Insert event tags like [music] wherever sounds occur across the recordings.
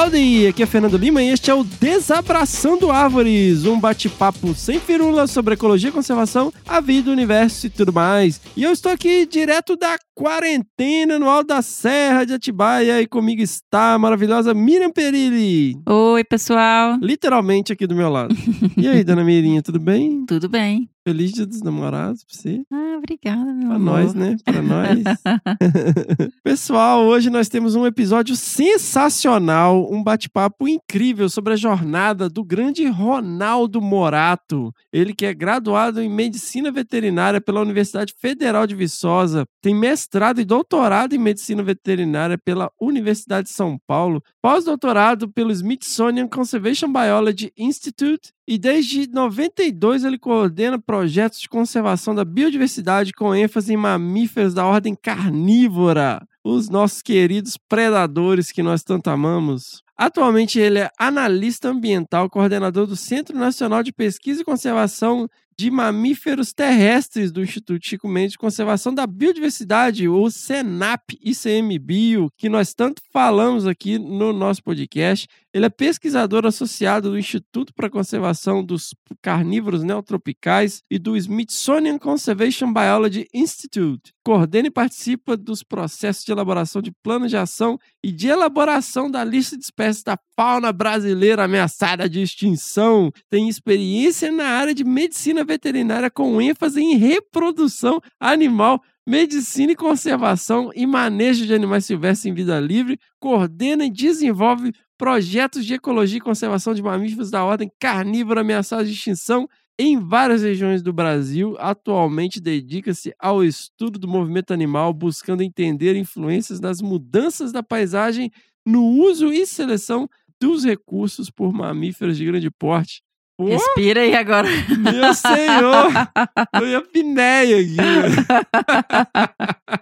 Howdy, aqui é Fernando Lima e este é o Desabraçando Árvores, um bate-papo sem firula sobre ecologia, conservação, a vida, o universo e tudo mais. E eu estou aqui direto da quarentena no Alto da Serra de Atibaia e comigo está a maravilhosa Miriam Perilli, Oi, pessoal. literalmente aqui do meu lado. [laughs] E aí, dona Mirinha, tudo bem? Tudo bem? Feliz dia dos namorados pra você? Ah, obrigada, meu Pra amor. nós, né? Pra nós. [laughs] [laughs] Pessoal, hoje nós temos um episódio sensacional, um bate-papo incrível sobre a jornada do grande Ronaldo Morato. Ele que é graduado em Medicina Veterinária pela Universidade Federal de Viçosa, tem mestrado e doutorado em Medicina Veterinária pela Universidade de São Paulo, pós-doutorado pelo Smithsonian Conservation Biology Institute e desde 92 ele coordena projetos de conservação da biodiversidade com ênfase em mamíferos da ordem carnívora, os nossos queridos predadores que nós tanto amamos. Atualmente ele é analista ambiental, coordenador do Centro Nacional de Pesquisa e Conservação de Mamíferos Terrestres do Instituto Chico Mendes de Conservação da Biodiversidade, o SENAP ICMBio, que nós tanto falamos aqui no nosso podcast. Ele é pesquisador associado do Instituto para a Conservação dos Carnívoros Neotropicais e do Smithsonian Conservation Biology Institute. Coordena e participa dos processos de elaboração de planos de ação e de elaboração da lista de espécies da fauna brasileira ameaçada de extinção. Tem experiência na área de medicina veterinária com ênfase em reprodução animal medicina e conservação e manejo de animais silvestres em vida livre, coordena e desenvolve projetos de ecologia e conservação de mamíferos da ordem carnívora ameaçados de extinção em várias regiões do Brasil. Atualmente dedica-se ao estudo do movimento animal, buscando entender influências das mudanças da paisagem no uso e seleção dos recursos por mamíferos de grande porte. Pô, Respira aí agora. meu senhor! Eu ia pinéia aqui.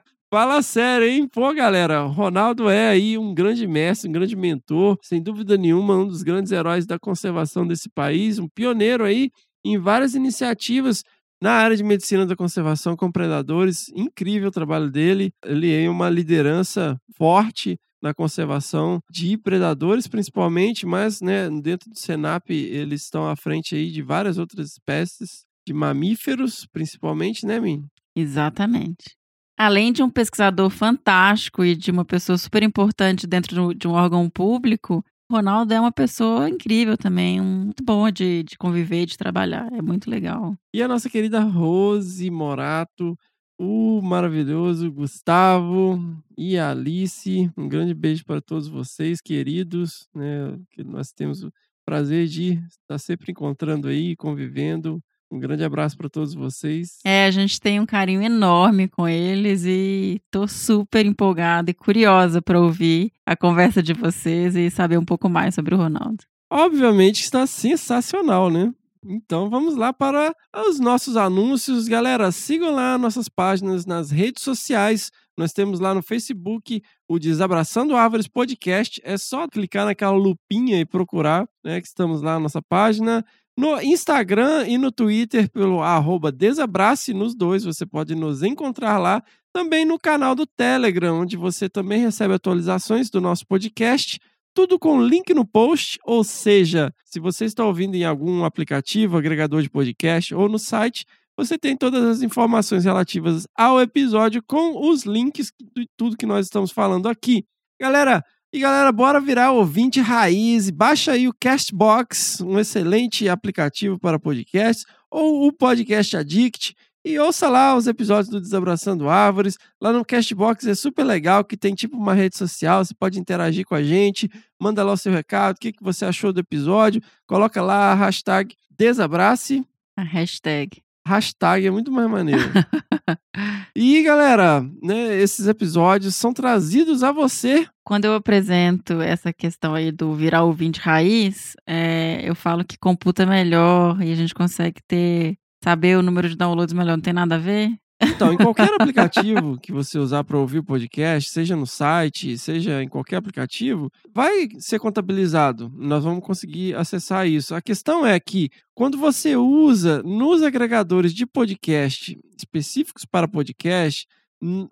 [laughs] Fala sério, hein? Pô, galera, Ronaldo é aí um grande mestre, um grande mentor, sem dúvida nenhuma, um dos grandes heróis da conservação desse país, um pioneiro aí em várias iniciativas na área de medicina da conservação com predadores. Incrível o trabalho dele. Ele é uma liderança forte na conservação de predadores, principalmente, mas né, dentro do Senap eles estão à frente aí de várias outras espécies de mamíferos, principalmente, né, Min? Exatamente. Além de um pesquisador fantástico e de uma pessoa super importante dentro de um órgão público, Ronaldo é uma pessoa incrível também, muito boa de, de conviver, de trabalhar. É muito legal. E a nossa querida Rose Morato, o maravilhoso Gustavo e a Alice. Um grande beijo para todos vocês, queridos, né? Que nós temos o prazer de estar sempre encontrando aí, convivendo. Um grande abraço para todos vocês. É, a gente tem um carinho enorme com eles e tô super empolgada e curiosa para ouvir a conversa de vocês e saber um pouco mais sobre o Ronaldo. Obviamente está sensacional, né? Então vamos lá para os nossos anúncios. Galera, sigam lá nossas páginas nas redes sociais. Nós temos lá no Facebook o Desabraçando Árvores Podcast. É só clicar naquela lupinha e procurar, né? Que estamos lá na nossa página. No Instagram e no Twitter pelo arroba Desabrace nos dois. Você pode nos encontrar lá. Também no canal do Telegram, onde você também recebe atualizações do nosso podcast tudo com link no post, ou seja, se você está ouvindo em algum aplicativo, agregador de podcast ou no site, você tem todas as informações relativas ao episódio com os links de tudo que nós estamos falando aqui. Galera, e galera, bora virar ouvinte raiz, baixa aí o Castbox, um excelente aplicativo para podcasts, ou o Podcast Addict, e ouça lá os episódios do Desabraçando Árvores. Lá no Castbox é super legal, que tem tipo uma rede social, você pode interagir com a gente, manda lá o seu recado, o que, que você achou do episódio, coloca lá a hashtag Desabrace. A hashtag. Hashtag é muito mais maneiro. [laughs] e galera, né, esses episódios são trazidos a você. Quando eu apresento essa questão aí do virar ouvinte raiz, é, eu falo que computa melhor e a gente consegue ter saber o número de downloads melhor não tem nada a ver? Então, em qualquer aplicativo que você usar para ouvir o podcast, seja no site, seja em qualquer aplicativo, vai ser contabilizado. Nós vamos conseguir acessar isso. A questão é que quando você usa nos agregadores de podcast específicos para podcast,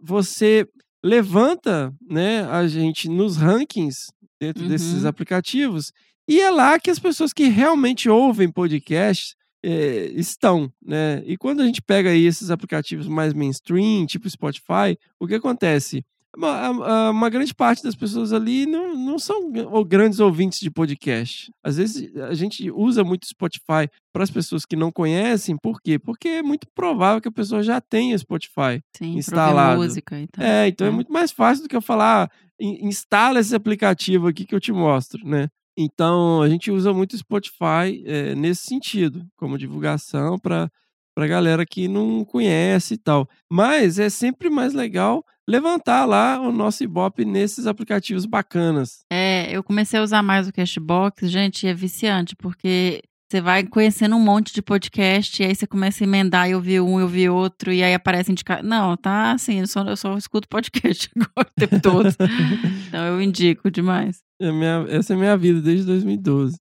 você levanta, né, a gente nos rankings dentro desses Uhum. aplicativos e é lá que as pessoas que realmente ouvem podcast eh, estão, né? E quando a gente pega aí esses aplicativos mais mainstream, tipo Spotify, o que acontece? Uma, uma grande parte das pessoas ali não, não são grandes ouvintes de podcast. Às vezes a gente usa muito Spotify para as pessoas que não conhecem, por quê? Porque é muito provável que a pessoa já tenha Spotify. Sim, Instalado. música e tal. É, então é É. muito mais fácil do que eu falar, "Ah, in- instala esse aplicativo aqui que eu te mostro, né? Então a gente usa muito o Spotify eh, nesse sentido, como divulgação para para galera que não conhece e tal. Mas é sempre mais legal levantar lá o nosso Ibope nesses aplicativos bacanas. É, eu comecei a usar mais o Cashbox, gente, é viciante, porque você vai conhecendo um monte de podcast, e aí você começa a emendar e ouvir um e ouvir outro, e aí aparece indicar. Não, tá assim, eu só, eu só escuto [laughs] podcast agora o tempo todo. [laughs] então eu indico demais. É minha- essa é minha vida desde 2012.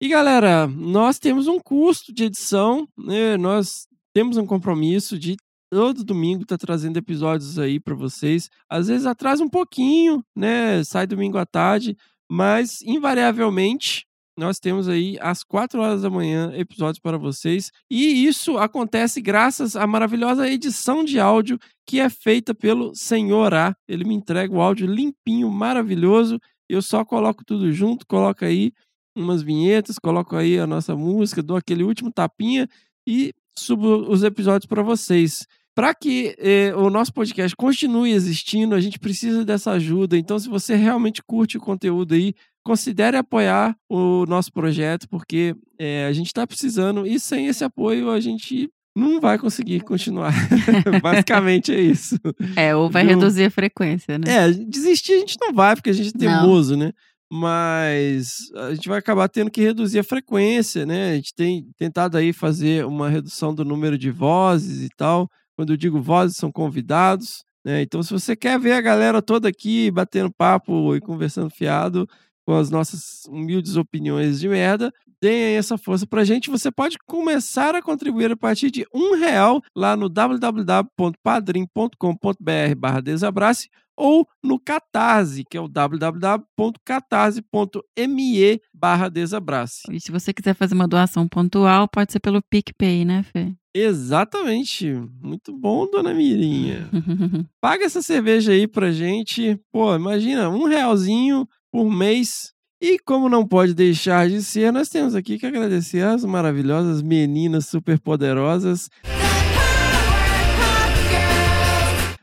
E galera, nós temos um custo de edição, né? Nós temos um compromisso de todo domingo estar trazendo episódios aí para vocês. Às vezes atrasa um pouquinho, né? Sai domingo à tarde, mas invariavelmente nós temos aí às 4 horas da manhã episódios para vocês. E isso acontece graças à maravilhosa edição de áudio que é feita pelo Senhor A. Ele me entrega o áudio limpinho, maravilhoso. Eu só coloco tudo junto, coloco aí umas vinhetas, coloco aí a nossa música, dou aquele último tapinha e subo os episódios para vocês. Para que eh, o nosso podcast continue existindo, a gente precisa dessa ajuda. Então, se você realmente curte o conteúdo aí, considere apoiar o nosso projeto, porque eh, a gente está precisando e sem esse apoio a gente não vai conseguir continuar. [laughs] Basicamente é isso. É, ou vai reduzir a frequência, né? É, desistir a gente não vai, porque a gente é Não. teimoso, né? Mas a gente vai acabar tendo que reduzir a frequência, né? A gente tem tentado aí fazer uma redução do número de vozes e tal. Quando eu digo vozes, são convidados, né? Então, se você quer ver a galera toda aqui batendo papo e conversando fiado com as nossas humildes opiniões de merda, deem aí essa força pra gente. Você pode começar a contribuir a partir de um real lá no www.padrim.com.br barra desabrace ou no Catarse, que é o www.catarse.me barra desabrace. E se você quiser fazer uma doação pontual, pode ser pelo PicPay, né, Fê? Exatamente. Muito bom, dona Mirinha. [laughs] Paga essa cerveja aí pra gente. Pô, imagina, um realzinho por mês. E como não pode deixar de ser, nós temos aqui que agradecer as maravilhosas meninas superpoderosas.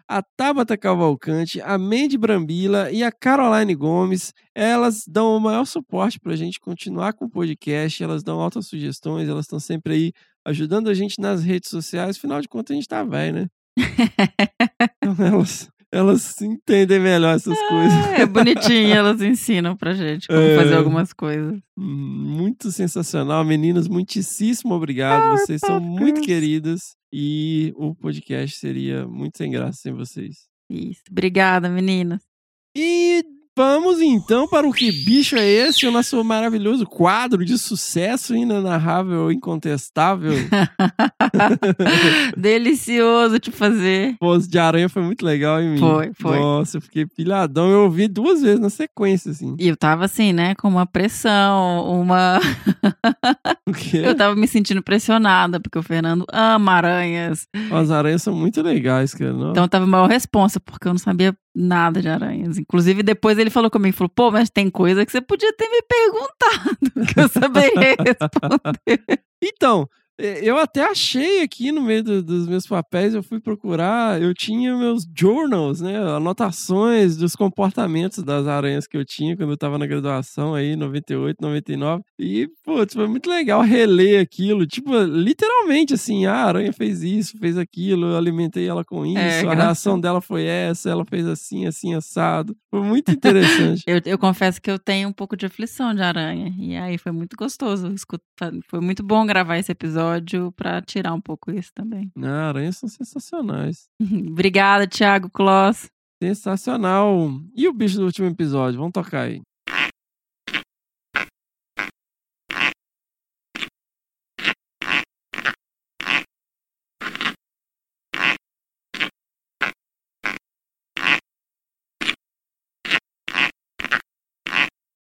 A Tabata Cavalcante, a Mandy Brambila e a Caroline Gomes, elas dão o maior suporte pra gente continuar com o podcast, elas dão altas sugestões, elas estão sempre aí ajudando a gente nas redes sociais, afinal de contas a gente tá velho, né? [laughs] Então elas, elas entendem melhor essas coisas. É bonitinho, elas ensinam pra gente como É. fazer algumas coisas. Muito sensacional. Meninas, muitíssimo obrigado. Vocês são muito queridas e o podcast seria muito sem graça sem vocês. Isso. Obrigada, meninas. E vamos então para o Que Bicho é Esse? O nosso maravilhoso quadro de sucesso inenarrável, incontestável. [laughs] Delicioso de fazer. Pose de aranha foi muito legal em mim. Foi, foi. Nossa, eu fiquei pilhadão. Eu ouvi duas vezes na sequência, assim. E eu tava assim, né, com uma pressão, uma. [laughs] O quê? Eu tava me sentindo pressionada, porque o Fernando ama aranhas. As aranhas são muito legais, cara. Nossa. Então eu tava maior responsa, porque eu não sabia nada de aranhas. Inclusive, depois ele falou comigo, falou, pô, mas tem coisa que você podia ter me perguntado, [laughs] que eu saberia responder. Então, eu até achei aqui no meio do- dos meus papéis, eu fui procurar, eu tinha meus journals, né? Anotações dos comportamentos das aranhas que eu tinha quando eu tava na graduação aí, 98, 99. E, putz, foi muito legal reler aquilo. Tipo, literalmente assim, ah, a aranha fez isso, fez aquilo, eu alimentei ela com isso, É, a reação dela foi essa, ela fez assim, assim, assado. Foi muito interessante. [laughs] Eu, eu confesso que eu tenho um pouco de aflição de aranha. E aí foi muito gostoso. escutar- Foi muito bom gravar esse episódio episódio pra tirar um pouco isso também. Ah, aranhas são sensacionais. [laughs] Obrigada, Thiago Kloss. Sensacional. E o bicho do último episódio? Vamos tocar aí.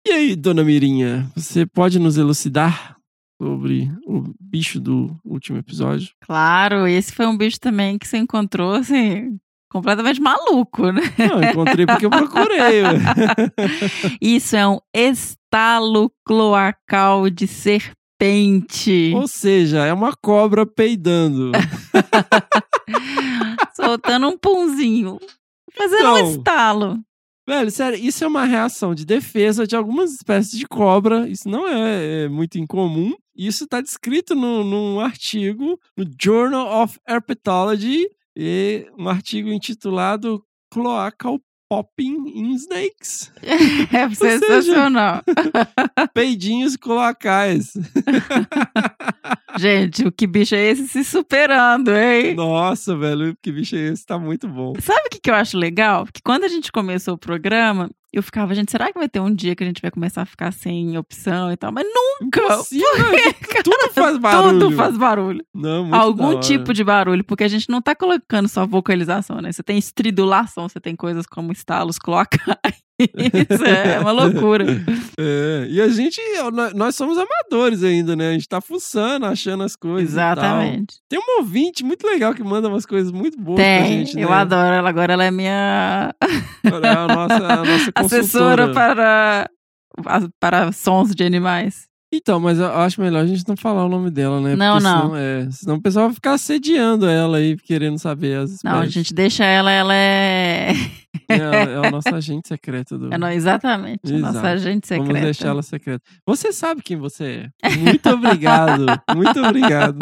E aí, dona Mirinha, você pode nos elucidar sobre o bicho do último episódio? Claro, esse foi um bicho também que você encontrou, assim, completamente maluco, né? Não, encontrei porque eu procurei. [laughs] Isso é um estalo cloacal de serpente. Ou seja, é uma cobra peidando. [laughs] Soltando um punzinho. Fazendo Então. um estalo. Velho, sério, isso é uma reação de defesa de algumas espécies de cobra. Isso não é, é muito incomum. Isso está descrito no, num artigo no Journal of Herpetology, e um artigo intitulado Cloacal Popping in Snakes. [laughs] É seja- sensacional. Peidinhos cloacais. [laughs] Gente, o que bicho é esse se superando, hein? Nossa, velho, que bicho é esse? Tá muito bom. Sabe o que, que eu acho legal? Que quando a gente começou o programa, eu ficava, gente, será que vai ter um dia que a gente vai começar a ficar sem opção e tal? Mas nunca! Impossível, né? [laughs] Tudo faz barulho. Tudo faz barulho. Não, Algum tipo de barulho, porque a gente não tá colocando só vocalização, né? Você tem estridulação, você tem coisas como estalos cloacais. Isso é uma loucura. [laughs] É, e a gente, nó- nós somos amadores ainda, né? A gente tá fuçando, achando as coisas. Exatamente. Tem um ouvinte muito legal que manda umas coisas muito boas pra Tem, gente, eu né? adoro ela. Agora ela é minha Ela é a nossa, a nossa [laughs] assessora consultora. para, para sons de animais. Então, mas eu acho melhor a gente não falar o nome dela, né? Não, Porque não. Senão, é, senão o pessoal vai ficar assediando ela aí, querendo saber as espécies. Não, a gente deixa ela, ela é. Ela é o [laughs] nosso agente secreto do... é no- exatamente, Exato. agente secreta. Vamos deixar ela secreta. Você sabe quem você é. Muito obrigado. muito obrigado.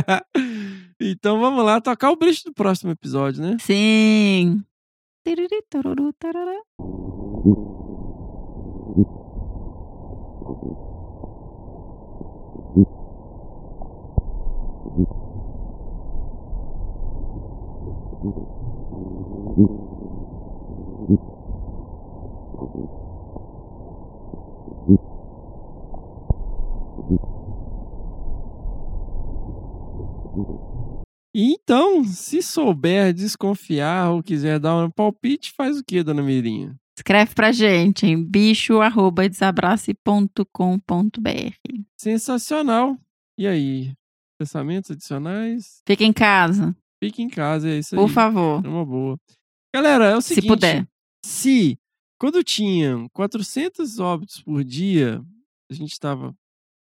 [laughs] então vamos lá tocar o bicho do próximo episódio, né? Sim. Tiriri, tururu, tarará. [laughs] então, se souber desconfiar ou quiser dar um palpite, faz o que, dona Mirinha? Escreve pra gente em bicho.desabrace.com.br. Sensacional. E aí? Pensamentos adicionais? Fica em casa, Fique em casa, é isso aí. por favor. É uma boa. Galera, é o seguinte. Se puder. Se quando tinham 400 óbitos por dia, a gente estava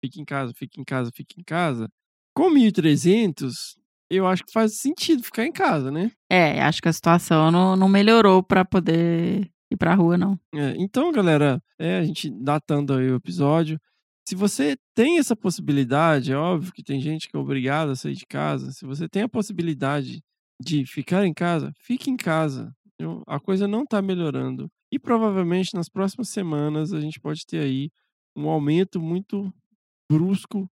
fica em casa, fica em casa, fica em casa. Com 1.300, eu acho que faz sentido ficar em casa, né? É, acho que a situação não, não melhorou pra poder ir pra rua, não. É, então, galera, é, a gente datando aí o episódio. Se você tem essa possibilidade, é óbvio que tem gente que é obrigada a sair de casa. Se você tem a possibilidade de ficar em casa, fique em casa. A coisa não está melhorando. E provavelmente nas próximas semanas a gente pode ter aí um aumento muito brusco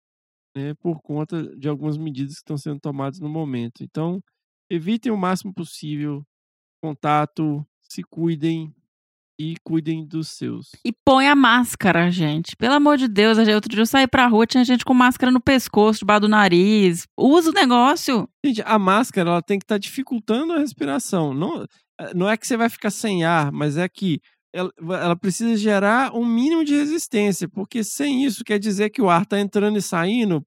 né, por conta de algumas medidas que estão sendo tomadas no momento. Então, evitem o máximo possível contato, se cuidem e cuidem dos seus. E põe a máscara, gente. Pelo amor de Deus, outro dia eu saí pra rua, tinha gente com máscara no pescoço, debaixo do nariz. Usa o negócio. Gente, a máscara ela tem que estar dificultando a respiração. Não, eh, não é que você vai ficar sem ar, mas é que ela, ela precisa gerar um mínimo de resistência, porque sem isso quer dizer que o ar está entrando e saindo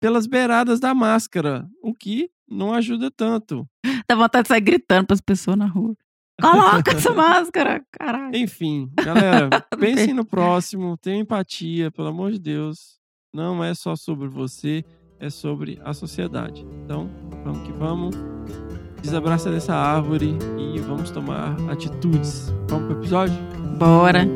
pelas beiradas da máscara, o que não ajuda tanto. Dá vontade de sair gritando pras pessoas na rua. Coloca essa máscara, caralho. Enfim, galera, [laughs] pensem no próximo, tenham empatia, pelo amor de Deus. Não é só sobre você, é sobre a sociedade. Então, vamos que vamos. Desabraça dessa árvore e vamos tomar atitudes. Vamos pro episódio? Bora.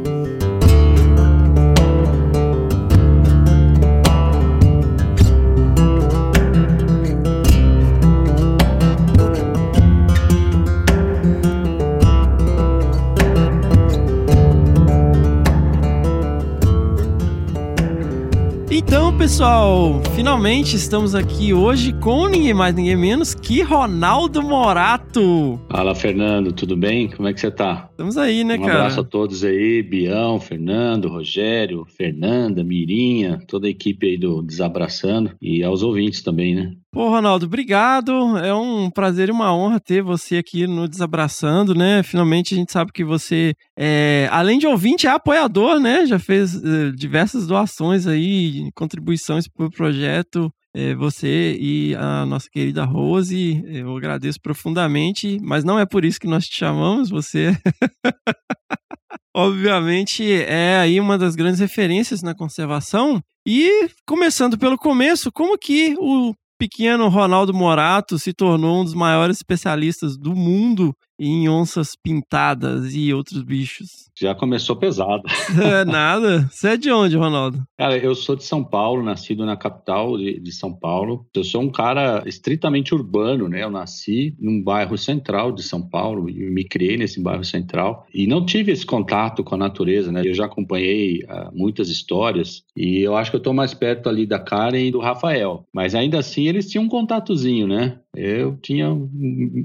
Então, pessoal, finalmente estamos aqui hoje com ninguém mais, ninguém menos que Ronaldo Morato. Fala, Fernando, tudo bem? Como é que você tá? Estamos aí, né, um cara? abraço a todos aí, Bião, Fernando, Rogério, Fernanda, Mirinha, toda a equipe aí do Desabraçando e aos ouvintes também, né? Pô, Ronaldo, obrigado. É um prazer e uma honra ter você aqui no Desabraçando, né? Finalmente a gente sabe que você, é, além de ouvinte, é apoiador, né? Já fez é, diversas doações aí, contribuições para o projeto. É, você e a nossa querida Rose, eu agradeço profundamente, mas não é por isso que nós te chamamos, você [laughs] obviamente é aí uma das grandes referências na conservação. E começando pelo começo, como que o pequeno Ronaldo Morato se tornou um dos maiores especialistas do mundo em onças pintadas e outros bichos. Já começou pesado. [laughs] [laughs] É, nada. Você é de onde, Ronaldo? Cara, eu sou de São Paulo, nascido na capital de, de, São Paulo. Eu sou um cara estritamente urbano, né? Eu nasci num bairro central de São Paulo e me criei nesse bairro central e não tive esse contato com a natureza, né? Eu já acompanhei uh, muitas histórias e eu acho que eu tô mais perto ali da Karen e do Rafael. Mas ainda assim eles tinham um contatozinho, né? Eu tinha um,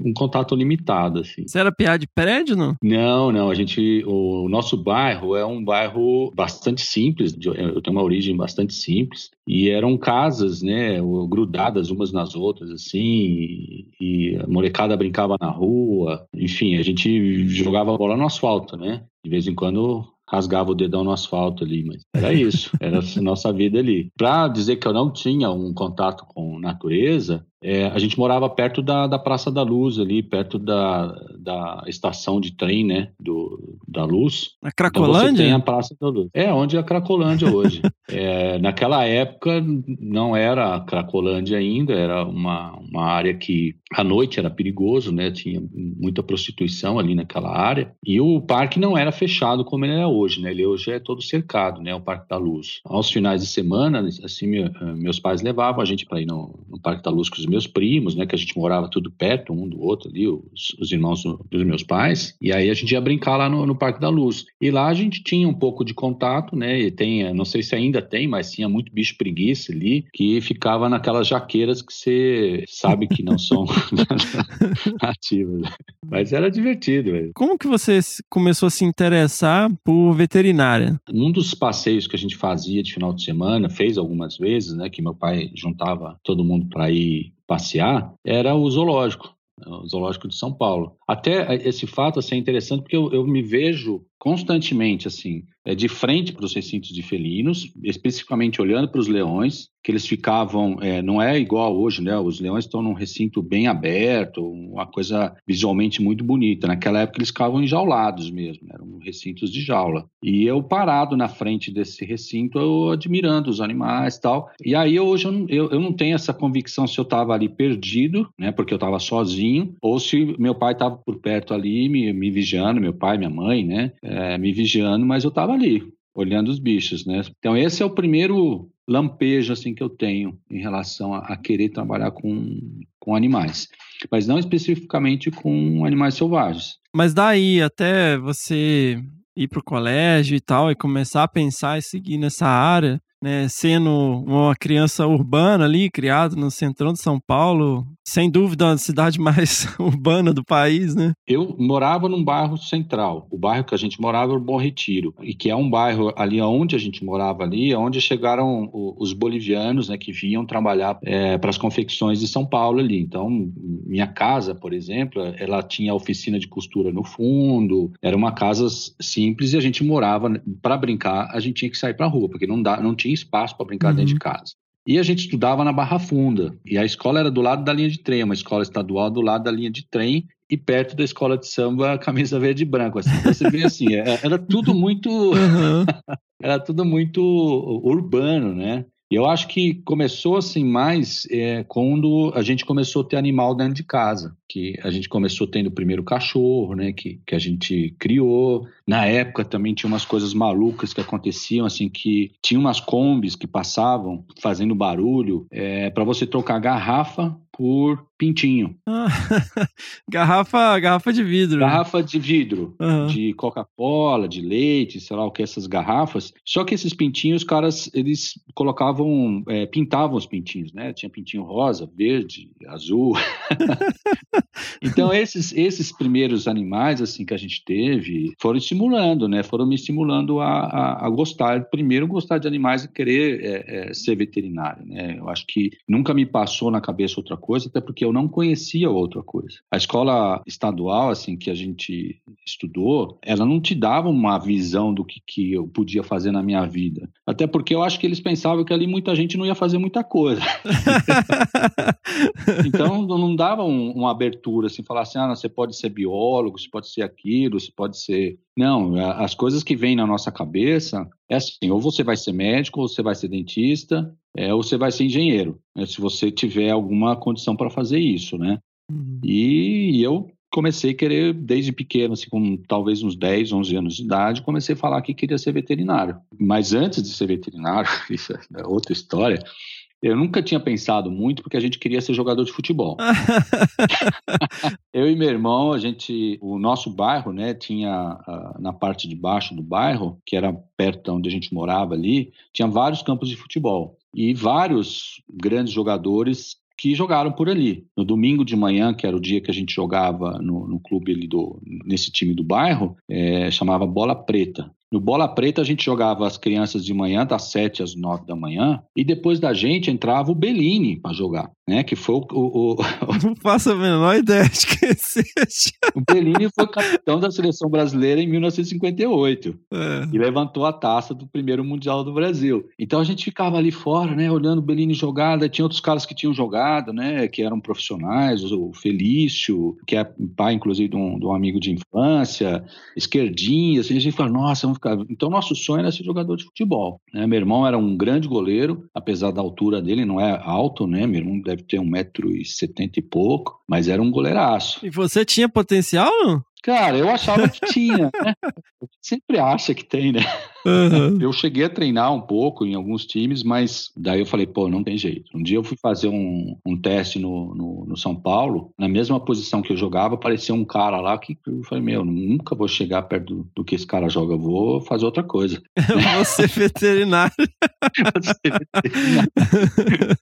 um contato limitado, assim. Você era piada de prédio, não? Não, não. A gente, o nosso bairro é um bairro bastante simples. Eu tenho uma origem bastante simples e eram casas, né, grudadas umas nas outras, assim. E a molecada brincava na rua. Enfim, a gente jogava bola no asfalto, né? De vez em quando rasgava o dedão no asfalto ali, mas era [laughs] isso, era a nossa vida ali. Para dizer que eu não tinha um contato com natureza, é, a gente morava perto da, da Praça da Luz ali, perto da, da estação de trem, né, do, da Luz. A Cracolândia? Então você tem a Praça da Luz. É, onde é a Cracolândia hoje. [laughs] é, naquela época não era a Cracolândia ainda, era uma, uma área que à noite era perigoso, né, tinha muita prostituição ali naquela área, e o parque não era fechado como ele é hoje, né, ele hoje é todo cercado, né, o Parque da Luz. Aos finais de semana, assim, meu, meus pais levavam a gente para ir no, no Parque da Luz com os meus primos, né, que a gente morava tudo perto um do outro ali, os, os irmãos dos meus pais, e aí a gente ia brincar lá no, no, Parque da Luz. E lá a gente tinha um pouco de contato, né, e tem, não sei se ainda tem, mas tinha muito bicho preguiça ali, que ficava naquelas jaqueiras que você sabe que não são [laughs] ativas. Mas era divertido. Velho. Como que você começou a se interessar por veterinária? Um dos passeios que a gente fazia de final de semana, fez algumas vezes, né, que meu pai juntava todo mundo para ir passear era o zoológico, o zoológico de São Paulo. Até esse fato assim, é interessante porque eu, eu me vejo constantemente assim é, de frente para os recintos de felinos, especificamente olhando para os leões, que eles ficavam, é, não é igual hoje, né? Os leões estão num recinto bem aberto, uma coisa visualmente muito bonita. Naquela época eles ficavam enjaulados mesmo, eram recintos de jaula. E eu parado na frente desse recinto, eu admirando os animais e tal. E aí hoje eu, eu, eu não tenho essa convicção se eu estava ali perdido, né? Porque eu estava sozinho, ou se meu pai estava por perto ali me, me vigiando, meu pai, minha mãe, né? É, me vigiando, mas eu estava ali, olhando os bichos, né? Então esse é o primeiro lampejo assim que eu tenho em relação a, a, querer trabalhar com, com animais, mas não especificamente com animais selvagens. Mas daí até você ir para o colégio e tal e começar a pensar e seguir nessa área, né, sendo uma criança urbana ali, criado no centrão de São Paulo, sem dúvida a cidade [laughs] mais urbana do país, né? Eu morava num bairro central. O bairro que a gente morava era o Bom Retiro, e que é um bairro ali onde a gente morava ali, onde chegaram os bolivianos, né, que vinham trabalhar é, para as confecções de São Paulo ali. Então, minha casa, por exemplo, ela tinha oficina de costura no fundo, era uma casa simples e a gente morava para brincar, a gente tinha que sair para rua, porque não dá, não tinha tinha espaço para brincar uhum. dentro de uhum. casa. E a gente estudava na Barra Funda. E a escola era do lado da linha de trem, uma escola estadual do lado da linha de trem e perto da escola de samba, camisa verde e branco. Assim. Então você vê assim, é, era tudo muito. Uhum. [laughs] era tudo muito urbano, né? E eu acho que começou assim mais é, quando a gente começou a ter animal dentro de casa, que a gente começou tendo o primeiro cachorro, né, que, que a gente criou. Na época também tinha umas coisas malucas que aconteciam, assim, que tinha umas combis que passavam fazendo barulho é, para você trocar garrafa por pintinho. Ah, [laughs] garrafa, garrafa de vidro. Garrafa de vidro, Aham. de Coca-Cola, de leite, sei lá o que, essas garrafas. Só que esses pintinhos, os caras, eles colocavam, é, pintavam os pintinhos, né? Tinha pintinho rosa, verde, azul. [laughs] então, esses, esses primeiros animais, assim, que a gente teve, foram estimulando, né? Foram me estimulando a, a, a gostar, primeiro gostar de animais e querer é, é, ser veterinário, né? Eu acho que nunca me passou na cabeça outra coisa, até porque eu não conhecia outra coisa. A escola estadual, assim, que a gente estudou, ela não te dava uma visão do que, que eu podia fazer na minha vida. Até porque eu acho que eles pensavam que ali muita gente não ia fazer muita coisa. [laughs] Então não dava um- uma abertura assim, falar assim, ah, você pode ser biólogo, você pode ser aquilo, você pode ser. Não, as coisas que vêm na nossa cabeça é assim, ou você vai ser médico, ou você vai ser dentista, é, ou você vai ser engenheiro, né, se você tiver alguma condição para fazer isso, né? Uhum. E eu comecei a querer, desde pequeno, assim, com talvez uns 10, 11 anos de idade, comecei a falar que queria ser veterinário. Mas antes de ser veterinário, [laughs] isso é outra história, eu nunca tinha pensado muito porque a gente queria ser jogador de futebol. [laughs] Eu e meu irmão, a gente, o nosso bairro, né, tinha ah, na parte de baixo do bairro, que era perto de onde a gente morava ali, tinha vários campos de futebol e vários grandes jogadores que jogaram por ali. No domingo de manhã, que era o dia que a gente jogava no, no clube ali do, nesse time do bairro, eh, chamava Bola Preta. No Bola Preta a gente jogava as crianças de manhã, das 7 às 9 da manhã, e depois da gente entrava o Bellini para jogar, né? Que foi o, o, o, [laughs] Não faço a menor ideia de quem seja. [laughs] o Bellini foi capitão da seleção brasileira em 1958 É. e levantou a taça do primeiro Mundial do Brasil. Então a gente ficava ali fora, né, olhando o Bellini jogar, daí tinha outros caras que tinham jogado, né, que eram profissionais, o Felício, que é pai, inclusive, de um, de um amigo de infância, esquerdinha, assim, a gente fala, nossa, vamos Então nosso sonho era ser jogador de futebol, né, meu irmão era um grande goleiro, apesar da altura dele, não é alto, né, meu irmão deve ter 1,70m e pouco, mas era um goleiraço. E você tinha potencial, não? Cara, eu achava que tinha, né? [laughs] Sempre acha que tem, né? Aham. Eu cheguei a treinar um pouco em alguns times, mas daí eu falei, pô, não tem jeito. Um dia eu fui fazer um, um teste no, no, no São Paulo, na mesma posição que eu jogava, apareceu um cara lá que eu falei, meu, nunca vou chegar perto do, do que esse cara joga, eu vou fazer outra coisa. [laughs] [laughs] Você é veterinário.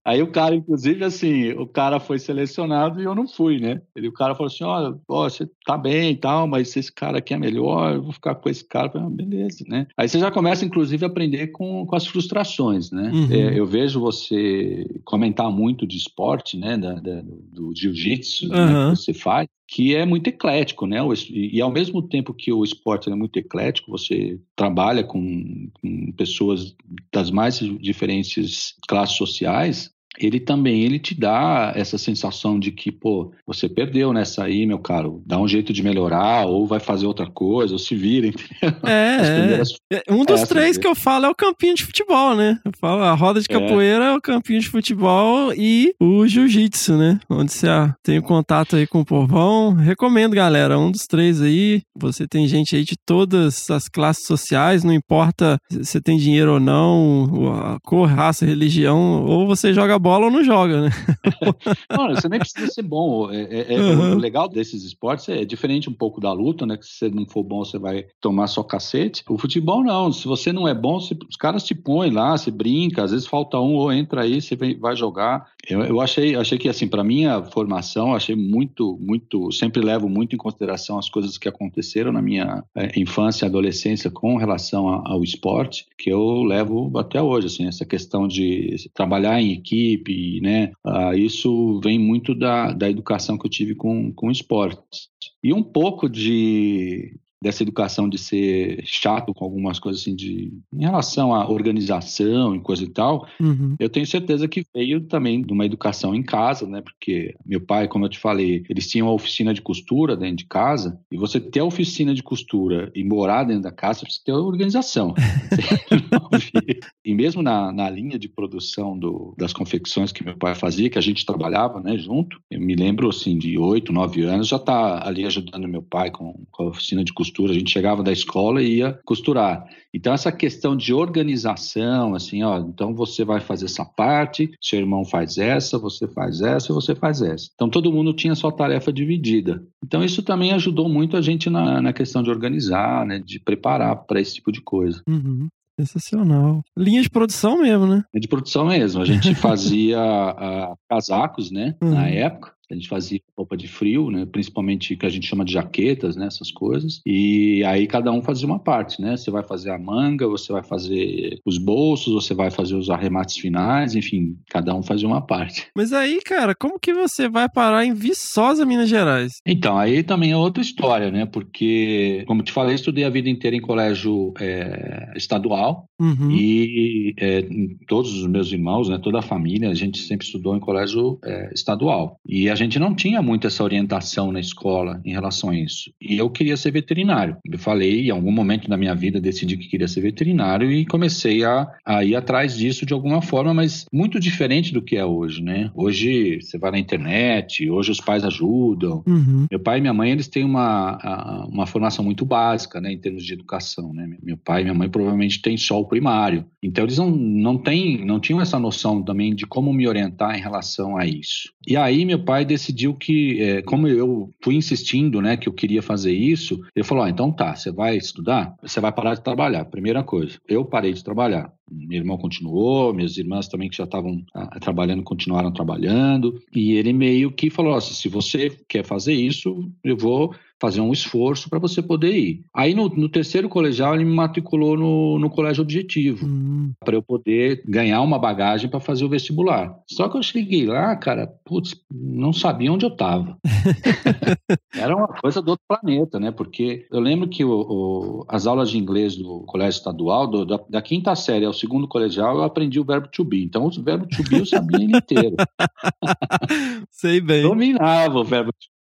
Aí o cara, inclusive, assim, o cara foi selecionado e eu não fui, né? Ele, o cara falou assim: olha, ó, você tá bem e tal, mas esse cara aqui é melhor, eu vou ficar com esse cara. Eu falei, ah, beleza, né? Aí você já começa, inclusive, a aprender com, com as frustrações, né? Uhum. É, eu vejo você comentar muito de esporte, né? Da, da- do jiu-jitsu né, Uhum. que você faz. Que é muito eclético, né? E, e ao mesmo tempo que o esporte é muito eclético, você trabalha com, com pessoas das mais diferentes classes sociais, ele também ele te dá essa sensação de que, pô, você perdeu nessa aí, meu caro, dá um jeito de melhorar, ou vai fazer outra coisa, ou se vira, [laughs] entendeu? É, é. primeiras É, Um dos Essas três que eu falo é o campinho de futebol, né? Eu falo a roda de É. capoeira, o campinho de futebol e o jiu-jitsu, né? Onde você ah, tem o contato aí com o povão. Recomendo, galera, um dos três aí. Você tem gente aí de todas as classes sociais, não importa se você tem dinheiro ou não, a cor, raça, religião, ou você joga bola ou não joga, né? [laughs] Não, você nem precisa ser bom. É, é- é- Uhum. O legal desses esportes é diferente um pouco da luta, né? Que se você não for bom, você vai tomar só cacete. O futebol, não. Se você não é bom, você- os caras te põem lá, você brinca, às vezes falta um, ou entra aí, você vai jogar. Eu, eu achei, achei que, assim, para minha formação, achei muito, muito. Sempre levo muito em consideração as coisas que aconteceram na minha eh, infância e adolescência com relação a- ao esporte, que eu levo até hoje, assim, essa questão de trabalhar em equipe, né? Ah, isso vem muito da, da educação que eu tive com, com esportes. E um pouco de dessa educação de ser chato com algumas coisas assim de em relação à organização e coisa e tal, Uhum. eu tenho certeza que veio também de uma educação em casa, né? Porque meu pai, como eu te falei, eles tinham a oficina de costura dentro de casa, e você ter a oficina de costura e morar dentro da casa, você precisa ter organização. [laughs] e mesmo na, na linha de produção do, das confecções que meu pai fazia, que a gente trabalhava, né, junto, eu me lembro, assim, de oito, nove anos, já tá ali ajudando meu pai com, com a oficina de costura, costura. A gente chegava da escola e ia costurar. Então, essa questão de organização, assim, ó, então você vai fazer essa parte, seu irmão faz essa, você faz essa, você faz essa. Então, todo mundo tinha sua tarefa dividida. Então, isso também ajudou muito a gente na, na questão de organizar, né, de preparar para esse tipo de coisa. Uhum. Sensacional. Linha de produção mesmo, né? É de produção mesmo. A gente [laughs] fazia ah, casacos, né, Uhum. na época. A gente fazia roupa de frio, né? Principalmente o que a gente chama de jaquetas, né? Essas coisas. E aí cada um fazia uma parte, né? Você vai fazer a manga, você vai fazer os bolsos, você vai fazer os arremates finais, enfim, cada um fazia uma parte. Mas aí, cara, como que você vai parar em Viçosa, Minas Gerais? Então, aí também é outra história, né? Porque, como te falei, estudei a vida inteira em colégio é, estadual Uhum. e é, todos os meus irmãos, né, toda a família, a gente sempre estudou em colégio é, estadual. E a gente não tinha muito essa orientação na escola em relação a isso. E eu queria ser veterinário. Eu falei, em algum momento da minha vida, decidi que queria ser veterinário e comecei a, a ir atrás disso de alguma forma, mas muito diferente do que é hoje, né? Hoje você vai na internet, hoje os pais ajudam. Uhum. Meu pai e minha mãe, eles têm uma, uma formação muito básica, né, em termos de educação, né? Meu pai e minha mãe provavelmente têm só o primário. Então eles não, não têm, não tinham essa noção também de como me orientar em relação a isso. E aí meu pai decidiu que, eh, como eu fui insistindo, né, que eu queria fazer isso, ele falou, ah, então tá, você vai estudar, você vai parar de trabalhar, primeira coisa. Eu parei de trabalhar. Meu irmão continuou, minhas irmãs também que já estavam ah, trabalhando continuaram trabalhando. E ele meio que falou: "Nossa, se você quer fazer isso, eu vou fazer um esforço para você poder ir. Aí no, no terceiro colegial ele me matriculou no, no colégio objetivo Hum. para eu poder ganhar uma bagagem para fazer o vestibular. Só que eu cheguei lá, cara, putz, não sabia onde eu estava. [laughs] Era uma coisa do outro planeta, né? Porque eu lembro que o- o- as aulas de inglês do colégio estadual, do- da, da quinta série ao segundo colegial, eu aprendi o verbo to be. Então, o verbo to be eu sabia ele inteiro. [laughs] Sei bem. Dominava o verbo to be.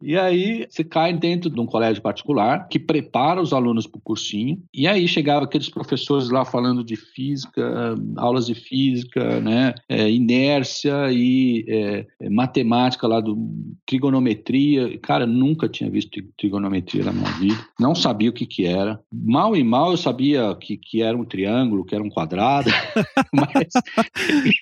E aí, você cai dentro de um colégio particular que prepara os alunos para o cursinho. E aí, chegava aqueles professores lá falando de física, aulas de física, né? é, inércia e é, é, matemática lá do trigonometria. Cara, nunca tinha visto tri- trigonometria na minha vida. Não sabia o que que era. Mal e mal eu sabia que, que era um triângulo, que era um quadrado. [laughs] Mas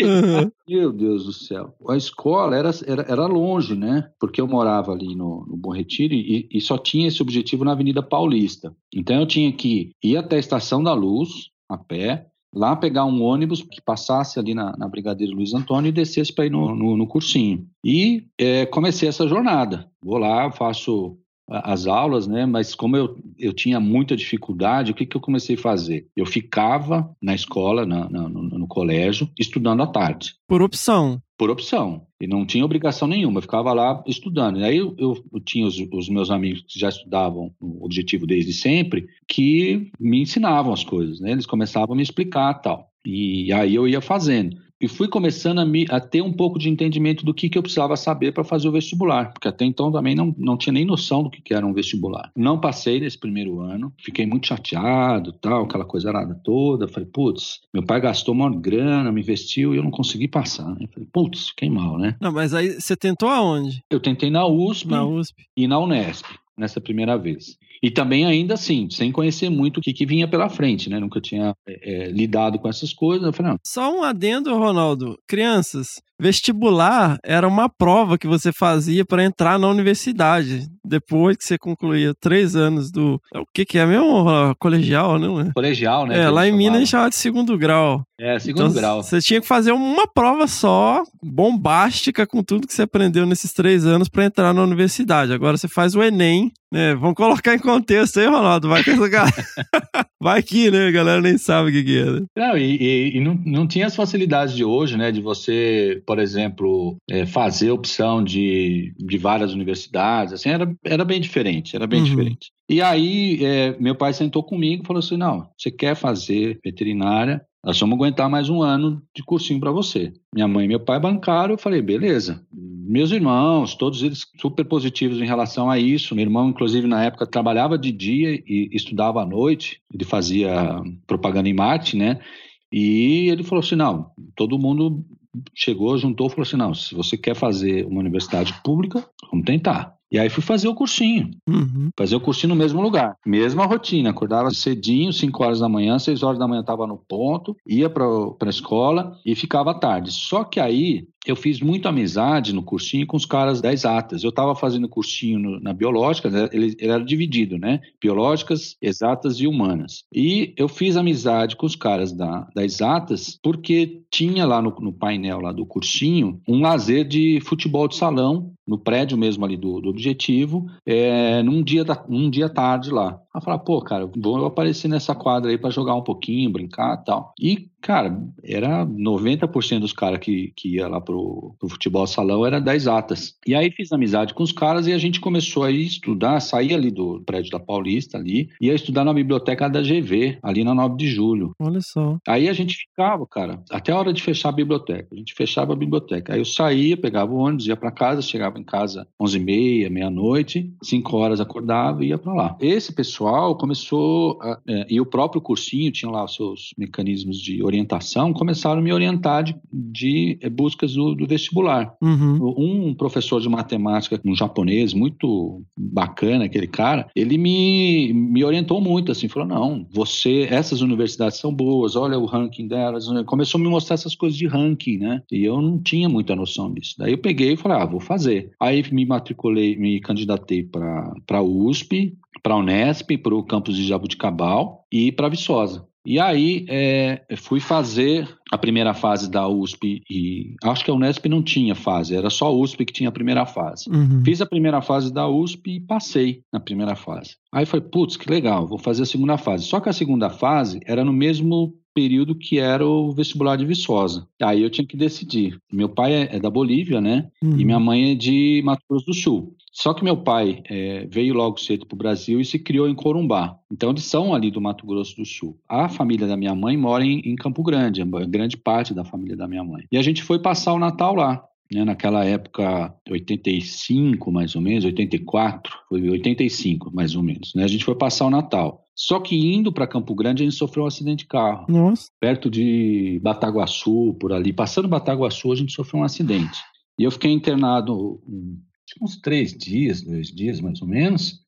Uhum. meu Deus do céu. A escola era, era, era longe, né? Porque eu morava ali no, no Bom Retiro e, e só tinha esse objetivo na Avenida Paulista. Então eu tinha que ir até a Estação da Luz, a pé, lá pegar um ônibus que passasse ali na, na Luiz Antônio e descesse para ir no, no, no cursinho. E eh, comecei essa jornada. Vou lá, faço as aulas, né? Mas como eu, eu tinha muita dificuldade, o que, que eu comecei a fazer? Eu ficava na escola, na- na- no, no colégio, estudando à tarde Por opção. Por opção. E não tinha obrigação nenhuma, eu ficava lá estudando. E aí eu, eu- eu tinha os, os meus amigos que já estudavam o objetivo desde sempre, que me ensinavam as coisas, né? Eles começavam a me explicar tal. E aí eu ia fazendo. E fui começando a, me, a ter um pouco de entendimento do que, que eu precisava saber para fazer o vestibular, porque até então também não, não tinha nem noção do que, que era um vestibular. Não passei nesse primeiro ano, fiquei muito chateado, tal, aquela coisa arada toda. Falei, putz, meu pai gastou uma grana, me investiu e eu não consegui passar. Né? Falei, putz, fiquei mal, né? Não, mas aí você tentou aonde? Eu tentei na USP Na USP. e na Unesp, nessa primeira vez. E também ainda assim, sem conhecer muito o que, que vinha pela frente, né? Nunca tinha é, é, lidado com essas coisas. Eu falei, não, Só um adendo, Ronaldo. Crianças, vestibular era uma prova que você fazia para entrar na universidade. Depois que você concluía três anos do. O que, que é mesmo? Colegial, né? colegial, né? É, lá em Minas a gente chamavam. chama de segundo grau. É, segundo Então, grau. Você tinha que fazer uma prova só, bombástica, com tudo que você aprendeu nesses três anos para entrar na universidade. Agora você faz o Enem, né? Vamos colocar em contexto aí, Ronaldo. Vai que essa galera... [laughs] Vai que, né? A galera nem sabe o que, que é. né? Não, e, e- e não, não tinha as facilidades de hoje, né? De você, por exemplo, é, fazer opção de, de várias universidades, assim, era, era bem diferente, era bem Uhum. diferente. E aí, é, meu pai sentou comigo e falou assim, não, você quer fazer veterinária, nós vamos aguentar mais um ano de cursinho para você. Minha mãe e meu pai bancaram, eu falei, beleza. Meus irmãos, todos eles super positivos em relação a isso. Meu irmão, inclusive, na época, trabalhava de dia e estudava à noite. Ele fazia propaganda em marketing, né? E ele falou assim: não, todo mundo chegou, juntou, falou assim: não, se você quer fazer uma universidade pública, vamos tentar. E aí fui fazer o cursinho. Uhum. Fazer o cursinho no mesmo lugar. Mesma rotina. Acordava cedinho, 5 horas da manhã, 6 horas da manhã estava no ponto, ia para a escola e ficava tarde. Só que aí eu fiz muita amizade no cursinho com os caras das exatas. Eu estava fazendo cursinho no, na biológica, né? ele, ele, era dividido, né? Biológicas, exatas e humanas. E eu fiz amizade com os caras da, das exatas porque tinha lá no, no painel lá do cursinho um lazer de futebol de salão no prédio mesmo ali do, do Objetivo, é, num dia da, num dia tarde lá. Falei, pô, cara, vou aparecer nessa quadra aí para jogar um pouquinho, brincar e tal. E, cara, era 90% dos caras que, que ia lá pro, pro futebol salão era das atas. E aí fiz amizade com os caras e a gente começou a estudar, sair ali do prédio da Paulista ali, ia estudar na biblioteca da GV, ali na 9 de julho. Olha só. Aí a gente ficava, cara, até a hora de fechar a biblioteca. A gente fechava a biblioteca. Aí eu saía, pegava o ônibus, ia para casa, chegava em casa 11h30, meia-noite, 5 horas acordava e ia para lá. Esse pessoal começou, a, é, e o próprio cursinho tinha lá os seus mecanismos de orientação, começaram a me orientar de, de é, buscas do, do vestibular. Uhum. Um professor de matemática, um japonês, muito bacana, aquele cara, ele me, me orientou muito, assim, falou, não, você, essas universidades são boas, olha o ranking delas, começou a me mostrar essas coisas de ranking, né, e eu não tinha muita noção disso. Daí eu peguei e falei, ah, vou fazer. Aí me matriculei, me candidatei para a USP, para a Unesp, para o campus de Jabuticabal e para Viçosa. E aí é, fui fazer a primeira fase da USP e acho que a Unesp não tinha fase, era só a USP que tinha a primeira fase. Uhum. Fiz a primeira fase da USP e passei na primeira fase. Aí foi, putz, que legal, vou fazer a segunda fase. Só que a segunda fase era no mesmo período que era o vestibular de Viçosa. Aí eu tinha que decidir. Meu pai é, é da Bolívia, né? Uhum. E minha mãe é de Mato Grosso do Sul. Só que meu pai é, veio logo cedo para o Brasil e se criou em Corumbá. Então eles são ali do Mato Grosso do Sul. A família da minha mãe mora em, em Campo Grande, grande parte da família da minha mãe. E a gente foi passar o Natal lá. Né, naquela época, 85 mais ou menos, 84, foi 85 mais ou menos. Né, a gente foi passar o Natal. Só que indo para Campo Grande, a gente sofreu um acidente de carro. Nossa. Perto de Bataguaçu, por ali. Passando Bataguaçu, a gente sofreu um acidente. E eu fiquei internado uns três dias, dois dias mais ou menos.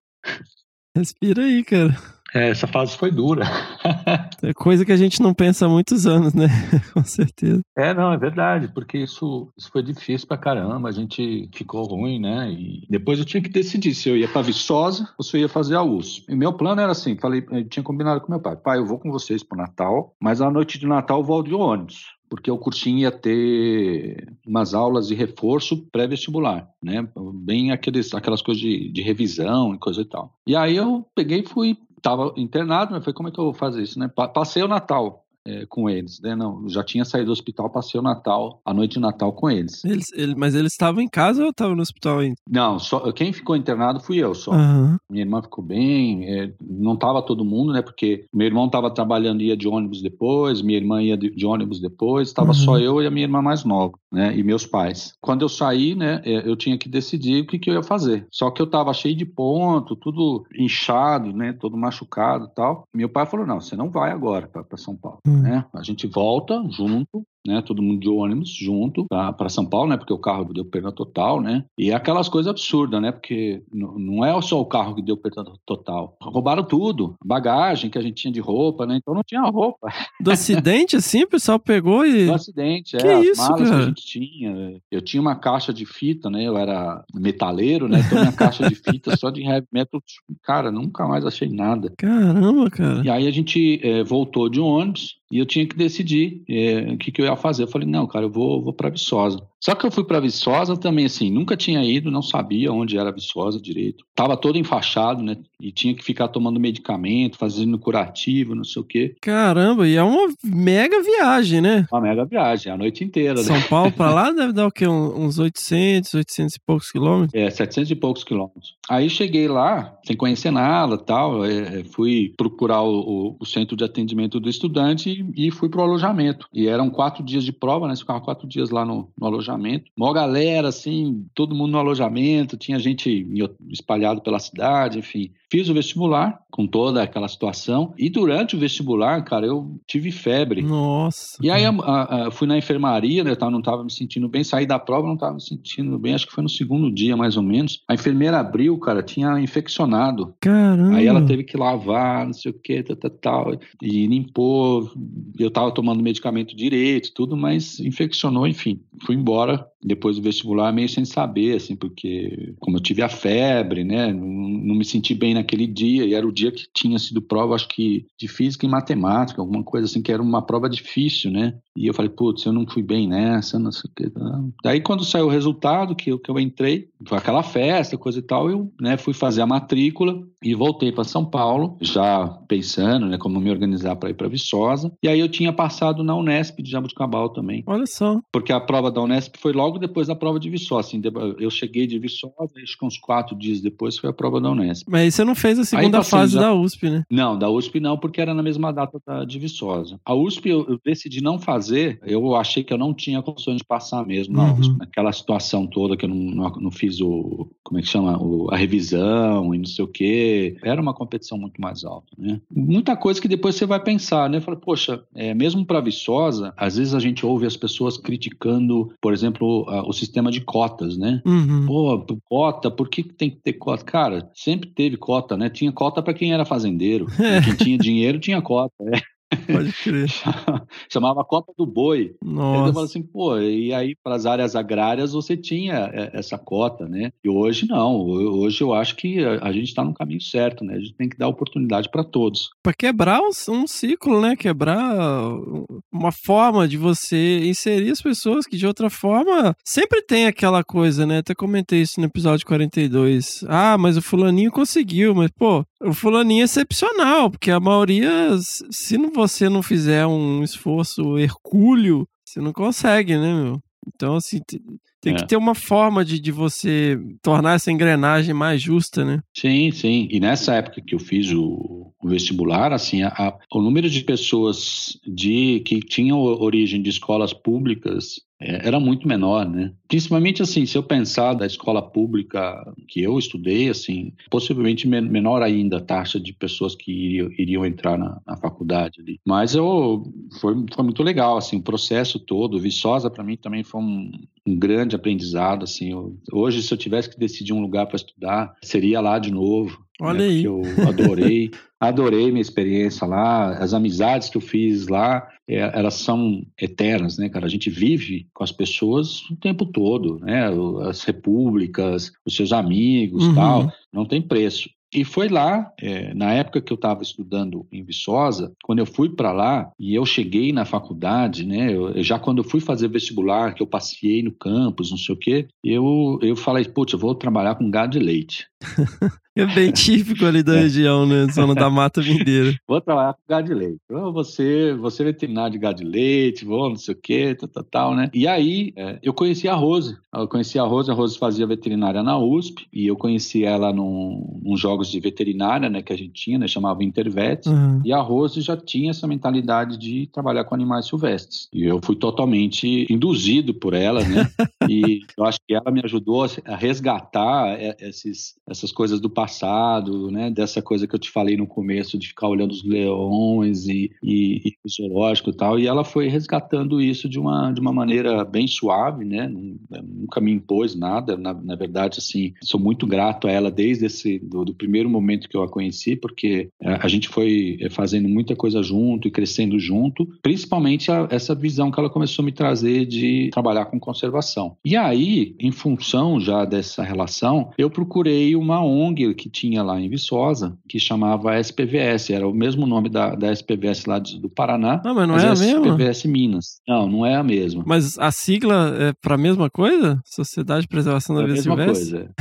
Respira aí, cara. É, essa fase foi dura. [laughs] é coisa que a gente não pensa há muitos anos, né? [laughs] Com certeza. É, não, é verdade, porque isso, isso foi difícil pra caramba, a gente ficou ruim, né? E depois eu tinha que decidir se eu ia pra Viçosa ou se eu ia fazer a USP. E meu plano era assim, falei, eu tinha combinado com meu pai, pai, eu vou com vocês pro Natal, mas à noite de Natal eu volto de ônibus porque o cursinho ia ter umas aulas de reforço pré-vestibular, né? Bem aqueles, aquelas coisas de, de revisão e coisa e tal. E aí eu peguei e fui estava internado, mas foi como é que eu vou fazer isso, né? Passei o Natal é, com eles, né? Não, já tinha saído do hospital, passei o Natal, a noite de Natal com eles. eles ele, mas eles estavam em casa ou estavam no hospital ainda? Não, só, quem ficou internado fui eu só. Uhum. Minha irmã ficou bem, é, não estava todo mundo, né? Porque meu irmão estava trabalhando ia de ônibus depois, minha irmã ia de, de ônibus depois, estava uhum. só eu e a minha irmã mais nova, né? E meus pais. Quando eu saí, né? É, eu tinha que decidir o que, que eu ia fazer. Só que eu estava cheio de ponto, tudo inchado, né? Todo machucado tal. Meu pai falou: não, você não vai agora para São Paulo, uhum. né? A gente volta junto, né? Todo mundo de ônibus junto para São Paulo, né? Porque o carro deu perda total, né? E é aquelas coisas absurdas, né? Porque não é só o carro que deu perda total. Roubaram tudo, bagagem que a gente tinha de roupa, né? Então não tinha roupa. Do acidente, assim, o pessoal pegou e. Do acidente, que é. Isso, as malas cara? que a gente tinha. Eu tinha uma caixa de fita, né? Eu era metaleiro, né? Então minha caixa de fita só de heavy metal, cara, nunca mais achei nada. Caramba, cara. E aí a gente é, voltou de ônibus e eu tinha que decidir é, o que, que eu ia fazer. Eu falei, não, cara, eu vou, vou para Viçosa. Só que eu fui para Viçosa também, assim, nunca tinha ido, não sabia onde era Viçosa direito. Tava todo enfaixado, né? E tinha que ficar tomando medicamento, fazendo curativo, não sei o quê. Caramba, e é uma mega viagem, né? Uma mega viagem, a noite inteira, né? São Paulo para lá [laughs] deve dar o quê? Uns 800, 800 e poucos quilômetros? É, 700 e poucos quilômetros. Aí cheguei lá, sem conhecer nada tal, é, fui procurar o, o, centro de atendimento do estudante e, e fui pro alojamento. E eram quatro dias de prova, né? Ficava quatro dias lá no, no alojamento alojamento. Mó galera, assim, todo mundo no alojamento, tinha gente espalhado pela cidade, enfim. Fiz o vestibular com toda aquela situação. E durante o vestibular, cara, eu tive febre. Nossa. E aí a- a- a- fui na enfermaria, né? Eu tava- não estava me sentindo bem, saí da prova, não estava me sentindo bem, acho que foi no segundo dia, mais ou menos. A enfermeira abriu, cara, tinha infeccionado. Caramba. Aí ela teve que lavar, não sei o que, tal, tal, tal, e limpou. Eu tava tomando medicamento direito, tudo, mas infeccionou, enfim. Fui embora depois do vestibular, meio sem saber, assim, porque como eu tive a febre, né, não, não me senti bem naquele dia, e era o dia que tinha sido prova, acho que de física e matemática, alguma coisa assim, que era uma prova difícil, né? E eu falei, putz, eu não fui bem nessa, não sei o que. tá. Daí quando saiu o resultado, que eu, que eu entrei, foi aquela festa, coisa e tal, eu né, fui fazer a matrícula e voltei para São Paulo, já pensando, né, como me organizar para ir para Viçosa. E aí eu tinha passado na Unesp de Jabuticabal também, Olha só. porque a prova da Unesp foi logo depois da prova de Viçosa. Assim, eu cheguei de Viçosa, acho que uns quatro dias depois foi a prova da Unesp. Mas aí você não fez a segunda passei fase já- da USP, né? Não, da USP não, porque era na mesma data da, de Viçosa. A USP eu, eu decidi não fazer, eu achei que eu não tinha condições de passar mesmo na Uhum. USP. Naquela situação toda que eu não, não, não fiz o, como é que chama, o- a revisão e não sei o quê. Era uma competição muito mais alta, né? Muita coisa que depois você vai pensar, né? Fala, poxa, é, mesmo para Viçosa, às vezes a gente ouve as pessoas criticando, por exemplo, a- o sistema de cotas, né? Uhum. Pô, cota, por que tem que ter cota? Cara, sempre teve cota, né? Tinha cota para quem era fazendeiro. É. [laughs] Quem tinha dinheiro tinha cota. né? Pode crer. [laughs] Chamava cota do boi. Nossa. assim, pô, e aí para as áreas agrárias você tinha é, essa cota, né? E hoje não. Ho- Hoje eu acho que a gente está no caminho certo, né? A gente tem que dar oportunidade para todos. Pra quebrar um, um ciclo, né? Quebrar uma forma de você inserir as pessoas que de outra forma sempre tem aquela coisa, né? Até comentei isso no episódio 42. Ah, mas o fulaninho conseguiu, mas pô, o fulaninho é excepcional, porque a maioria, se você não fizer um esforço hercúleo, você não consegue, né, meu? Então, assim, te- tem que É. ter uma forma de, de você tornar essa engrenagem mais justa, né? Sim, sim. E nessa época que eu fiz o, o vestibular, assim, a- a- o número de pessoas de que tinham origem de escolas públicas era muito menor, né? Principalmente assim, se eu pensar da escola pública que eu estudei, assim, possivelmente men- menor ainda a taxa de pessoas que iriam, iriam entrar na, na faculdade ali. Mas eu foi, foi muito legal, assim, o processo todo. Viçosa para mim também foi um, um grande aprendizado, assim. Eu- hoje, se eu tivesse que decidir um lugar para estudar, seria lá de novo. Olha né, aí. Eu adorei, [laughs] adorei minha experiência lá, as amizades que eu fiz lá, é, elas são eternas, né, cara? A gente vive com as pessoas o tempo todo, né? As repúblicas, os seus amigos, Uhum. tal, não tem preço. E foi lá, é, na época que eu estava estudando em Viçosa, quando eu fui para lá e eu cheguei na faculdade, né? eu- já quando eu fui fazer vestibular, que eu passei no campus, não sei o quê, eu, eu falei, putz, eu vou trabalhar com gado de leite. [laughs] É bem típico ali da [laughs] região, né? Zona da Mata Mineira. [laughs] Vou trabalhar com gado de leite. Eu, você, você veterinário de gado de leite, vou não sei o quê, tal, tal, tal, né? E aí, é, eu conheci a Rose. Eu conheci a Rose, a Rose fazia veterinária na USP, e eu conheci ela num, num jogos de veterinária, né, que a gente tinha, né, chamava Intervet. Uhum. E a Rose já tinha essa mentalidade de trabalhar com animais silvestres. E eu fui totalmente induzido por ela, né? [laughs] e eu acho que ela me ajudou a resgatar é, esses, essas coisas do passado, né? Dessa coisa que eu te falei no começo, de ficar olhando os leões e, e, e o zoológico e tal. E ela foi resgatando isso de uma, de uma maneira bem suave, né? Nunca me impôs nada. Na, na verdade, assim, sou muito grato a ela desde esse, do, do primeiro momento que eu a conheci, porque a, a gente foi fazendo muita coisa junto e crescendo junto, principalmente a, essa visão que ela começou a me trazer de trabalhar com conservação. E aí, em função já dessa relação, eu procurei uma ONG que tinha lá em Viçosa, que chamava SPVS, era o mesmo nome da, da SPVS lá de, do Paraná. Ah, mas não é a mesma? SPVS Minas. Não, não é a mesma. Mas a sigla é para a mesma coisa? Sociedade de Preservação da a Vida mesma Silvestre? coisa.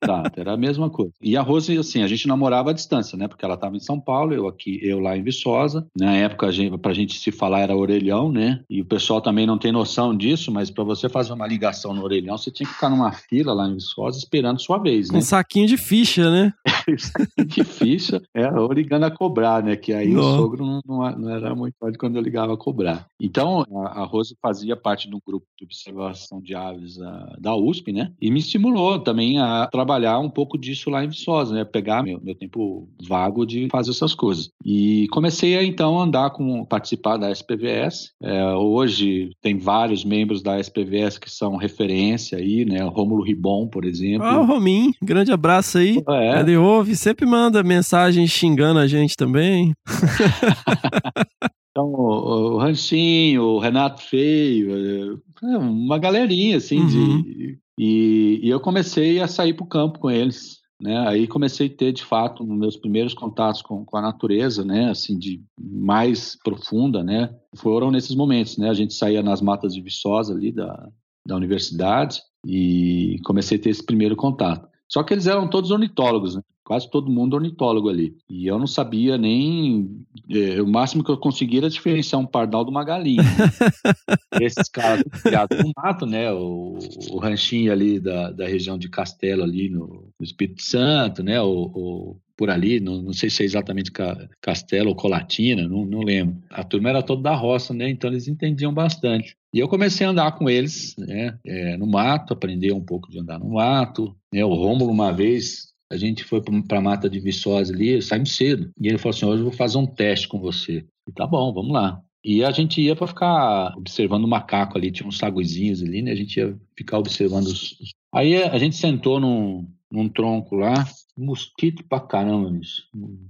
tá, era a mesma coisa. E a Rose, assim, a gente namorava à distância, né? Porque ela estava em São Paulo, eu aqui, eu lá em Viçosa. Na época, a gente, pra gente se falar era orelhão, né? E o pessoal também não tem noção disso, mas para você fazer uma ligação no orelhão, você tinha que ficar numa fila lá em Viçosa esperando sua vez, né? Um saquinho de ficha, né? [laughs] é difícil, é, ou ligando a cobrar, né? Que aí Não. o sogro não, não, era muito forte quando eu ligava a cobrar. Então, a, a Rose fazia parte do grupo de observação de aves ah, da USP, né? E me estimulou também a trabalhar um pouco disso lá em Viçosa, né? Pegar meu, meu tempo vago de fazer essas coisas. E comecei a, então, andar com, participar da SPVS. É, hoje tem vários membros da SPVS que são referência aí, né? O Rômulo Ribon, por exemplo. Ah, o Romim, grande abraço aí. É, Ele ouve, sempre manda mensagem xingando a gente também. [laughs] Então, o, o Ranchinho, o Renato Feio, é, uma galerinha, assim, Uhum. de... E, e eu comecei a sair para o campo com eles, né? Aí comecei a ter, de fato, meus primeiros contatos com, com a natureza, né? Assim, de mais profunda, né? Foram nesses momentos, né? A gente saía nas matas de Viçosa ali da, da universidade e comecei a ter esse primeiro contato. Só que eles eram todos ornitólogos, né? Quase todo mundo ornitólogo ali. E eu não sabia nem. eh, o máximo que eu conseguia era diferenciar um pardal de uma galinha. [laughs] Esses caras criados no mato, né? O, o ranchinho ali da, da região de Castelo, ali no, no Espírito Santo, né? O, o- por ali, não, não sei se é exatamente Ca- Castelo ou Colatina, não, não lembro. A turma era toda da roça, né? Então eles entendiam bastante. E eu comecei a andar com eles, né? eh, no mato, aprender um pouco de andar no mato. Né? O Rômulo, uma vez, a gente foi para a mata de Viçosa ali, saímos cedo. E ele falou assim: hoje eu vou fazer um teste com você. E tá bom, vamos lá. E a gente ia para ficar observando o macaco ali, tinha uns saguizinhos ali, né? A gente ia ficar observando os. Aí a gente sentou num, num tronco lá, mosquito pra caramba, bicho.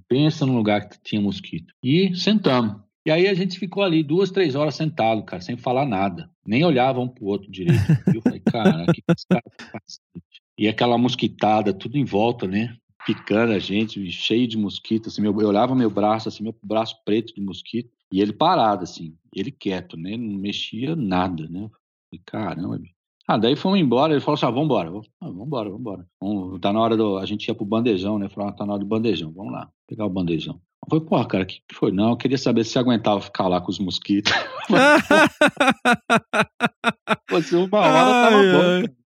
Pensa num lugar que tinha mosquito. E sentamos. E aí a gente ficou ali duas, três horas sentado, cara, sem falar nada. Nem olhava um pro outro direito. Eu falei, cara, o que esse cara faz? E aquela mosquitada, tudo em volta, né? Picando a gente, cheio de mosquito, assim, meu, eu olhava meu braço, assim, meu braço preto de mosquito, e ele parado, assim, ele quieto, né? Não mexia nada, né? Falei, caramba. Ah, daí fomos embora, ele falou assim, ah, vambora, vamos ah, vambora, vambora. Vamos, tá na hora do, a gente ia pro bandejão, né? Falou, ah, tá na hora do bandejão, vamos lá, pegar o bandejão. Eu falei, pô, cara, o que foi? Não, eu queria saber se você aguentava ficar lá com os mosquitos. [laughs] Pô, se uma hora tava Ai, bom, cara. Ficou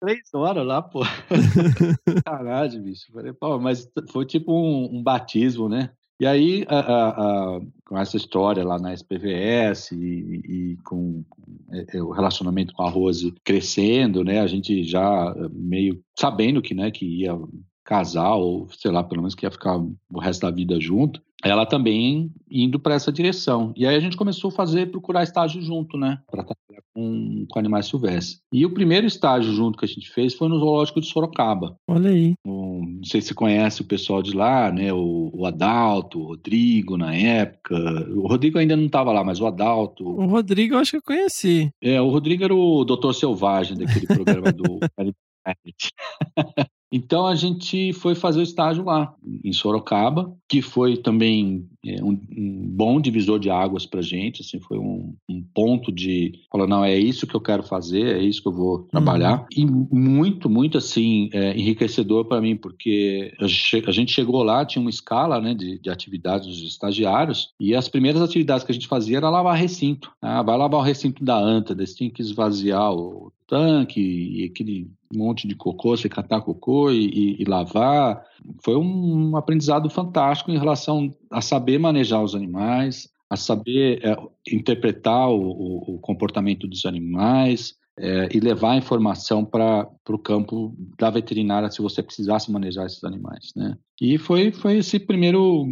Três horas lá, pô. [laughs] Caralho, bicho. Falei, pô, mas foi tipo um, um batismo, né? E aí, a- a- a- com essa história lá na SPVS e, e com é, é, o relacionamento com a Rose crescendo, né? A gente já é, meio sabendo que, né, que ia casar ou sei lá, pelo menos que ia ficar o resto da vida junto. Ela também indo para essa direção. E aí a gente começou a fazer, procurar estágio junto, né? Para trabalhar com, com animais silvestres. E o primeiro estágio junto que a gente fez foi no Zoológico de Sorocaba. Olha aí. Não sei se você conhece o pessoal de lá, né? O, o Adalto, o Rodrigo na época. O Rodrigo ainda não estava lá, mas o Adalto. O Rodrigo eu acho que eu conheci. É, o Rodrigo era o Doutor Selvagem daquele programa do. [laughs] [laughs] Então a gente foi fazer o estágio lá, em Sorocaba, que foi também um, um bom divisor de águas para gente. Assim, foi um, um ponto de falar, não, é isso que eu quero fazer, é isso que eu vou trabalhar. E muito, muito assim, é, enriquecedor para mim, porque a gente chegou lá, tinha uma escala né, de, de atividades dos estagiários, e as primeiras atividades que a gente fazia era lavar recinto. Ah, vai lavar o recinto da anta, você tinha que esvaziar o tanque e aquele monte de cocô, você catar cocô e, e- e lavar. Foi um aprendizado fantástico em relação a saber manejar os animais, a saber é, interpretar o, o- o comportamento dos animais é, e levar a informação para o campo da veterinária se você precisasse manejar esses animais, né? E foi, foi esse primeiro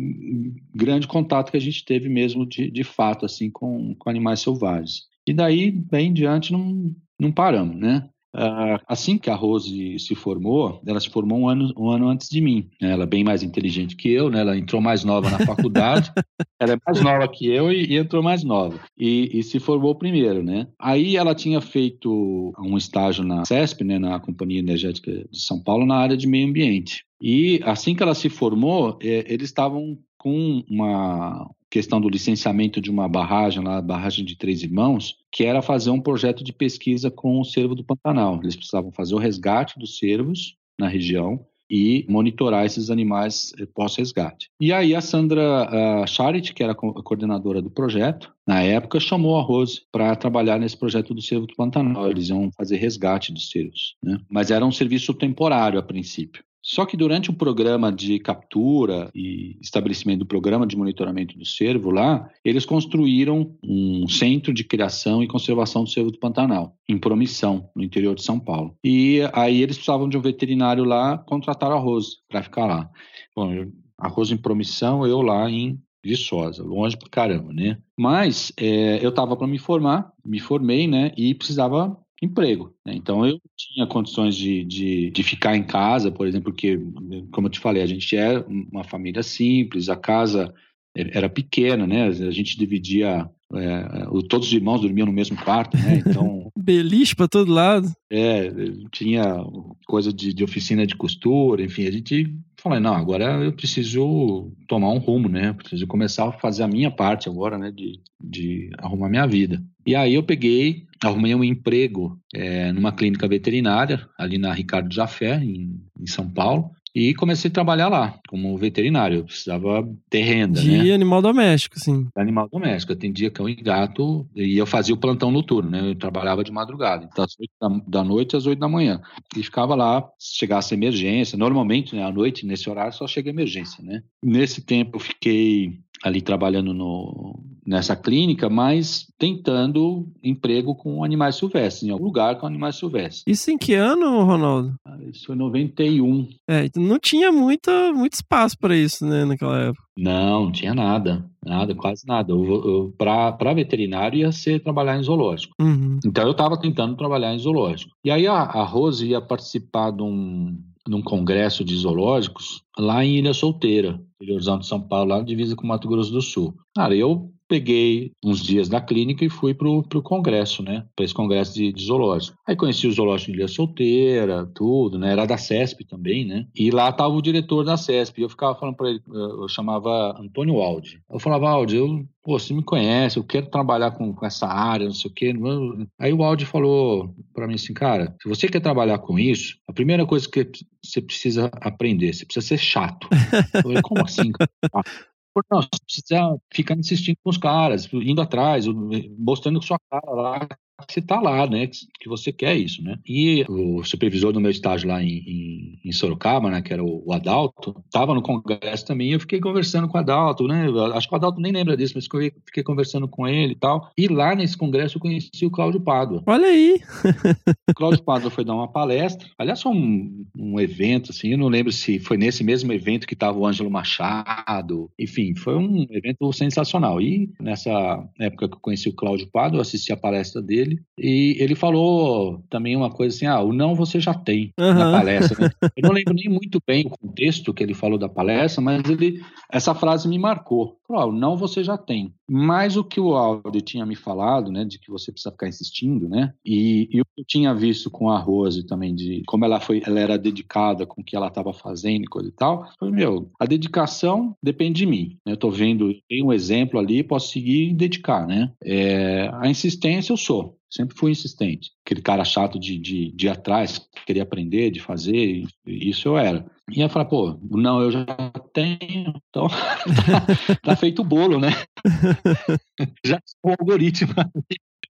grande contato que a gente teve mesmo de, de fato assim com, com animais selvagens. E daí, bem em diante, não, não paramos, né? Ah, assim que a Rose se formou, ela se formou um ano, um ano antes de mim. Ela é bem mais inteligente que eu, né? Ela entrou mais nova na faculdade. [laughs] ela é mais nova que eu e, e entrou mais nova. E, e se formou primeiro, né? Aí ela tinha feito um estágio na CESP, né? Na Companhia Energética de São Paulo, na área de meio ambiente. E assim que ela se formou, eh, eles estavam com uma questão do licenciamento de uma barragem, lá, a barragem de Três Irmãos, que era fazer um projeto de pesquisa com o cervo do Pantanal. Eles precisavam fazer o resgate dos cervos na região e monitorar esses animais eh, pós-resgate. E aí a Sandra Charit, que era a coordenadora do projeto, na época chamou a Rose para trabalhar nesse projeto do cervo do Pantanal. Eles iam fazer resgate dos cervos, né? Mas era um serviço temporário a princípio. Só que durante o programa de captura e estabelecimento do programa de monitoramento do cervo lá, eles construíram um centro de criação e conservação do cervo do Pantanal, em Promissão, no interior de São Paulo. E aí eles precisavam de um veterinário lá, contrataram a Rose para ficar lá. Bom, a Rose em Promissão, eu lá em Viçosa, longe pra caramba, né? Mas é, eu estava para me formar, me formei, né? E precisava emprego. Né? Então eu tinha condições de, de, de, ficar em casa, por exemplo, porque, como eu te falei, a gente é uma família simples, a casa era pequena, né? A gente dividia. É, todos os irmãos dormiam no mesmo quarto, né? Então. [laughs] Beliche para todo lado. É, tinha coisa de, de oficina de costura, enfim, a gente falou, não, agora eu preciso tomar um rumo, né? Preciso começar a fazer a minha parte agora, né? De, de arrumar minha vida. E aí eu peguei, arrumei um emprego é, numa clínica veterinária, ali na Ricardo Jafé, em, em São Paulo. E comecei a trabalhar lá, como veterinário. Eu precisava ter renda, de né? animal doméstico, sim. Animal doméstico. Eu atendia cão e gato e eu fazia o plantão noturno, né? Eu trabalhava de madrugada, então, das 8 da, da noite às 8 da manhã. E ficava lá, se chegasse emergência. Normalmente, né, à noite, nesse horário, só chega emergência, né? Nesse tempo, eu fiquei ali trabalhando no, nessa clínica, mas tentando emprego com animais silvestres, em algum lugar com animais silvestres. Isso em que ano, Ronaldo? Isso foi 91. É, então não tinha muita, muito espaço para isso, né, naquela época. Não, não tinha nada, nada, quase nada. Para veterinário ia ser trabalhar em zoológico. Uhum. Então eu estava tentando trabalhar em zoológico. E aí a, a Rose ia participar de um, num congresso de zoológicos lá em Ilha Solteira, interiorzão de São Paulo, lá na divisa com Mato Grosso do Sul. Cara, eu peguei uns dias da clínica e fui pro, pro congresso, né? Para esse congresso de, de, zoológico. Aí conheci o zoológico de Ilha Solteira, tudo, né? Era da CESP também, né? E lá tava o diretor da CESP. E eu ficava falando para ele, eu chamava Antônio Aldi. Eu falava, Aldi, eu, pô, você me conhece, eu quero trabalhar com, com essa área, não sei o quê. Aí o Aldi falou para mim assim, cara, se você quer trabalhar com isso, a primeira coisa que você precisa aprender, você precisa ser chato. Eu falei, como assim? Não, você precisa ficar insistindo com os caras, indo atrás, mostrando sua cara lá, você tá lá, né? Que você quer isso, né? E o supervisor do meu estágio lá em, em, em Sorocaba, né? Que era o, o Adalto, tava no congresso também. Eu fiquei conversando com o Adalto, né? Acho que o Adalto nem lembra disso, mas fiquei, fiquei conversando com ele e tal. E lá nesse congresso eu conheci o Cláudio Pádua. Olha aí! o [laughs] Cláudio Pádua foi dar uma palestra. Aliás, foi um, um evento, assim. Eu não lembro se foi nesse mesmo evento que tava o Ângelo Machado. Enfim, foi um evento sensacional. E nessa época que eu conheci o Cláudio Pádua, eu assisti a palestra dele dele. E ele falou também uma coisa assim: ah, o não você já tem uhum. na palestra. Né? [laughs] Eu não lembro nem muito bem o contexto que ele falou da palestra, mas ele, essa frase me marcou. Falou, ah, o não você já tem. Mas o que o Aldi tinha me falado, né, de que você precisa ficar insistindo, né, e, e o que eu tinha visto com a Rose também, de como ela foi, ela era dedicada com o que ela estava fazendo e coisa e tal, foi, meu, a dedicação depende de mim. Né? Eu estou vendo, tem um exemplo ali, posso seguir e dedicar, né. É, a insistência eu sou. Sempre fui insistente. Aquele cara chato de, de, de ir atrás, queria aprender, de fazer, isso eu era. E eu falei, pô, não, eu já tenho, então [laughs] tá, tá feito o bolo, né? [laughs] já o algoritmo.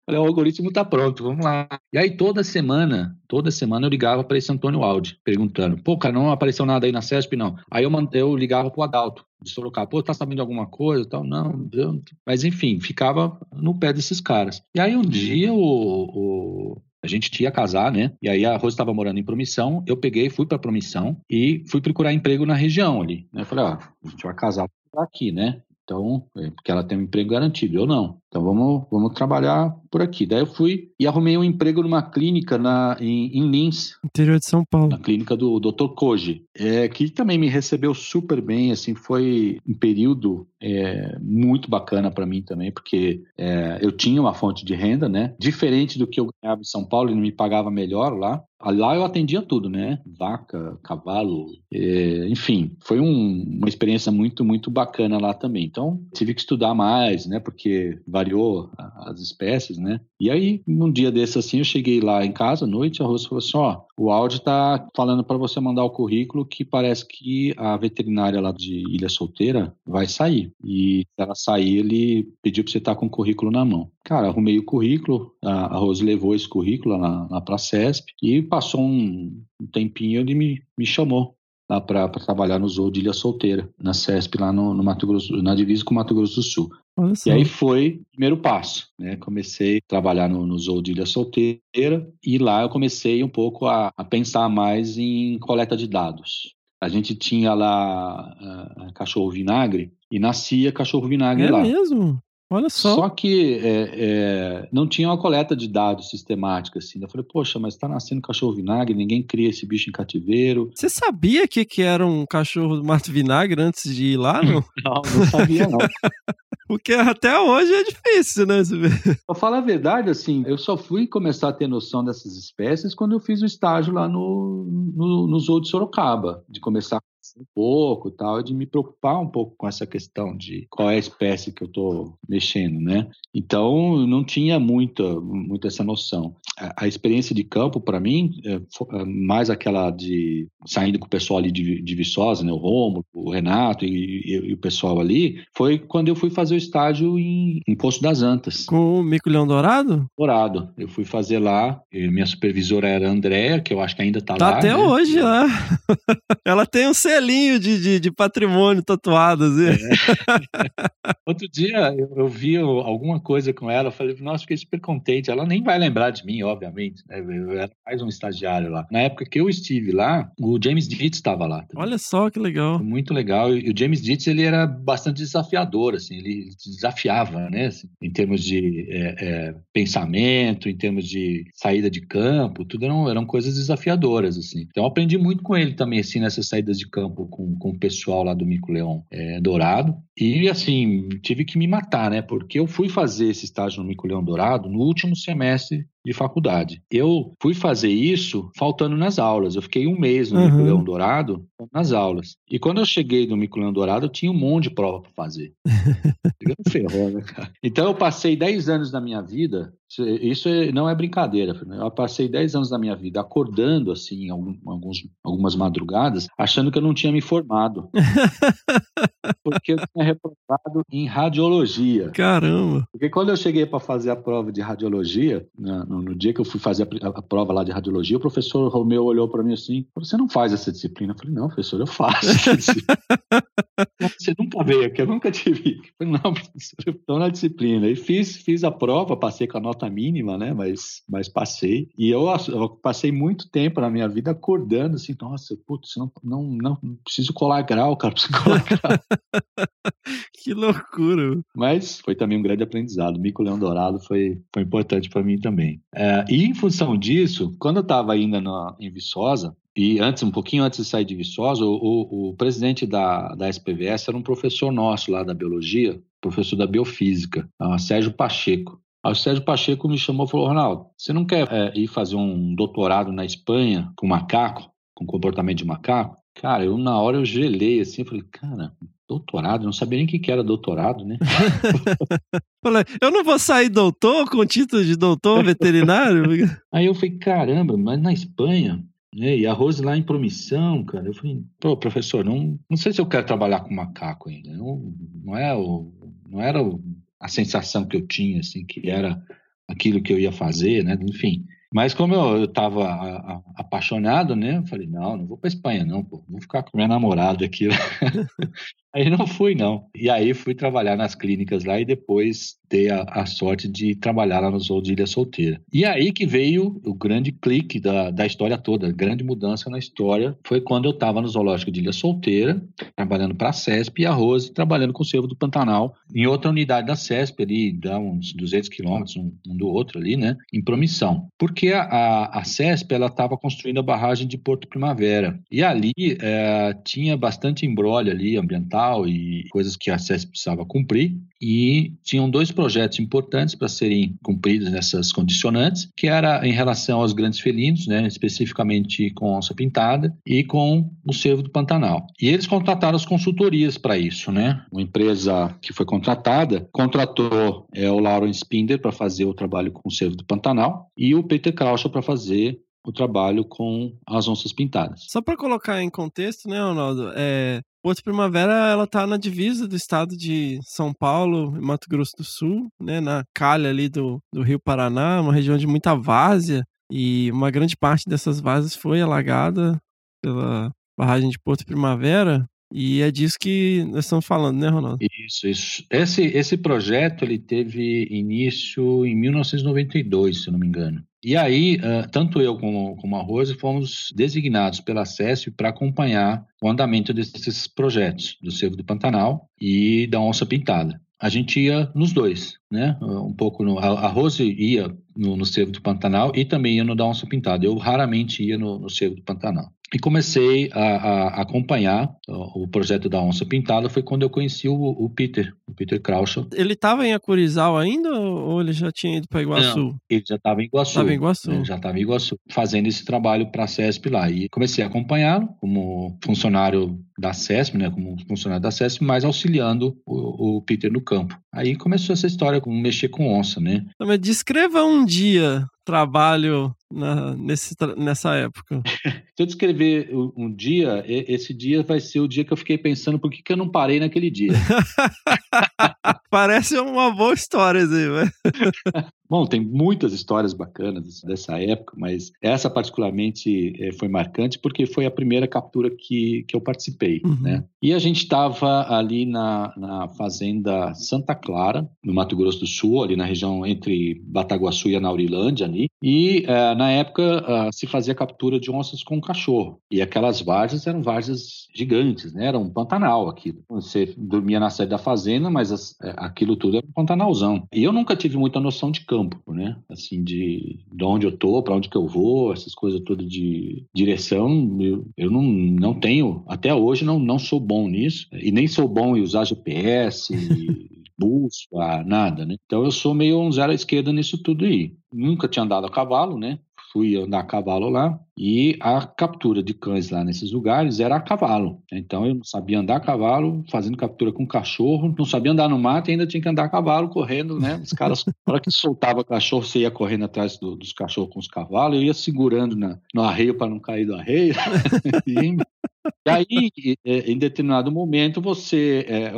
Falei, o algoritmo tá pronto, vamos lá. E aí toda semana, toda semana eu ligava para esse Antônio Aldi, perguntando, pô, cara, não apareceu nada aí na CESP, não. Aí eu, eu ligava pro Adalto, de Sorocaba, pô, tá sabendo alguma coisa tal? Não, eu... mas enfim, ficava no pé desses caras. E aí um dia o, o a gente tinha casar, né? E aí a Rose estava morando em Promissão, eu peguei, fui para Promissão e fui procurar emprego na região ali. Né? Eu falei, ah, a gente vai casar aqui, né? Então, é, porque ela tem um emprego garantido, eu não. Então vamos, vamos trabalhar por aqui. Daí eu fui e arrumei um emprego numa clínica na, em, em Lins. Interior de São Paulo. Na clínica do Dr. Koji, é, que também me recebeu super bem, assim, foi um período é, muito bacana para mim também, porque é, eu tinha uma fonte de renda, né? Diferente do que eu ganhava em São Paulo, ele me pagava melhor lá. Lá eu atendia tudo, né? Vaca, cavalo, é, enfim, foi um, uma experiência muito, muito bacana lá também. Então, tive que estudar mais, né? Porque variou as espécies, né? E aí, num dia desse assim, eu cheguei lá em casa à noite, a Rosa falou assim: ó, o áudio tá falando para você mandar o currículo que parece que a veterinária lá de Ilha Solteira vai sair. E ela sair, ele pediu para você estar tá com o currículo na mão. Cara, arrumei o currículo, a, Rose levou esse currículo lá, lá pra CESP e passou um, um tempinho ele me, me chamou lá para trabalhar no Zoo de Ilha Solteira, na CESP, lá no, no Mato Grosso, na divisa com o Mato Grosso do Sul. E aí foi o primeiro passo, né? Comecei a trabalhar no, no Zoo de Ilha Solteira e lá eu comecei um pouco a, a pensar mais em coleta de dados. A gente tinha lá uh, cachorro vinagre e nascia cachorro vinagre é lá. mesmo? Olha só. Só que é, é, não tinha uma coleta de dados sistemática, assim. Eu falei, poxa, mas está nascendo cachorro vinagre, ninguém cria esse bicho em cativeiro. Você sabia que, que era um cachorro do mato vinagre antes de ir lá, não? [laughs] não, não sabia, não. [laughs] Porque até hoje é difícil, né? Eu falo a verdade, assim, eu só fui começar a ter noção dessas espécies quando eu fiz o estágio lá no, no, no Zoo de Sorocaba, de começar um pouco tal, de me preocupar um pouco com essa questão de qual é a espécie que eu estou mexendo, né? Então, não tinha muita, muito essa noção. A, a experiência de campo, para mim, é, é, mais aquela de saindo com o pessoal ali de, de Viçosa, né? O Romulo, o Renato e, e, e, o pessoal ali, foi quando eu fui fazer o estágio em, em Poço das Antas. Com o Mico-Leão Dourado? Dourado. Eu fui fazer lá, minha supervisora era a Andréa, que eu acho que ainda está tá lá. até né? hoje lá. [laughs] Ela tem um selinho de, de, de patrimônio tatuado, assim. É. [laughs] Outro dia eu, eu, vi alguma coisa com ela, eu falei, nossa, fiquei super contente. Ela nem vai lembrar de mim, obviamente, né? Eu era mais um estagiário lá. Na época que eu estive lá, o James Dietz estava lá. Também. Olha só que legal. Muito legal. E o James Dietz, ele era bastante desafiador, assim, ele desafiava, né? Assim, em termos de é, é, pensamento, em termos de saída de campo, tudo eram, eram coisas desafiadoras, assim. Então eu aprendi muito com ele também, assim, nessas saídas de campo com, com o pessoal lá do Mico Leão é, Dourado. E, assim, tive que me matar, né? Porque eu fui fazer esse estágio no Mico Leão Dourado no último semestre de faculdade. Eu fui fazer isso faltando nas aulas. Eu fiquei um mês no uhum. Mico Leão Dourado nas aulas. E quando eu cheguei no Mico Leão Dourado, eu tinha um monte de prova para fazer. [laughs] ferrou, né, cara? Então eu passei 10 anos da minha vida, isso não é brincadeira, eu passei 10 anos da minha vida acordando assim, alguns, algumas madrugadas, achando que eu não tinha me formado. [laughs] Porque eu tinha reprovado em radiologia. Caramba! Porque quando eu cheguei para fazer a prova de radiologia, no, no, dia que eu fui fazer a, a, prova lá de radiologia, o professor Romeu olhou para mim assim: Você não faz essa disciplina? Eu falei: Não, professor, eu faço. [laughs] Você nunca veio aqui, eu nunca te vi. Eu falei: Não, professor, eu estou na disciplina. E fiz, fiz a prova, passei com a nota mínima, né? Mas, mas passei. E eu, eu passei muito tempo na minha vida acordando assim: Nossa, putz, não, não, não, não preciso colar grau, cara, preciso colar grau. [laughs] que loucura. Mas foi também um grande aprendizado. Mico Leão Dourado foi, foi importante para mim também. É, e em função disso, quando eu estava ainda na, em Viçosa, e antes, um pouquinho antes de sair de Viçosa, o, o, o, presidente da, da SPVS era um professor nosso lá da biologia, professor da biofísica, Sérgio Pacheco. Aí o Sérgio Pacheco me chamou e falou: Ronaldo, você não quer é, ir fazer um doutorado na Espanha com macaco, com comportamento de macaco? Cara, eu na hora eu gelei assim, falei, cara, doutorado, não sabia nem o que era doutorado, né? [laughs] eu não vou sair doutor com título de doutor veterinário? [laughs] Aí eu falei, caramba, mas na Espanha, né? E a Rose lá em promissão, cara, eu falei, pô, professor, não, não sei se eu quero trabalhar com macaco ainda. Não, não é o, não era o, a sensação que eu tinha, assim, que era aquilo que eu ia fazer, né? Enfim. Mas como eu estava apaixonado, né? Eu falei, não, não vou para Espanha, não, pô. Vou ficar com minha namorada aqui. [laughs] aí não fui, não. E aí fui trabalhar nas clínicas lá e depois ter a, a, sorte de trabalhar lá no Zoo de Ilha Solteira. E aí que veio o grande clique da, da história toda, grande mudança na história foi quando eu estava no Zoológico de Ilha Solteira, trabalhando para a CESP, e a Rose trabalhando com o Cervo do Pantanal, em outra unidade da CESP, ali, dá uns 200 quilômetros um, um, do outro ali, né, em promissão. Porque a, a, a CESP, ela estava construindo a barragem de Porto Primavera, e ali é, tinha bastante embrólio ali, ambiental e coisas que a CESP precisava cumprir, e tinham dois projetos importantes para serem cumpridos nessas condicionantes, que era em relação aos grandes felinos, né, especificamente com onça pintada e com o cervo do Pantanal. E eles contrataram as consultorias para isso, né? Uma empresa que foi contratada contratou é, o Lawrence Spinder para fazer o trabalho com o cervo do Pantanal e o Peter Krauscher para fazer o trabalho com as onças pintadas. Só para colocar em contexto, né, Ronaldo? É, Porto Primavera, ela tá na divisa do estado de São Paulo e Mato Grosso do Sul, né, na calha ali do, do Rio Paraná, uma região de muita várzea, e uma grande parte dessas várzeas foi alagada pela, barragem de Porto Primavera. E é disso que nós estamos falando, né, Ronaldo? Isso, isso. Esse, esse projeto ele teve início em 1992, se não me engano. E aí, tanto eu como, como a Rose fomos designados pela SESP para acompanhar o andamento desses projetos, do Cervo do Pantanal e da Onça Pintada. A gente ia nos dois, né? Um pouco no, a Rose ia no, no Cervo do Pantanal e também ia no da Onça Pintada. Eu raramente ia no, no Cervo do Pantanal. E comecei a, a, acompanhar o projeto da Onça Pintada, foi quando eu conheci o, o Peter, o Peter Krauschel. Ele estava em Acurizal ainda ou ele já tinha ido para Iguaçu? Não, ele já estava em Iguaçu. Estava em Iguaçu. Ele já estava em Iguaçu, fazendo esse trabalho para a CESP lá. E comecei a acompanhá-lo como funcionário da CESP, né, como funcionário da CESP, mas auxiliando o, o Peter no campo. Aí começou essa história com mexer com onça, né? Mas descreva um dia trabalho na, nesse, nessa época? [laughs] Se eu descrever um dia, esse dia vai ser o dia que eu fiquei pensando por que, que eu não parei naquele dia. [laughs] [laughs] Parece uma boa história, assim, velho. [laughs] Bom, tem muitas histórias bacanas dessa época, mas essa particularmente eh, foi marcante porque foi a primeira captura que, que eu participei, uhum. né? E a gente estava ali na, na fazenda Santa Clara, no Mato Grosso do Sul, ali na região entre Bataguaçu e Anaurilândia ali, e uh, na época uh, se fazia captura de onças com cachorro, e aquelas várzeas eram várzeas gigantes, né? Era um pantanal aquilo. Você dormia na sede da fazenda, mas as, eh, aquilo tudo era um pantanalzão. E eu nunca tive muita noção de campo, né? Assim, de, de onde eu tô, para onde que eu vou, essas coisas todas de direção, eu, eu não, não tenho, até hoje não, não sou bom nisso, e nem sou bom em usar GPS, [laughs] busca, nada, né? Então eu sou meio um zero à esquerda nisso tudo aí. Nunca tinha andado a cavalo, né? fui andar a cavalo lá e a captura de cães lá nesses lugares era a cavalo. Então eu não sabia andar a cavalo, fazendo captura com cachorro, não sabia andar no mato e ainda tinha que andar a cavalo correndo, né? Os caras, [laughs] na hora que soltava cachorro, você ia correndo atrás do, dos cachorros com os cavalos, eu ia segurando na, no arreio para não cair do arreio. [laughs] E aí, em determinado momento, você é,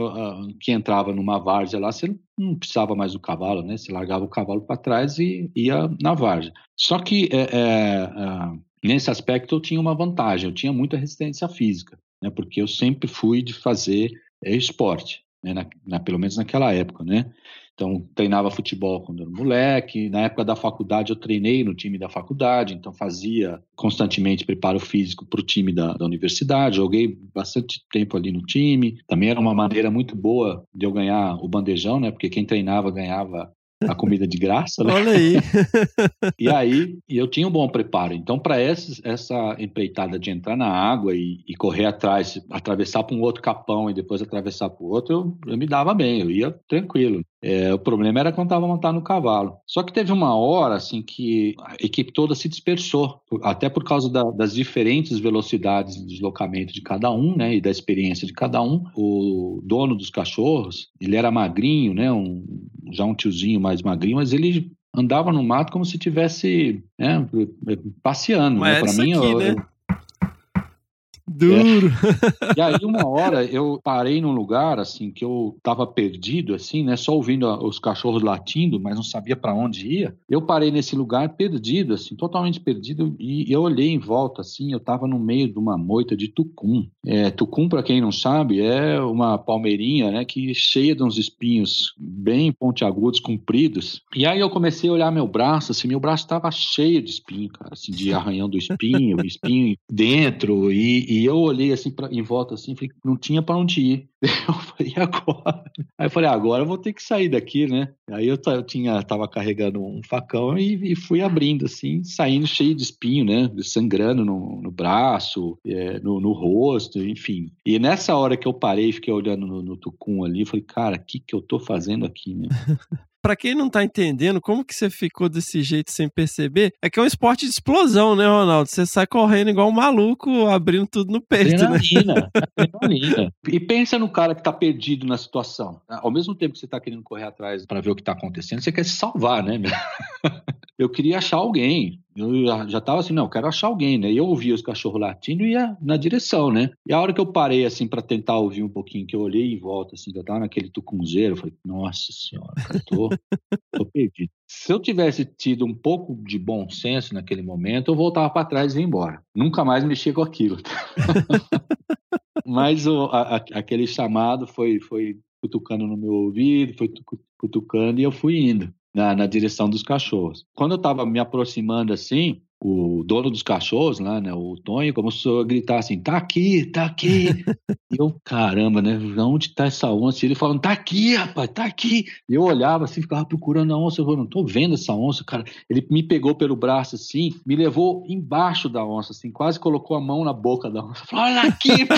que entrava numa várzea lá, você não precisava mais do cavalo, né? Você largava o cavalo para trás e ia na várzea. Só que é, é, é, nesse aspecto eu tinha uma vantagem, eu tinha muita resistência física, né? Porque eu sempre fui de fazer é, esporte, né? Na, na, pelo menos naquela época, né? Então, treinava futebol quando era moleque. Na época da faculdade, eu treinei no time da faculdade, então fazia constantemente preparo físico para o time da, da, universidade. Joguei bastante tempo ali no time. Também era uma maneira muito boa de eu ganhar o bandejão, né? Porque quem treinava ganhava a comida de graça, né? Olha aí. [laughs] e aí, eu tinha um bom preparo. Então, para essa empreitada de entrar na água e, e correr atrás, atravessar para um outro capão e depois atravessar para o outro, eu, eu, me dava bem, eu ia tranquilo. É, o problema era quando estava montado no cavalo. Só que teve uma hora assim que a equipe toda se dispersou, até por causa da, das diferentes velocidades de deslocamento de cada um, né, e da experiência de cada um. O dono dos cachorros, ele era magrinho, né, um, já um tiozinho mais magrinho, mas ele andava no mato como se tivesse né, passeando. Mas né? Para mim, aqui, eu, né? Duro. É. [laughs] E aí, uma hora, eu parei num lugar, assim, que eu tava perdido, assim, né? Só ouvindo os cachorros latindo, mas não sabia para onde ia. Eu parei nesse lugar perdido, assim, totalmente perdido. E eu olhei em volta, assim, eu tava no meio de uma moita de tucum. É, tucum, para quem não sabe, é uma palmeirinha, né? Que cheia de uns espinhos bem pontiagudos, compridos. E aí eu comecei a olhar meu braço, assim, meu braço tava cheio de espinho, cara, assim, de [laughs] arranhão do espinho, espinho dentro e, e e eu olhei assim pra, em volta assim, falei, não tinha para onde ir. [laughs] Eu falei, e agora? Aí eu falei, agora eu vou ter que sair daqui, né? Aí eu, eu tinha, tava carregando um facão e, e, fui abrindo assim, saindo cheio de espinho, né? Sangrando no, no braço, é, no, no, rosto, enfim. E nessa hora que eu parei, fiquei olhando no, no tucum ali, falei, cara, o que que eu tô fazendo aqui, né? [laughs] para quem não tá entendendo como que você ficou desse jeito sem perceber, é que é um esporte de explosão, né, Ronaldo? Você sai correndo igual um maluco, abrindo tudo no peito, né? adrenalina, né? [laughs] Adrenalina. E pensa no cara que tá perdido na situação. Ao mesmo tempo que você tá querendo correr atrás para ver o que tá acontecendo, você quer se salvar, né? [laughs] eu queria achar alguém. Eu já, tava assim, não, eu quero achar alguém, né? E eu ouvia os cachorros latindo e ia na direção, né? E a hora que eu parei, assim, para tentar ouvir um pouquinho, que eu olhei em volta, assim, que eu tava naquele tucunzeiro, eu falei, nossa senhora, cara, tô, tô perdido. Se eu tivesse tido um pouco de bom senso naquele momento, eu voltava para trás e ia embora. Nunca mais mexia com aquilo. [laughs] Mas o, a, aquele chamado foi, foi cutucando no meu ouvido, foi cutucando e eu fui indo na, na direção dos cachorros. Quando eu estava me aproximando assim, o dono dos cachorros lá, né, o Tonho, começou a gritar assim, tá aqui, tá aqui. [laughs] e eu, caramba, né, onde tá essa onça? E ele falando, tá aqui, rapaz, tá aqui. E eu olhava assim, ficava procurando a onça, eu não tô vendo essa onça, cara. Ele me pegou pelo braço assim, me levou embaixo da onça, assim, quase colocou a mão na boca da onça. Falou, olha aqui, pô!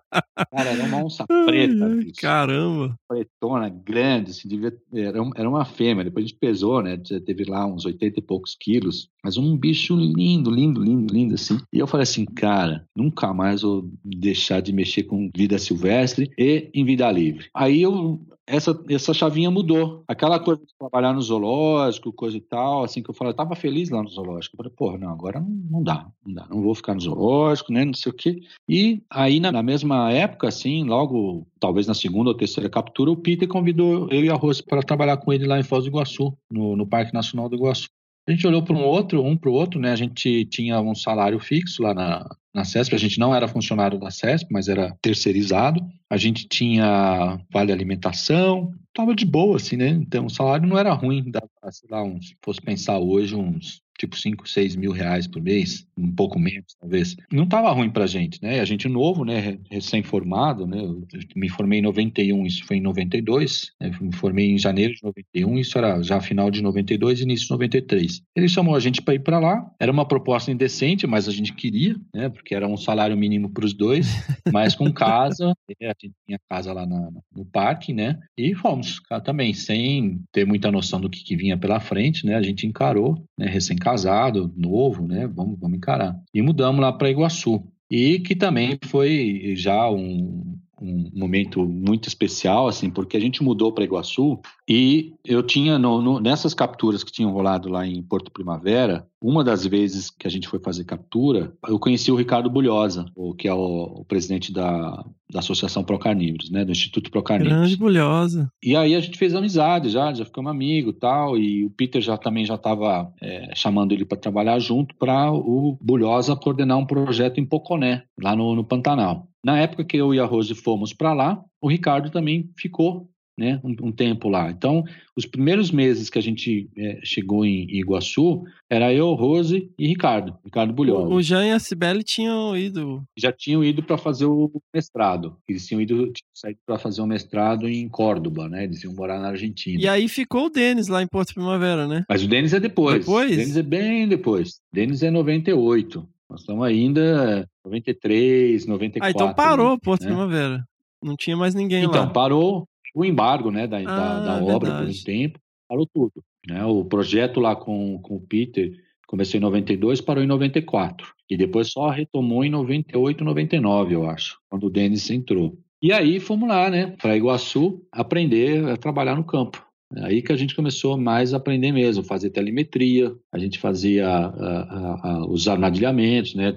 [laughs] Cara, era uma onça preta. Ai, caramba. Pretona, grande, assim, devia, era, era uma fêmea. Depois a gente pesou, né? Teve lá uns 80 e poucos quilos. Mas um bicho lindo, lindo, lindo, lindo, assim. E eu falei assim, cara, nunca mais vou deixar de mexer com vida silvestre e em vida livre. Aí eu essa, essa chavinha mudou. Aquela coisa de trabalhar no zoológico, coisa e tal, assim que eu falei, eu tava feliz lá no zoológico. Eu falei, porra, não, agora não, não dá, não dá, não vou ficar no zoológico, né, não sei o quê. E aí, na, na mesma época, assim, logo, talvez na segunda ou terceira captura, o Peter convidou eu e a Rose para trabalhar com ele lá em Foz do Iguaçu, no, no Parque Nacional do Iguaçu. A gente olhou para um outro, um para o outro, né? A gente tinha um salário fixo lá na, na CESP. A gente não era funcionário da CESP, mas era terceirizado. A gente tinha vale alimentação, tava de boa, assim, né? Então o salário não era ruim, dava, sei lá, uns, se fosse pensar hoje, uns tipo 5, 6 mil reais por mês, um pouco menos, talvez. Não estava ruim para a gente, né? A gente novo, né? Recém-formado, né? Eu me formei em 91, isso foi em 92. Né? Me formei em janeiro de 91, isso era já final de 92, início de 93. Ele chamou a gente para ir para lá. Era uma proposta indecente, mas a gente queria, né? Porque era um salário mínimo para os dois, mas com [laughs] casa. Né? A gente tinha casa lá na, no parque, né? E fomos também, sem ter muita noção do que, que vinha pela frente, né? A gente encarou, né? Recém casado, novo, né? Vamos, vamos encarar. E mudamos lá para Iguaçu. E que também foi já um, um momento muito especial, assim, porque a gente mudou para Iguaçu e eu tinha, no, no, nessas capturas que tinham rolado lá em Porto Primavera, uma das vezes que a gente foi fazer captura, eu conheci o Ricardo Bulhosa, o, que é o, o presidente da, da Associação Procarnívoros, né, do Instituto Procarnívoros. Grande Bulhosa. E aí a gente fez amizade já, já ficamos amigos tal, e o Peter já também já estava é, chamando ele para trabalhar junto para o Bulhosa coordenar um projeto em Poconé, lá no, no Pantanal. Na época que eu e a Rose fomos para lá, o Ricardo também ficou né, um, um, tempo lá. Então, os primeiros meses que a gente é, chegou em Iguaçu, era eu, Rose e Ricardo, Ricardo Bulhol. O Jean e a Cibele tinham ido. Já tinham ido para fazer o mestrado. Eles tinham ido sair para fazer o um mestrado em Córdoba, né? Eles iam morar na Argentina. E aí ficou o Denis lá em Porto Primavera, né? Mas o Denis é depois. Depois? O Denis é bem depois. O Denis é 98. Nós estamos ainda 93, 94. Ah, então parou né? Porto Primavera. Não tinha mais ninguém então, lá. Então, parou o embargo né, da, ah, da, da obra por um tempo, parou tudo. Né? O projeto lá com, com o Peter começou em 92, parou em 94. E depois só retomou em 98, 99, eu acho, quando o Denis entrou. E aí fomos lá, né, para Iguaçu, aprender a trabalhar no campo. É aí que a gente começou mais a aprender mesmo, fazer telemetria, a gente fazia a, a, a, os armadilhamentos, né,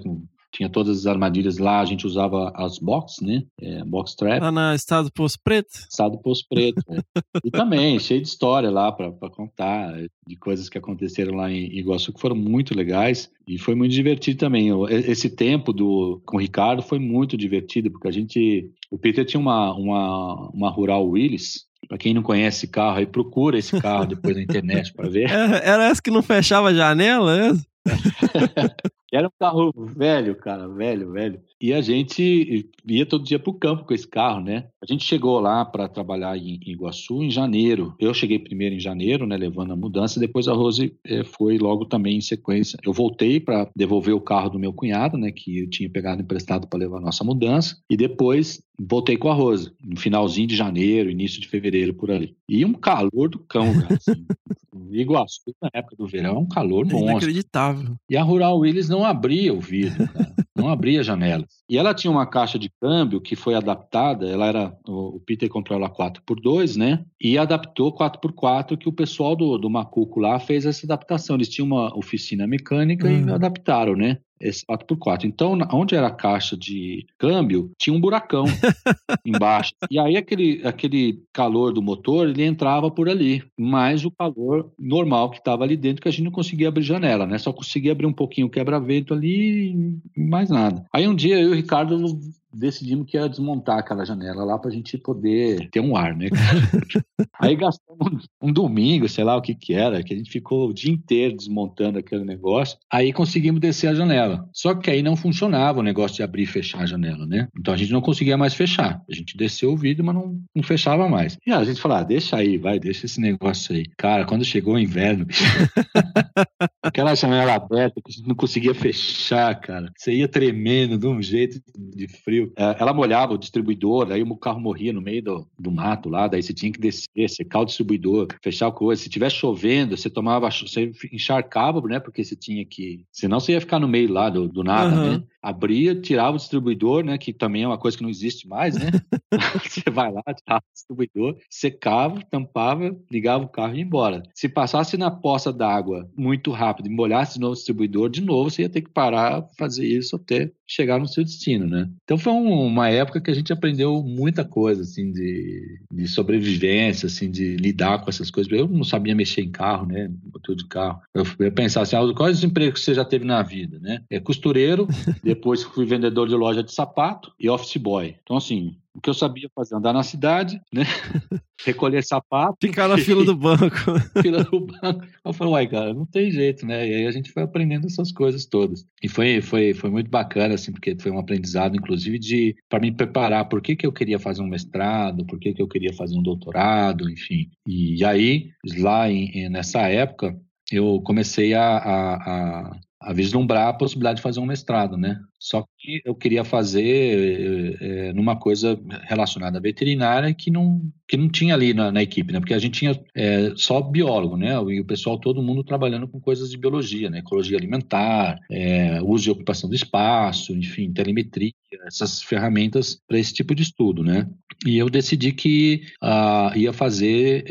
tinha todas as armadilhas lá, a gente usava as box, né? É, box trap. Lá na Estado Poço Preto? Estado Poço Preto. é. E também, [laughs] cheio de história lá para contar, de coisas que aconteceram lá em Iguaçu que foram muito legais. E foi muito divertido também. Esse tempo do, com o Ricardo foi muito divertido, porque a gente. O Peter tinha uma, uma, uma Rural Willis, para quem não conhece esse carro aí, procura esse carro depois na internet para ver. [laughs] Era essa que não fechava a janela? [laughs] Era um carro velho, cara, velho, velho. E a gente ia todo dia para o campo com esse carro, né? A gente chegou lá para trabalhar em Iguaçu em janeiro. Eu cheguei primeiro em janeiro, né, levando a mudança. Depois a Rose é, foi logo também em sequência. Eu voltei para devolver o carro do meu cunhado, né, que eu tinha pegado emprestado para levar a nossa mudança. E depois voltei com a Rose, no finalzinho de janeiro, início de fevereiro, por ali. E um calor do cão, cara. Assim. [laughs] Iguaçu, na época do verão, é um calor monstro. Inacreditável. E a Rural Willis não abria o vidro, cara. Não abria janelas. E ela tinha uma caixa de câmbio que foi adaptada, ela era, o Peter comprou ela 4x2, né? E adaptou 4x4, que o pessoal do, do Macuco lá fez essa adaptação. Eles tinham uma oficina mecânica Uhum. e adaptaram, né? Esse 4x4. Então, onde era a caixa de câmbio, tinha um buracão [laughs] embaixo. E aí, aquele, aquele calor do motor, ele entrava por ali. Mais o calor normal que estava ali dentro, que a gente não conseguia abrir janela, né? Só conseguia abrir um pouquinho o quebra-vento ali e mais nada. Aí, um dia, eu e o Ricardo decidimos que ia desmontar aquela janela lá pra gente poder ter um ar, né? [laughs] Aí gastamos um, domingo, sei lá o que que era, que a gente ficou o dia inteiro desmontando aquele negócio. Aí conseguimos descer a janela. Só que aí não funcionava o negócio de abrir e fechar a janela, né? Então a gente não conseguia mais fechar. A gente desceu o vidro, mas não, não fechava mais. E a gente falou, ah, deixa aí, vai, deixa esse negócio aí. Cara, quando chegou o inverno, [laughs] aquela janela aberta que a gente não conseguia fechar, cara. Você ia tremendo de um jeito de frio. É, Ela molhava o distribuidor, aí o carro morria no meio do, do mato lá, daí você tinha que descer, secar o distribuidor, fechar a coisa. Se tivesse chovendo, você tomava, você encharcava, né? Porque você tinha que. Senão você ia ficar no meio lá do, do nada, Aham. né? Abria, tirava o distribuidor, né? Que também é uma coisa que não existe mais, né? [laughs] [laughs] você vai lá, tirava o distribuidor, secava, tampava, ligava o carro e ia embora. Se passasse na poça d'água muito rápido e molhasse de novo o distribuidor, de novo você ia ter que parar, fazer isso até chegar no seu destino, né? Então foi um- uma época que a gente aprendeu muita coisa, assim, de, de sobrevivência, assim, de lidar com essas coisas. Eu não sabia mexer em carro, né? Motor de carro. Eu, eu pensava assim, ah, quais os empregos que você já teve na vida, né? É costureiro, [laughs] depois fui vendedor de loja de sapato e office boy. Então, assim, o que eu sabia fazer, andar na cidade, né? [laughs] Recolher sapato. Ficar na fila do banco. [laughs] fila do banco. Eu falei, uai, cara, não tem jeito, né? E aí a gente foi aprendendo essas coisas todas. E foi, foi, foi muito bacana, assim, porque foi um aprendizado, inclusive, de para me preparar por que, que eu queria fazer um mestrado, por que, que eu queria fazer um doutorado, enfim. E aí, lá em, nessa época, eu comecei a, a, a, a vislumbrar a possibilidade de fazer um mestrado, né? Só que eu queria fazer eh, numa coisa relacionada à veterinária que não, que não tinha ali na, na equipe, né? Porque a gente tinha eh, só biólogo, né? E o pessoal, todo mundo trabalhando com coisas de biologia, né? Ecologia alimentar, eh, uso e ocupação do espaço, enfim, telemetria, essas ferramentas para esse tipo de estudo, né? E eu decidi que ah, ia fazer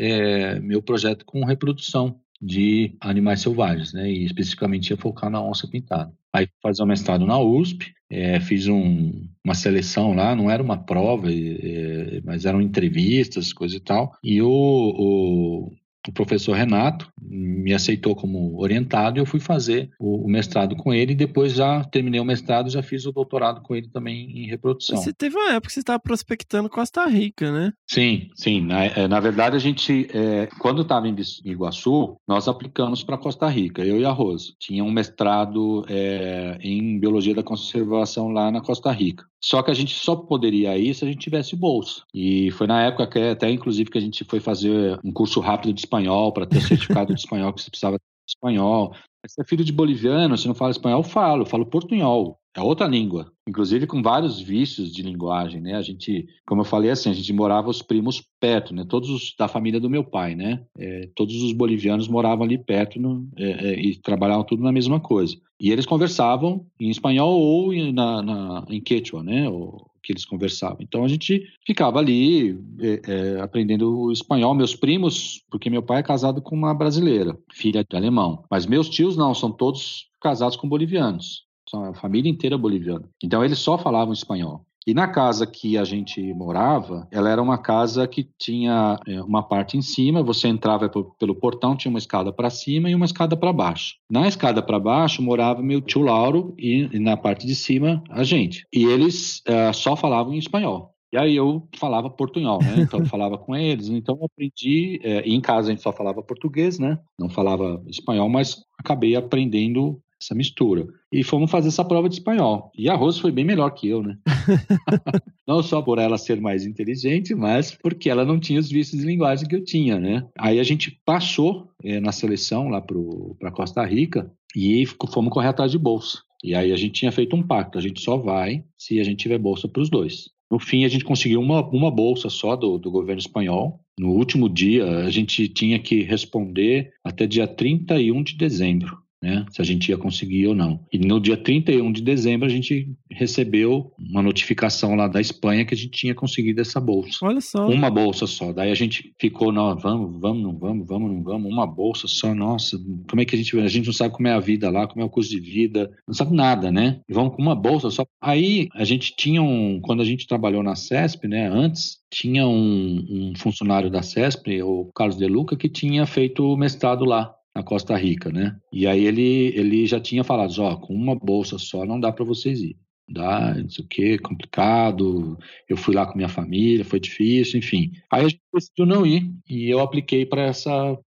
meu projeto com reprodução de animais selvagens, né? E especificamente ia focar na onça pintada. Aí fazer o mestrado na USP, eh, fiz um- uma seleção lá, não era uma prova, eh, mas eram entrevistas, coisa e tal. E o, o- o professor Renato me aceitou como orientado e eu fui fazer o, o mestrado com ele. E depois já terminei o mestrado, já fiz o doutorado com ele também em reprodução. Você teve uma época que você estava prospectando Costa Rica, né? Sim, sim. Na, eh, na verdade, a gente, eh, quando estava em Iguaçu, nós aplicamos para Costa Rica, eu e a Rose. Tinha um mestrado eh, em Biologia da Conservação lá na Costa Rica. Só que a gente só poderia ir se a gente tivesse bolsa. E foi na época que até, inclusive, que a gente foi fazer um curso rápido de espanhol para ter certificado de espanhol que você precisava de espanhol. Você é filho de boliviano, você não fala espanhol? Falo, falo portunhol. É outra língua. Inclusive com vários vícios de linguagem, né? A gente, como eu falei assim, a gente morava os primos perto, né? Todos os da família do meu pai, né? É, todos os bolivianos moravam ali perto no- é, é, e trabalhavam tudo na mesma coisa. E eles conversavam em espanhol ou em, na, na- em quechua, né? O que eles conversavam. Então a gente ficava ali é, é, aprendendo o espanhol. Meus primos, porque meu pai é casado com uma brasileira, filha de alemão. Mas meus tios não, são todos casados com bolivianos. São a família inteira boliviana. Então eles só falavam espanhol. E na casa que a gente morava, ela era uma casa que tinha é, uma parte em cima, você entrava pe- pelo portão, tinha uma escada para cima e uma escada para baixo. Na escada para baixo morava meu tio Lauro e, e na parte de cima a gente. E eles eh, só falavam em espanhol. E aí eu falava portunhol, né? Então eu [laughs] falava com eles. Então eu aprendi. e em casa a gente só falava português, né? Não falava espanhol, mas acabei aprendendo essa mistura. E fomos fazer essa prova de espanhol. E a Rose foi bem melhor que eu, né? [laughs] não só por ela ser mais inteligente, mas porque ela não tinha os vícios de linguagem que eu tinha, né? Aí a gente passou eh, na seleção lá para Costa Rica e fomos correr atrás de bolsa. E aí a gente tinha feito um pacto, a gente só vai se a gente tiver bolsa para os dois. No fim, a gente conseguiu uma, uma bolsa só do, do governo espanhol. No último dia, a gente tinha que responder até dia 31 de dezembro. Né? Se a gente ia conseguir ou não. E no dia 31 de dezembro a gente recebeu uma notificação lá da Espanha que a gente tinha conseguido essa bolsa. Olha só. Uma bolsa só. Daí a gente ficou, não, vamos, vamos, não vamos, vamos, não vamos. Uma bolsa só, nossa, como é que a gente. A gente não sabe como é a vida lá, como é o custo de vida, não sabe nada, né? E vamos com uma bolsa só. Aí a gente tinha um. Quando a gente trabalhou na CESP, né, antes, tinha um, um funcionário da CESP, o Carlos De Luca, que tinha feito mestrado lá na Costa Rica, né? E aí ele, ele já tinha falado, ó, com uma bolsa só não dá para vocês ir. Dá, não sei o que, complicado. Eu fui lá com minha família, foi difícil, enfim. Aí a gente decidiu não ir e eu apliquei para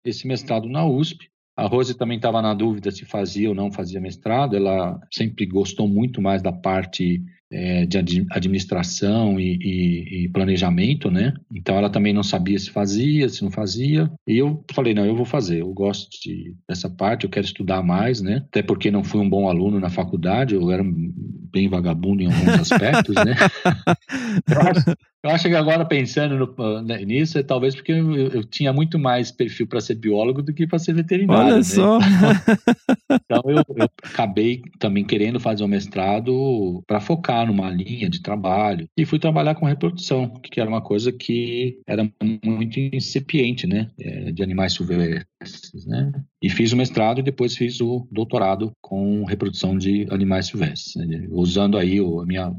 esse mestrado na USP. A Rose também estava na dúvida se fazia ou não fazia mestrado. Ela sempre gostou muito mais da parte é, de administração e, e, e, planejamento, né? Então ela também não sabia se fazia, se não fazia. E eu falei, não, eu vou fazer. Eu gosto de, dessa parte, eu quero estudar mais, né? Até porque não fui um bom aluno na faculdade, eu era bem vagabundo em alguns [laughs] aspectos, né? [laughs] eu, acho, que agora pensando no, né, nisso, é talvez porque eu, eu tinha muito mais perfil para ser biólogo do que para ser veterinário. Olha né? só. [laughs] Então eu, eu acabei também querendo fazer um mestrado para focar numa linha de trabalho e fui trabalhar com reprodução, que era uma coisa que era muito incipiente, né, é, de animais silvestres, né? E fiz o mestrado e depois fiz o doutorado com reprodução de animais silvestres, né? usando aí a minha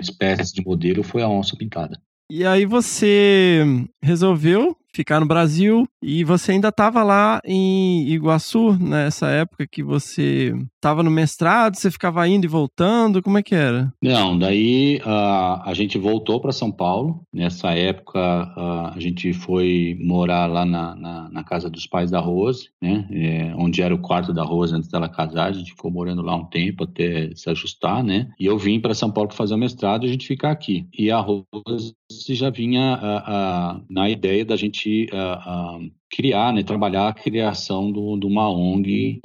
espécie de modelo foi a onça pintada. E aí você resolveu ficar no Brasil e você ainda estava lá em Iguaçu nessa época que você estava no mestrado, você ficava indo e voltando, como é que era? Não, daí uh, a gente voltou para São Paulo. Nessa época uh, a gente foi morar lá na, na, na, casa dos pais da Rose, né? É, onde era o quarto da Rose antes dela casar. A gente ficou morando lá um tempo até se ajustar, né? E eu vim para São Paulo para fazer o mestrado e a gente ficar aqui. E a Rose já vinha uh, na ideia da gente criar, né, trabalhar a criação do, de uma ONG,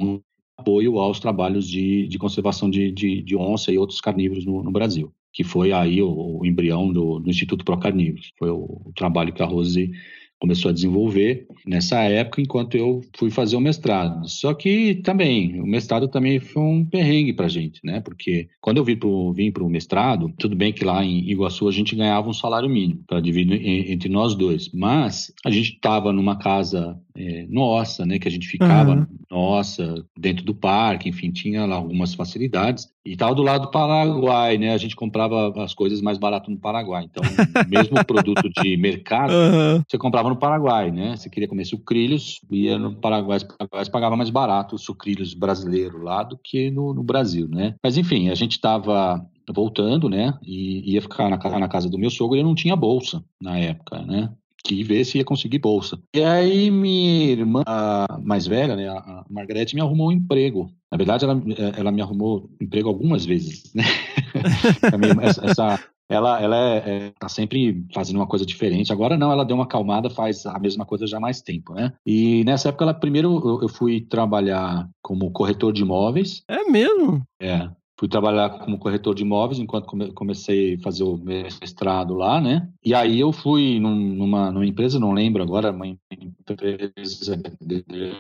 apoio aos trabalhos de, de conservação de, de, de, onça e outros carnívoros no, no Brasil, que foi aí o, o embrião do, do Instituto Procarnívoros. Foi o, o trabalho que a Rose começou a desenvolver nessa época, enquanto eu fui fazer o mestrado. Só que também, o mestrado também foi um perrengue para a gente, né? Porque quando eu vim para o mestrado, tudo bem que lá em Iguaçu a gente ganhava um salário mínimo para dividir entre nós dois, mas a gente estava numa casa é, nossa, né? Que a gente ficava uhum. nossa, dentro do parque, enfim, tinha lá algumas facilidades. E estava do lado do Paraguai, né? A gente comprava as coisas mais barato no Paraguai. Então, [laughs] mesmo produto de mercado, uhum. você comprava no Paraguai, né? Você queria comer sucrilhos, ia no Paraguai, Paraguai pagava mais barato os sucrilhos brasileiros lá do que no, no Brasil, né? Mas enfim, a gente estava voltando, né? E ia ficar na, na casa do meu sogro e eu não tinha bolsa na época, né? Que ver se ia conseguir bolsa. E aí minha irmã, a mais velha, né, a Margarete, me arrumou um emprego. Na verdade, ela, ela me arrumou emprego algumas vezes, né? [laughs] essa, essa, ela, ela é, é, tá sempre fazendo uma coisa diferente. Agora não, ela deu uma acalmada, faz a mesma coisa já há mais tempo, né? E nessa época, ela, primeiro eu, eu fui trabalhar como corretor de imóveis. É mesmo? É fui trabalhar como corretor de imóveis enquanto comecei a fazer o mestrado lá, né? E aí eu fui numa, numa empresa, não lembro agora, uma empresa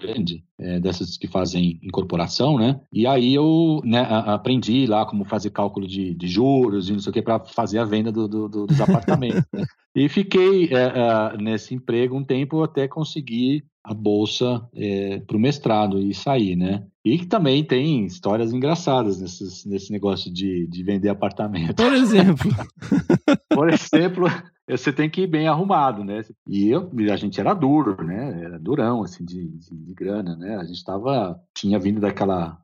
grande, é, dessas que fazem incorporação, né? E aí eu né, aprendi lá como fazer cálculo de, de juros e não sei o que para fazer a venda do, do, dos apartamentos. né? E fiquei é, é, nesse emprego um tempo até conseguir a bolsa é, para o mestrado e sair, né? E que também tem histórias engraçadas nesses, nesse negócio de, de vender apartamento. Por exemplo. [laughs] Por exemplo, você tem que ir bem arrumado, né? E eu, a gente era duro, né? Era durão, assim, de, de, de grana, né? A gente tava, tinha vindo daquela,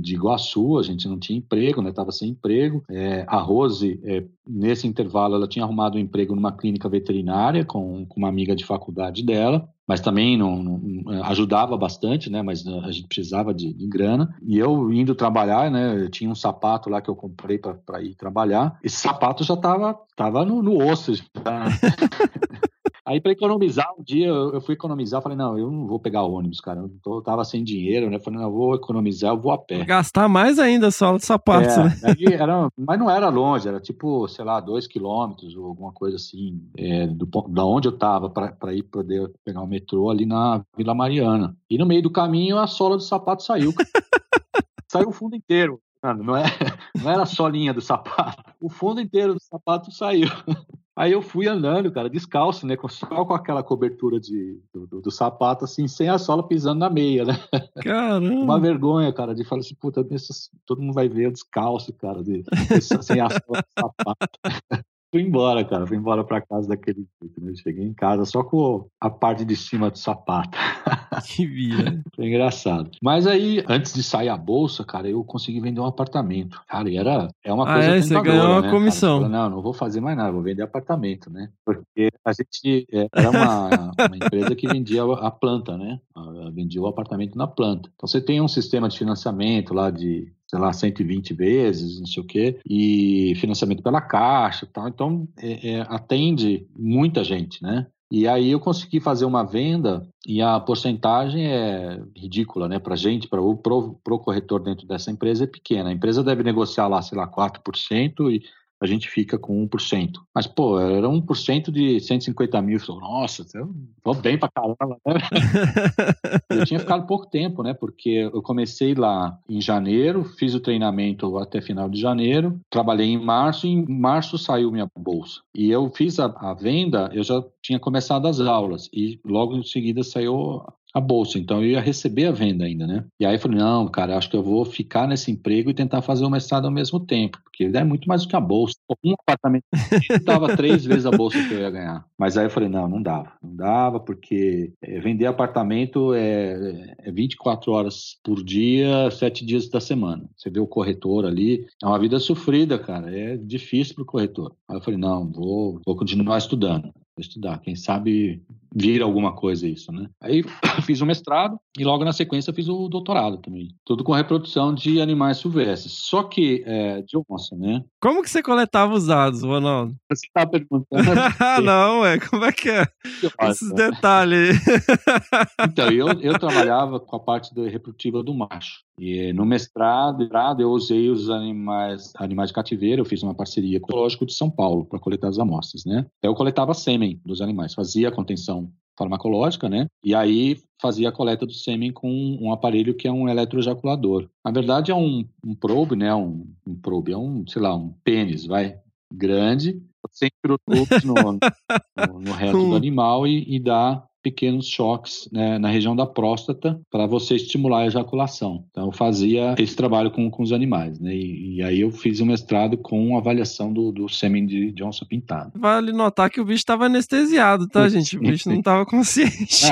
de Iguaçu, a gente não tinha emprego, né? Tava sem emprego. É, a Rose, é, nesse intervalo, ela tinha arrumado um emprego numa clínica veterinária com, com uma amiga de faculdade dela mas também não, não, ajudava bastante, né? Mas a gente precisava de, de, grana. E eu indo trabalhar, né? Eu tinha um sapato lá que eu comprei para ir trabalhar. Esse sapato já estava tava no, no osso. Já. [laughs] Aí, para economizar, um dia eu fui economizar, falei, não, eu não vou pegar ônibus, cara. Eu tô- tava sem dinheiro, né? Falei, não, eu vou economizar, eu vou a pé. Gastar mais ainda a sola de sapato, É, né? [laughs] aí era- mas não era longe, era tipo, sei lá, dois quilômetros ou alguma coisa assim, é, do, ponto- da onde eu tava para ir poder pegar o metrô ali na Vila Mariana. E no meio do caminho a sola do sapato saiu. [laughs] saiu o fundo inteiro. Mano, Não, é, [laughs] não era a solinha do sapato, o fundo inteiro do sapato saiu. [laughs] Aí eu fui andando, cara, descalço, né? Só com aquela cobertura de, do, do- do sapato, assim, sem a sola pisando na meia, né? [laughs] Uma Caramba. vergonha, cara, de falar assim, puta, todo mundo vai ver eu descalço, cara, de, sem a sola do sapato. Fui embora, cara, fui embora pra casa daquele jeito, né? Cheguei em casa só com a parte de cima do sapato. [laughs] Que via. Foi engraçado. Mas aí, antes de sair a bolsa, cara, eu consegui vender um apartamento. Cara, e era é uma Ah, coisa é? Você ganhou uma né, comissão. Fala, não, não vou fazer mais nada, vou vender apartamento, né? Porque a gente é, era uma, uma empresa que vendia a planta, né? Vendia o apartamento na planta. Então você tem um sistema de financiamento lá de sei lá, 120 vezes, não sei o quê, e financiamento pela caixa e tal. Então, é, é, atende muita gente, né? E aí eu consegui fazer uma venda e a porcentagem é ridícula, né? Para gente, para o pro, pro corretor dentro dessa empresa é pequena. A empresa deve negociar lá, sei lá, 4% e a gente fica com 1%. Mas, pô, era 1% de 150 mil. Falei, Nossa, vou bem pra caramba, né? [laughs] eu tinha ficado pouco tempo, né? Porque eu comecei lá em janeiro, fiz o treinamento até final de janeiro, trabalhei em março e em março saiu minha bolsa. E eu fiz a, a venda, eu já tinha começado as aulas e logo em seguida saiu a bolsa, então eu ia receber a venda ainda, né? E aí eu falei, não, cara, acho que eu vou ficar nesse emprego e tentar fazer o mestrado ao mesmo tempo, porque é muito mais do que a bolsa. Um apartamento [laughs] dava três vezes a bolsa que eu ia ganhar. Mas aí eu falei, não, não dava, não dava, porque é, vender apartamento é, é 24 horas por dia, sete dias da semana. Você vê o corretor ali, é uma vida sofrida, cara, é difícil para o corretor. Aí eu falei, não, vou, vou continuar estudando, estudar, quem sabe vira alguma coisa isso, né? Aí [coughs] fiz o mestrado e logo na sequência fiz o doutorado também. Tudo com reprodução de animais silvestres. Só que é, de onça, né? Como que você coletava os dados, Ronaldo? Você tá perguntando. Ah, [laughs] não, ué. Como é que é? Esses detalhes. Então, eu, eu [laughs] trabalhava com a parte do- reprodutiva do macho. E no mestrado, eu usei os animais, animais de cativeiro, eu fiz uma parceria com o Zoológico de São Paulo para coletar as amostras, né? Eu coletava sêmen dos animais, fazia a contenção farmacológica, né? E aí fazia a coleta do sêmen com um aparelho que é um eletroejaculador. Na verdade é um, um probe, né? Um, um probe, é um, sei lá, um pênis, vai, grande, sem produtos no, no, no reto do [laughs] animal e, e dá pequenos choques né, na região da próstata para você estimular a ejaculação. Então eu fazia esse trabalho com, com os animais, né? E, e aí eu fiz um mestrado com avaliação do, do sêmen de, onça pintada. Vale notar que o bicho tava anestesiado, tá, gente? O bicho não tava consciente.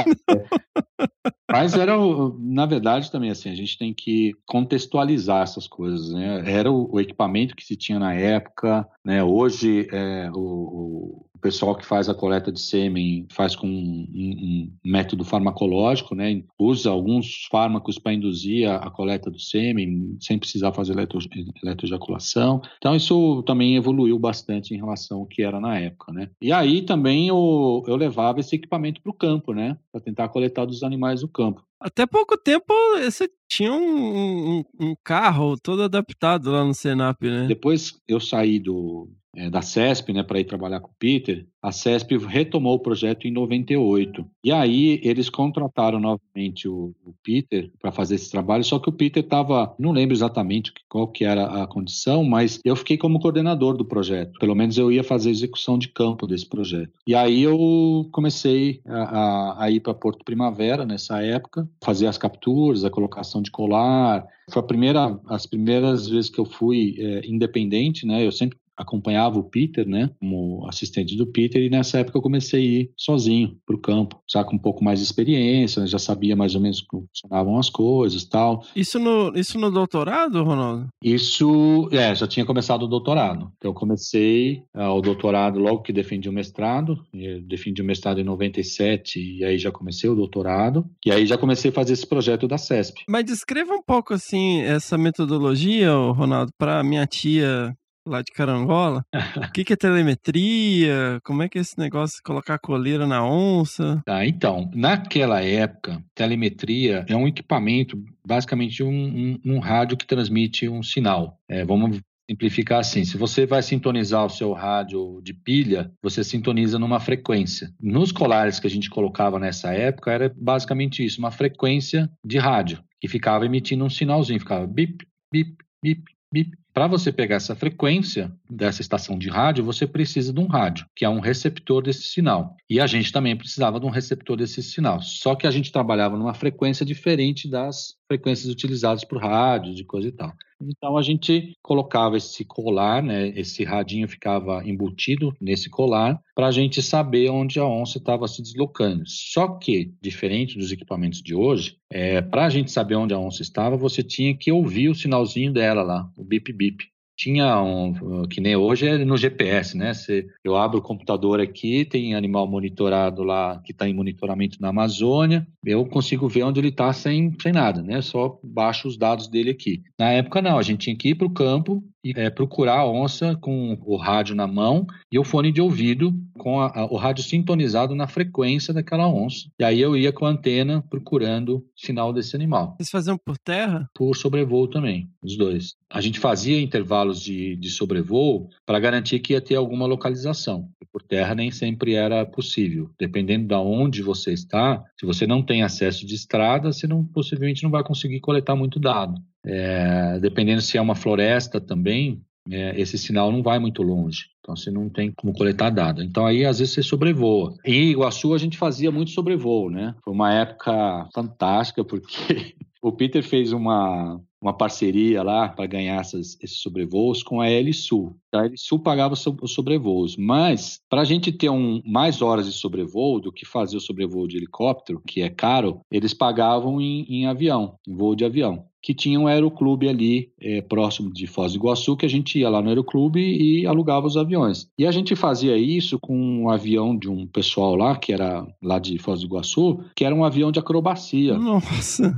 Mas era, na verdade, também assim, a gente tem que contextualizar essas coisas, né? Era o, o equipamento que se tinha na época, né? Hoje, é, o, o pessoal que faz a coleta de sêmen faz com um, um- método farmacológico, né? Usa alguns fármacos para induzir a, a coleta do sêmen, sem precisar fazer eletro, eletroejaculação. Então, isso também evoluiu bastante em relação ao que era na época, né? E aí também eu, eu levava esse equipamento para o campo, né? Para tentar coletar dos animais do campo. Até pouco tempo você tinha um, um- um carro todo adaptado lá no Senap, né? Depois eu saí do, é, da CESP, né, para ir trabalhar com o Peter, a CESP retomou o projeto em 98. E aí eles contrataram novamente o, o Peter para fazer esse trabalho, só que o Peter estava, não lembro exatamente qual que era a condição, mas eu fiquei como coordenador do projeto. Pelo menos eu ia fazer a execução de campo desse projeto. E aí eu comecei a, a- a ir para Porto Primavera nessa época, fazer as capturas, a colocação de colar. Foi a primeira, as primeiras vezes que eu fui é, independente, né? Eu sempre acompanhava o Peter, né, como assistente do Peter, e nessa época eu comecei a ir sozinho para o campo, já com um pouco mais de experiência, né, já sabia mais ou menos como funcionavam as coisas tal. Isso no, isso no doutorado, Ronaldo? Isso, é, já tinha começado o doutorado. Então eu comecei ah, o doutorado logo que defendi o mestrado, eu defendi o mestrado em 97 e aí já comecei o doutorado, e aí já comecei a fazer esse projeto da CESP. Mas descreva um pouco, assim, essa metodologia, Ronaldo, para minha tia lá de Carangola. O que, que é telemetria? Como é que é esse negócio de colocar coleira na onça? Tá, então, naquela época, telemetria é um equipamento, basicamente um, um, um rádio que transmite um sinal. É, vamos simplificar assim: se você vai sintonizar o seu rádio de pilha, você sintoniza numa frequência. Nos colares que a gente colocava nessa época, era basicamente isso: uma frequência de rádio que ficava emitindo um sinalzinho, ficava bip, bip, bip, bip. Para você pegar essa frequência dessa estação de rádio, você precisa de um rádio, que é um receptor desse sinal. E a gente também precisava de um receptor desse sinal. Só que a gente trabalhava numa frequência diferente das frequências utilizadas por rádio, de coisa e tal. Então a gente colocava esse colar, né, esse radinho ficava embutido nesse colar para a gente saber onde a onça estava se deslocando. Só que, diferente dos equipamentos de hoje, é, para a gente saber onde a onça estava, você tinha que ouvir o sinalzinho dela lá, o bip bip tinha um, que nem hoje é no GPS, né? Você, eu abro o computador aqui, tem animal monitorado lá que está em monitoramento na Amazônia, eu consigo ver onde ele está sem, sem nada, né? Só baixo os dados dele aqui. Na época não, a gente tinha que ir para o campo e é, procurar a onça com o rádio na mão e o fone de ouvido com a, a, o rádio sintonizado na frequência daquela onça. E aí eu ia com a antena procurando sinal desse animal. Vocês faziam por terra? Por sobrevoo também, os dois. A gente fazia intervalos de, de sobrevoo para garantir que ia ter alguma localização. Por terra nem sempre era possível. Dependendo de onde você está, se você não tem acesso de estrada, você não, possivelmente não vai conseguir coletar muito dado. É, dependendo se é uma floresta também, é, esse sinal não vai muito longe. Então você não tem como coletar dado. Então aí às vezes você sobrevoa. Em Iguaçu a gente fazia muito sobrevoo, né? Foi uma época fantástica porque [laughs] o Peter fez uma, uma parceria lá para ganhar essas, esses sobrevoos com a L Sul. A L Sul pagava os sobrevoos, mas para a gente ter um, mais horas de sobrevoo do que fazer o sobrevoo de helicóptero, que é caro, eles pagavam em, em avião, em voo de avião que tinha um aeroclube ali é, próximo de Foz do Iguaçu, que a gente ia lá no aeroclube e alugava os aviões. E a gente fazia isso com um avião de um pessoal lá, que era lá de Foz do Iguaçu, que era um avião de acrobacia. Nossa!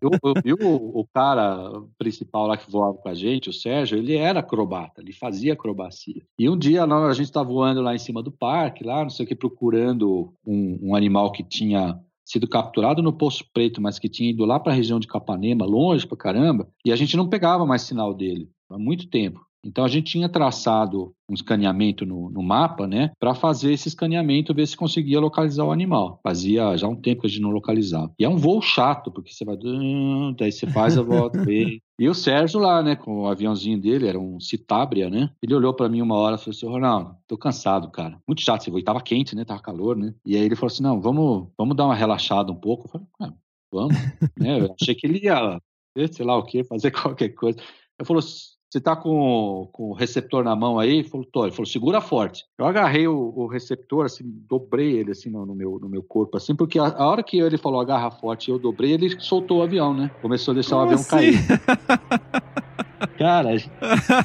Eu, eu, eu, o, o cara principal lá que voava com a gente, o Sérgio, ele era acrobata, ele fazia acrobacia. E um dia a gente estava voando lá em cima do parque, lá, não sei o que, procurando um, um animal que tinha sido capturado no Poço Preto, mas que tinha ido lá para a região de Capanema, longe para caramba, e a gente não pegava mais sinal dele há muito tempo. Então a gente tinha traçado um escaneamento no, no mapa, né, para fazer esse escaneamento, ver se conseguia localizar o animal. Fazia já um tempo que a gente não localizava. E é um voo chato, porque você vai, [laughs] daí você faz a volta, vê. E o Sérgio lá, né, com o aviãozinho dele, era um Citabria, né? Ele olhou para mim uma hora e falou assim: Ronaldo, tô cansado, cara. Muito chato esse voo. E tava quente, né? Tava calor, né? E aí ele falou assim: não, vamos, vamos dar uma relaxada um pouco. Eu falei, ah, vamos. [laughs] né? Eu achei que ele ia, sei lá o quê, fazer [laughs] qualquer coisa. Eu falou você tá com, com o receptor na mão aí? Ele falou, tô. Ele falou, segura forte. Eu agarrei o, o receptor, assim, dobrei ele assim no, no, meu, no meu corpo, assim, porque a, a, hora que ele falou agarra forte e eu dobrei, ele soltou o avião, né? Começou a deixar Como o avião assim? cair. [laughs] Cara,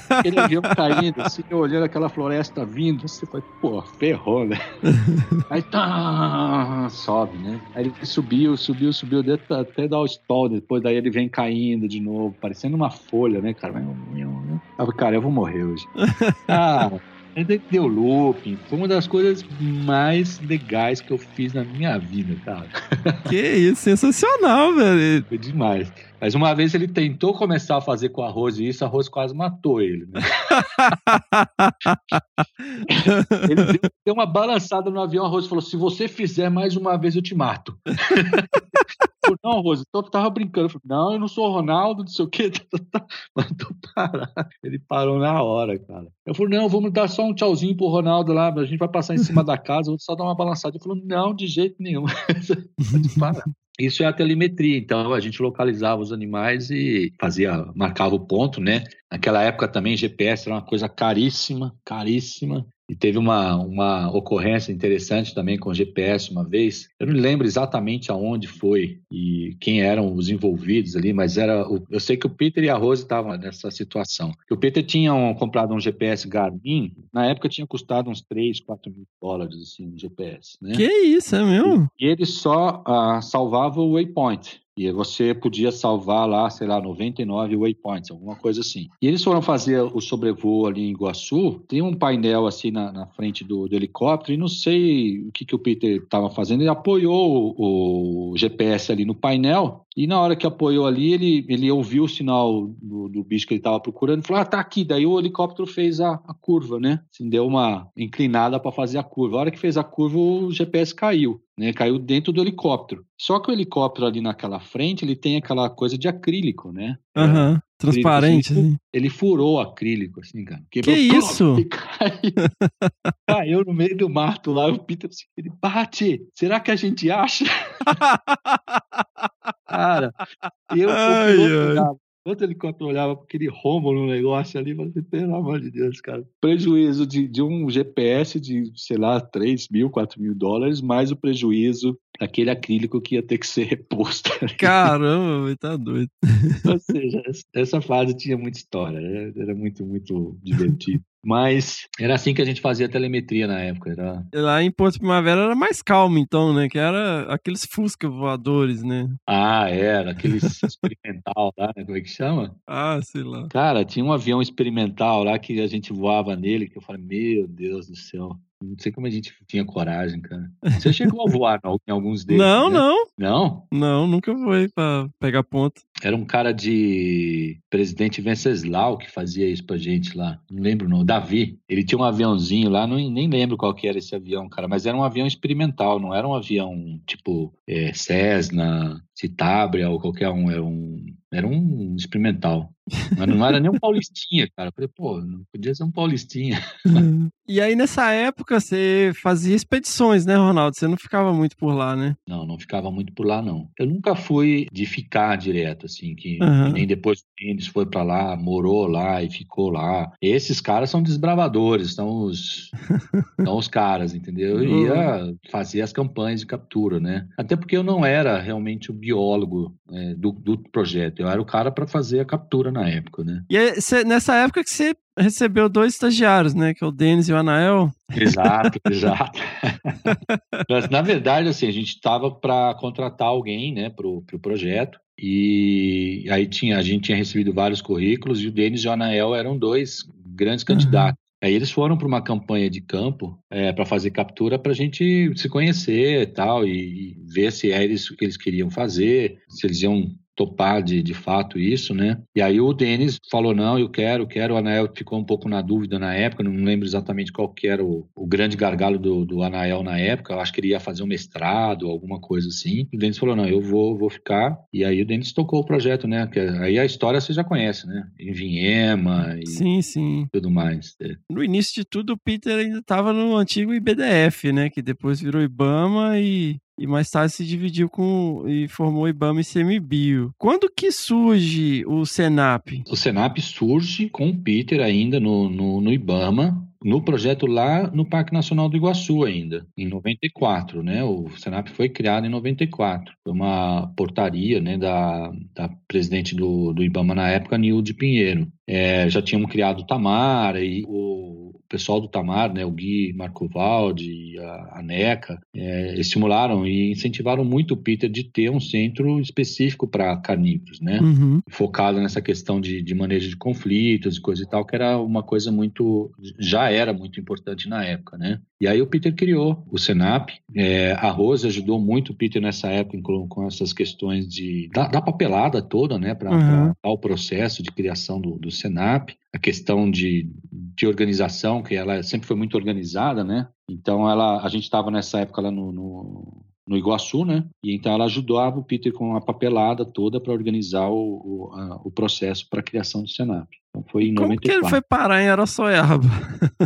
aquele avião caindo, assim, olhando aquela floresta vindo, você foi, pô, ferrou, né? [laughs] Aí tá, sobe, né? Aí ele subiu, subiu, subiu, até dar o stall, depois daí ele vem caindo de novo, parecendo uma folha, né, cara? Aí, cara, eu vou morrer hoje. [laughs] Ah, deu looping. Foi uma das coisas mais legais que eu fiz na minha vida, cara. Que isso, sensacional, velho. Foi demais. Mas uma vez ele tentou começar a fazer com arroz e isso, arroz quase matou ele. Né? [laughs] ele deu, uma balançada no avião, arroz falou: se você fizer mais uma vez, eu te mato. [laughs] falei, não, Rose, então tava brincando. Eu falei, não, eu não sou o Ronaldo, não sei o quê. [laughs] Mandou parar. Ele parou na hora, cara. Eu falei, não, vamos dar só um tchauzinho pro Ronaldo lá, a gente vai passar em cima da casa, vou só dar uma balançada. Ele falou, não, de jeito nenhum. Pode parar. Isso é a telemetria, então a gente localizava os animais e fazia, marcava o ponto, né? Naquela época também GPS era uma coisa caríssima, caríssima. E teve uma, uma ocorrência interessante também com o GPS uma vez. Eu não lembro exatamente aonde foi e quem eram os envolvidos ali, mas era o, eu sei que o Peter e a Rose estavam nessa situação. O Peter tinha um, comprado um GPS Garmin, na época tinha custado uns 3, 4 mil dólares, assim, um GPS, né? Que isso, é mesmo? E, e ele só uh, salvava o waypoint. E você podia salvar lá, sei lá, 99 waypoints, alguma coisa assim. E eles foram fazer o sobrevoo ali em Iguaçu, tem um painel assim na, na frente do, do, helicóptero, e não sei o que, que o Peter estava fazendo, ele apoiou o, o GPS ali no painel, e na hora que apoiou ali, ele, ele ouviu o sinal do, do bicho que ele estava procurando e falou: Ah, tá aqui. Daí o helicóptero fez a, a curva, né? Assim, deu uma inclinada para fazer a curva. A hora que fez a curva, o GPS caiu. Né, caiu dentro do helicóptero. Só que o helicóptero ali naquela frente, ele tem aquela coisa de acrílico, né? Uhum, transparente. Assim, ele furou acrílico, assim, cara. Quebrou, que isso? [laughs] Caiu. caiu no meio do mato lá. O Peter assim, ele bate. Será que a gente acha? [laughs] cara, eu, ai, eu, Outro helicóptero olhava para aquele rombo no negócio ali e falava assim, pelo amor de Deus, cara. Prejuízo de, de um GPS de, sei lá, 3 mil, 4 mil dólares, mais o prejuízo daquele acrílico que ia ter que ser [laughs] reposto. Caramba, tá doido. [laughs] Ou seja, essa fase tinha muita história, né? era muito, muito divertido. [laughs] Mas era assim que a gente fazia telemetria na época. Era... Lá em Porto Primavera era mais calmo, então, né? Que era aqueles Fusca voadores, né? Ah, era, aqueles experimental lá, né? Como é que chama? Ah, sei lá. Cara, tinha um avião experimental lá que a gente voava nele, que eu falei, meu Deus do céu. Não sei como a gente tinha coragem, cara. Você chegou a voar em alguns deles? Não, né? não. Não? Não, nunca voei pra pegar ponto. Era um cara de presidente Venceslau que fazia isso pra gente lá. Não lembro não. Davi. Ele tinha um aviãozinho lá, não, nem lembro qual que era esse avião, cara. Mas era um avião experimental, não era um avião tipo é, Cessna, Citabria ou qualquer um. Era um, era um experimental. Mas não era nem um paulistinha, cara. Eu falei, pô, não podia ser um paulistinha. e aí, nessa época, você fazia expedições, né, Ronaldo? Você não ficava muito por lá, né? Não, não ficava muito por lá, não. Eu nunca fui de ficar direto, assim, que, uhum. nem depois eles foi para lá, morou lá e ficou lá. Esses caras são desbravadores, são os, são os caras, entendeu? Eu ia fazer as campanhas de captura, né? Até porque eu não era realmente o biólogo é, do, do projeto, eu era o cara para fazer a captura na época, né? E aí, cê, nessa época que você recebeu dois estagiários, né? Que é o Denis e o Anael. Exato, exato. [laughs] Mas, na verdade, assim, a gente estava para contratar alguém, né, para o pro projeto. E aí tinha, a gente tinha recebido vários currículos e o Denis e o Anael eram dois grandes candidatos. Aí eles foram para uma campanha de campo é, para fazer captura para a gente se conhecer e tal, e, e ver se é isso que eles queriam fazer, se eles iam topar de, de fato isso, né? E aí o Denis falou, não, eu quero, quero. O Anael ficou um pouco na dúvida na época, não lembro exatamente qual que era o, o grande gargalo do, do Anael na época. Eu acho que ele ia fazer um mestrado, alguma coisa assim. O Denis falou, não, eu vou, vou ficar. E aí o Denis tocou o projeto, né? Que aí a história você já conhece, né? Em Vinhema e sim, sim. tudo mais. É. No início de tudo, o Peter ainda estava no antigo IBDF, né? Que depois virou IBAMA e e mais tarde se dividiu com e formou IBAMA e CMBio. Quando que surge o Senap? O Senap surge com o Peter ainda no, no, no IBAMA, no projeto lá no Parque Nacional do Iguaçu ainda, em 94, né? O Senap foi criado em 94. Foi uma portaria, né, da, da presidente do, do IBAMA na época, Nilde Pinheiro. É, já tínhamos criado o Tamar e o pessoal do Tamar, né, o Gui Marcovaldi, a, a NECA, é, estimularam e incentivaram muito o Peter de ter um centro específico para carnívoros, né, uhum. focado nessa questão de, de manejo de conflitos e coisa e tal, que era uma coisa muito, já era muito importante na época, né. E aí o Peter criou o Senap, é, a Rose ajudou muito o Peter nessa época com, com essas questões de da, da papelada toda, né, para uhum. o processo de criação do, do Senap, a questão de, de organização, que ela sempre foi muito organizada, né? Então ela, a gente estava nessa época lá no, no, no, Iguaçu, né? E então ela ajudava o Peter com a papelada toda para organizar o, o, a, o processo para a criação do Senap. Então foi em Como 94. que ele foi parar em Araçoiaba?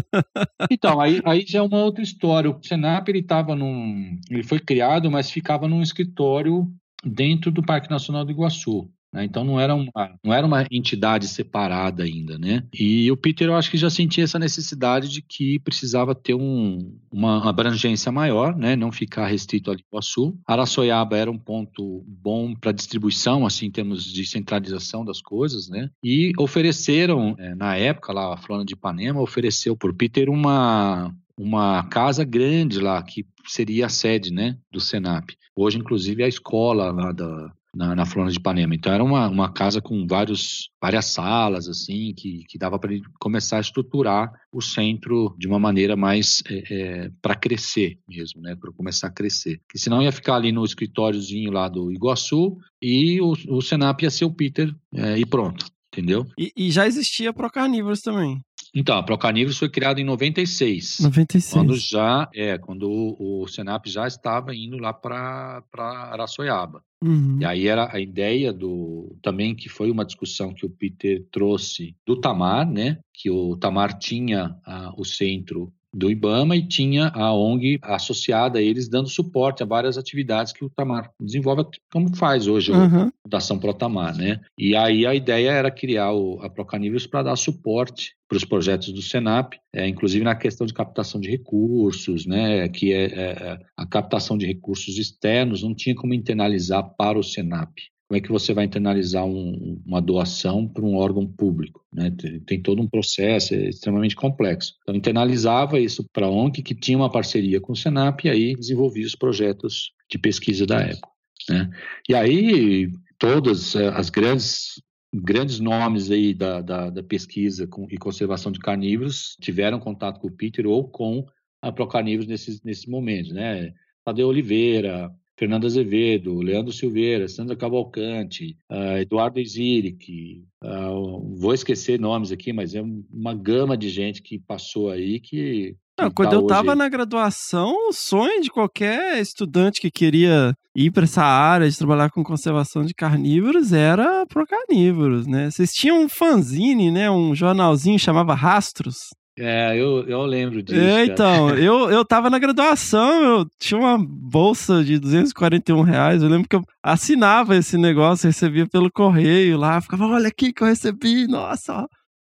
[laughs] então, aí, aí já é uma outra história. O Senap ele estava num, ele foi criado, mas ficava num escritório dentro do Parque Nacional do Iguaçu. Né? Então não era, uma, não era uma entidade separada ainda, né? E o Peter eu acho que já sentia essa necessidade de que precisava ter um, uma abrangência maior, né? Não ficar restrito ali ao sul. Araçoiaba era um ponto bom para distribuição, assim, em termos de centralização das coisas, né? E ofereceram, é, na época lá, a Flora de Ipanema ofereceu por Peter uma uma casa grande lá, que seria a sede né, do Senap. Hoje, inclusive, é a escola lá da, na, na de Ipanema. Então era uma, uma casa com vários, várias salas, assim, que, que dava para começar a estruturar o centro de uma maneira mais é, é, para crescer mesmo, né? Para começar a crescer. Que senão ia ficar ali no escritóriozinho lá do Iguaçu e o, o Senap ia ser o Peter é, e pronto. Entendeu? E, e já existia Pro Carnívoros também. Então, a Procarnívoros foi criada em 96. 96. Quando já, é, quando o, o Senap já estava indo lá para Araçoiaba. Uhum. E aí era a ideia do também que foi uma discussão que o Peter trouxe do Tamar, né? Que o Tamar tinha a, o centro do IBAMA e tinha a ONG associada a eles, dando suporte a várias atividades que o Tamar desenvolve, como faz hoje Uhum. a Fundação Protamar, né? E aí a ideia era criar o, a Procaníveis para dar suporte para os projetos do Senap, é, inclusive na questão de captação de recursos, né? Que é, é, a captação de recursos externos não tinha como internalizar para o Senap. Como é que você vai internalizar um, uma doação para um órgão público? Né? Tem, tem, todo um processo, é extremamente complexo. Então, internalizava isso para a ONG, que tinha uma parceria com o Senap, e aí desenvolvia os projetos de pesquisa da época. Né? E aí, todas as grandes grandes nomes aí da, da, da pesquisa com, e conservação de carnívoros tiveram contato com o Peter ou com a Procarnívoros nesses, nesses momentos, né? Tadeu Oliveira, Fernando Azevedo, Leandro Silveira, Sandra Cavalcante, uh, Eduardo Iziric, uh, vou esquecer nomes aqui, mas é uma gama de gente que passou aí que. Não, quando tá eu tava hoje... na graduação, o sonho de qualquer estudante que queria ir para essa área de trabalhar com conservação de carnívoros era pro carnívoros, né? Vocês tinham um fanzine, né? Um jornalzinho chamava Rastros. É, eu, eu lembro disso. É, cara. então, [laughs] eu, eu tava na graduação, eu tinha uma bolsa de 241 reais, eu lembro que eu assinava esse negócio, recebia pelo correio lá, ficava, olha aqui que eu recebi, nossa.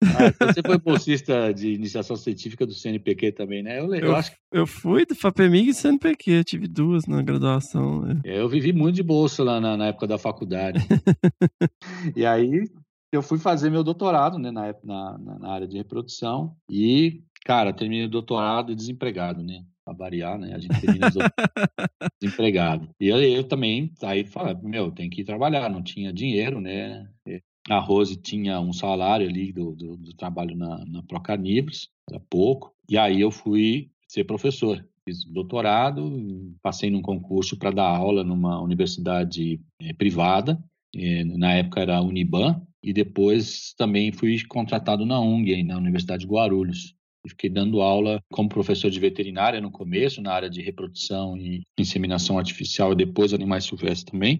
Ah, então você foi [laughs] bolsista de iniciação científica do CNPq também, né? Eu, eu Eu, acho que eu fui do FAPEMIG e CNPq, eu tive duas na graduação. né? é, eu vivi muito de bolsa lá na, na época da faculdade. [laughs] e aí eu fui fazer meu doutorado né, na, na, na- área de reprodução e, cara, terminei o doutorado desempregado, né? Pra variar, né? A gente termina [laughs] desempregado. E eu, eu também, aí falei, meu, tem que ir trabalhar, não tinha dinheiro, né? A Rose tinha um salário ali do, do, do trabalho na, na Procarnívoros, era pouco, e aí eu fui ser professor. Fiz doutorado, passei num concurso para dar aula numa universidade eh, privada, eh, na época era a Uniban, e depois também fui contratado na UNG, na Universidade de Guarulhos. Fiquei dando aula como professor de veterinária no começo, na área de reprodução e inseminação artificial, e depois animais silvestres também.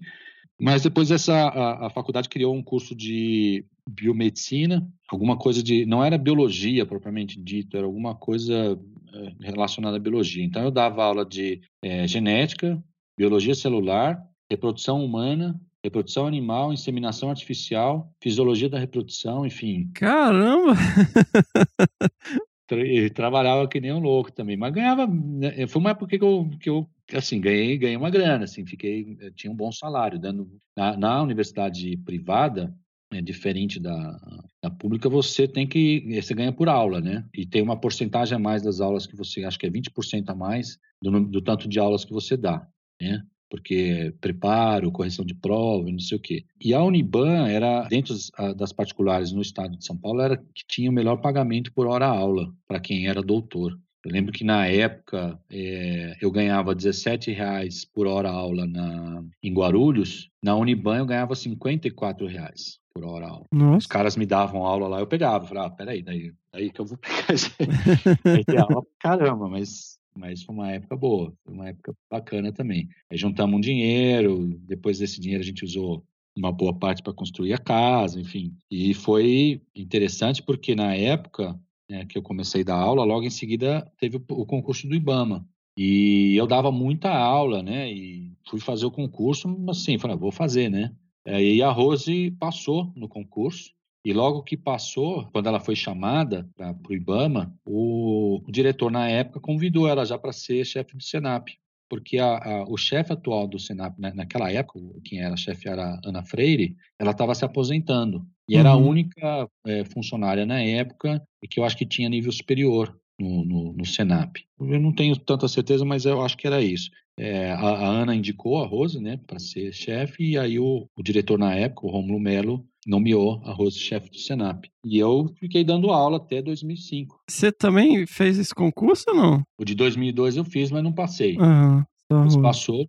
Mas depois essa a, a faculdade criou um curso de biomedicina, alguma coisa de não era biologia propriamente dito, era alguma coisa eh, relacionada à biologia. Então eu dava aula de eh, genética, biologia celular, reprodução humana, reprodução animal, inseminação artificial, fisiologia da reprodução, enfim, Caramba! tra- e trabalhava que nem um louco também, mas ganhava, né, foi uma época que eu, que eu assim, ganhei, ganhei uma grana, assim, fiquei, eu tinha um bom salário, dando, na, na universidade privada, é diferente da, da pública, você tem que, você ganha por aula, né, e tem uma porcentagem a mais das aulas que você, acho que é 20% a mais do, do tanto de aulas que você dá, né, porque preparo, correção de prova, não sei o quê. E a Uniban era, dentro das- a- das particulares no estado de São Paulo, era que tinha o melhor pagamento por hora aula para quem era doutor. Eu lembro que na época eh, eu ganhava R$ reais por hora aula na, em Guarulhos, na Uniban eu ganhava R$ reais por hora aula. Os Nossa. caras me davam aula lá, eu pegava, falava, ah, peraí, daí, daí que eu vou [laughs] pegar. Aí tem aula pra caramba, mas, mas foi uma época boa, foi uma época bacana também. Aí juntamos um dinheiro, depois desse dinheiro a gente usou uma boa parte para construir a casa, enfim. E foi interessante porque na época né, que eu comecei a dar aula, logo em seguida teve o, concurso do IBAMA. E eu dava muita aula, né? E fui fazer o concurso, assim, falei, ah, vou fazer, né? Aí a Rose passou no concurso. E logo que passou, quando ela foi chamada para o IBAMA, o, diretor na época convidou ela já para ser chefe do Senap, porque a, a- o chefe atual do Senap, na- naquela época, quem era chefe era Ana Freire, ela estava se aposentando. E era a Uhum. única eh, funcionária na época que eu acho que tinha nível superior no, no, no Senap. Eu não tenho tanta certeza, mas eu acho que era isso. é, a, a, Ana indicou a Rose, né, para ser chefe, e aí o, o, diretor na época, o Romulo Melo, nomeou a Rose chefe do Senap. E eu fiquei dando aula até 2005. Você também fez esse concurso ou não? O de 2002 eu fiz, mas não passei. Uhum. Mas passou,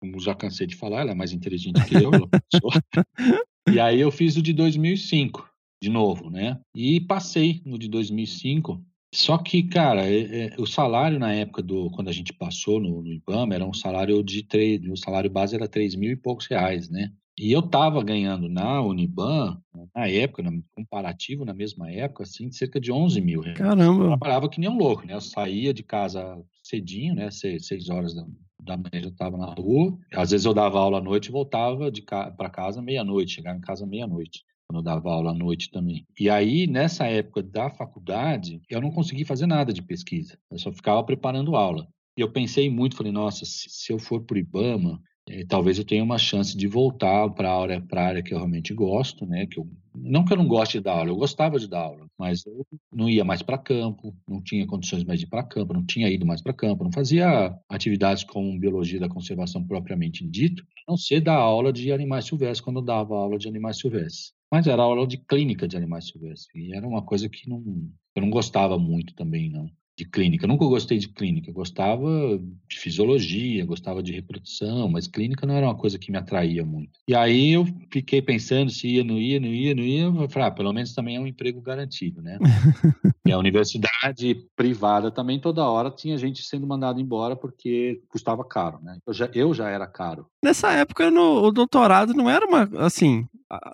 como já cansei de falar, ela é mais inteligente que eu, [laughs] e aí eu fiz o de 2005, de novo, né? E passei no de 2005. Só que, cara, é, é, o salário na época do quando a gente passou no, no IBAMA era um salário de três, o salário base era 3 mil e poucos reais, né? E eu estava ganhando na Uniban, na época, no comparativo, na mesma época, assim, cerca de 11 mil reais. Caramba! Eu trabalhava que nem um louco, né? Eu saía de casa cedinho, né? Seis, seis horas da, da manhã já estava na rua. Às vezes eu dava aula à noite e voltava ca para casa meia-noite, chegava em casa meia-noite quando eu dava aula à noite também. E aí, nessa época da faculdade, eu não consegui fazer nada de pesquisa. Eu só ficava preparando aula. E eu pensei muito, falei, nossa, se, se eu for para o IBAMA, é, talvez eu tenha uma chance de voltar para a área, a área que eu realmente gosto, né? Que eu, não que eu não goste de dar aula, eu gostava de dar aula, mas eu não ia mais para campo, não tinha condições mais de ir para campo, não tinha ido mais para campo, não fazia atividades como biologia da conservação propriamente dito, a não ser dar aula de animais silvestres quando eu dava aula de animais silvestres. Mas era aula de clínica de animais silvestres, e era uma coisa que não, eu não gostava muito também, não de clínica. Eu nunca gostei de clínica. Eu gostava de fisiologia, gostava de reprodução, mas clínica não era uma coisa que me atraía muito. E aí eu fiquei pensando se ia, não ia, não ia, não ia. Eu falei, ah, pelo menos também é um emprego garantido, né? [laughs] e a universidade privada também toda hora tinha gente sendo mandada embora porque custava caro, né? Eu já, eu já era caro. Nessa época no, o doutorado não era uma, assim,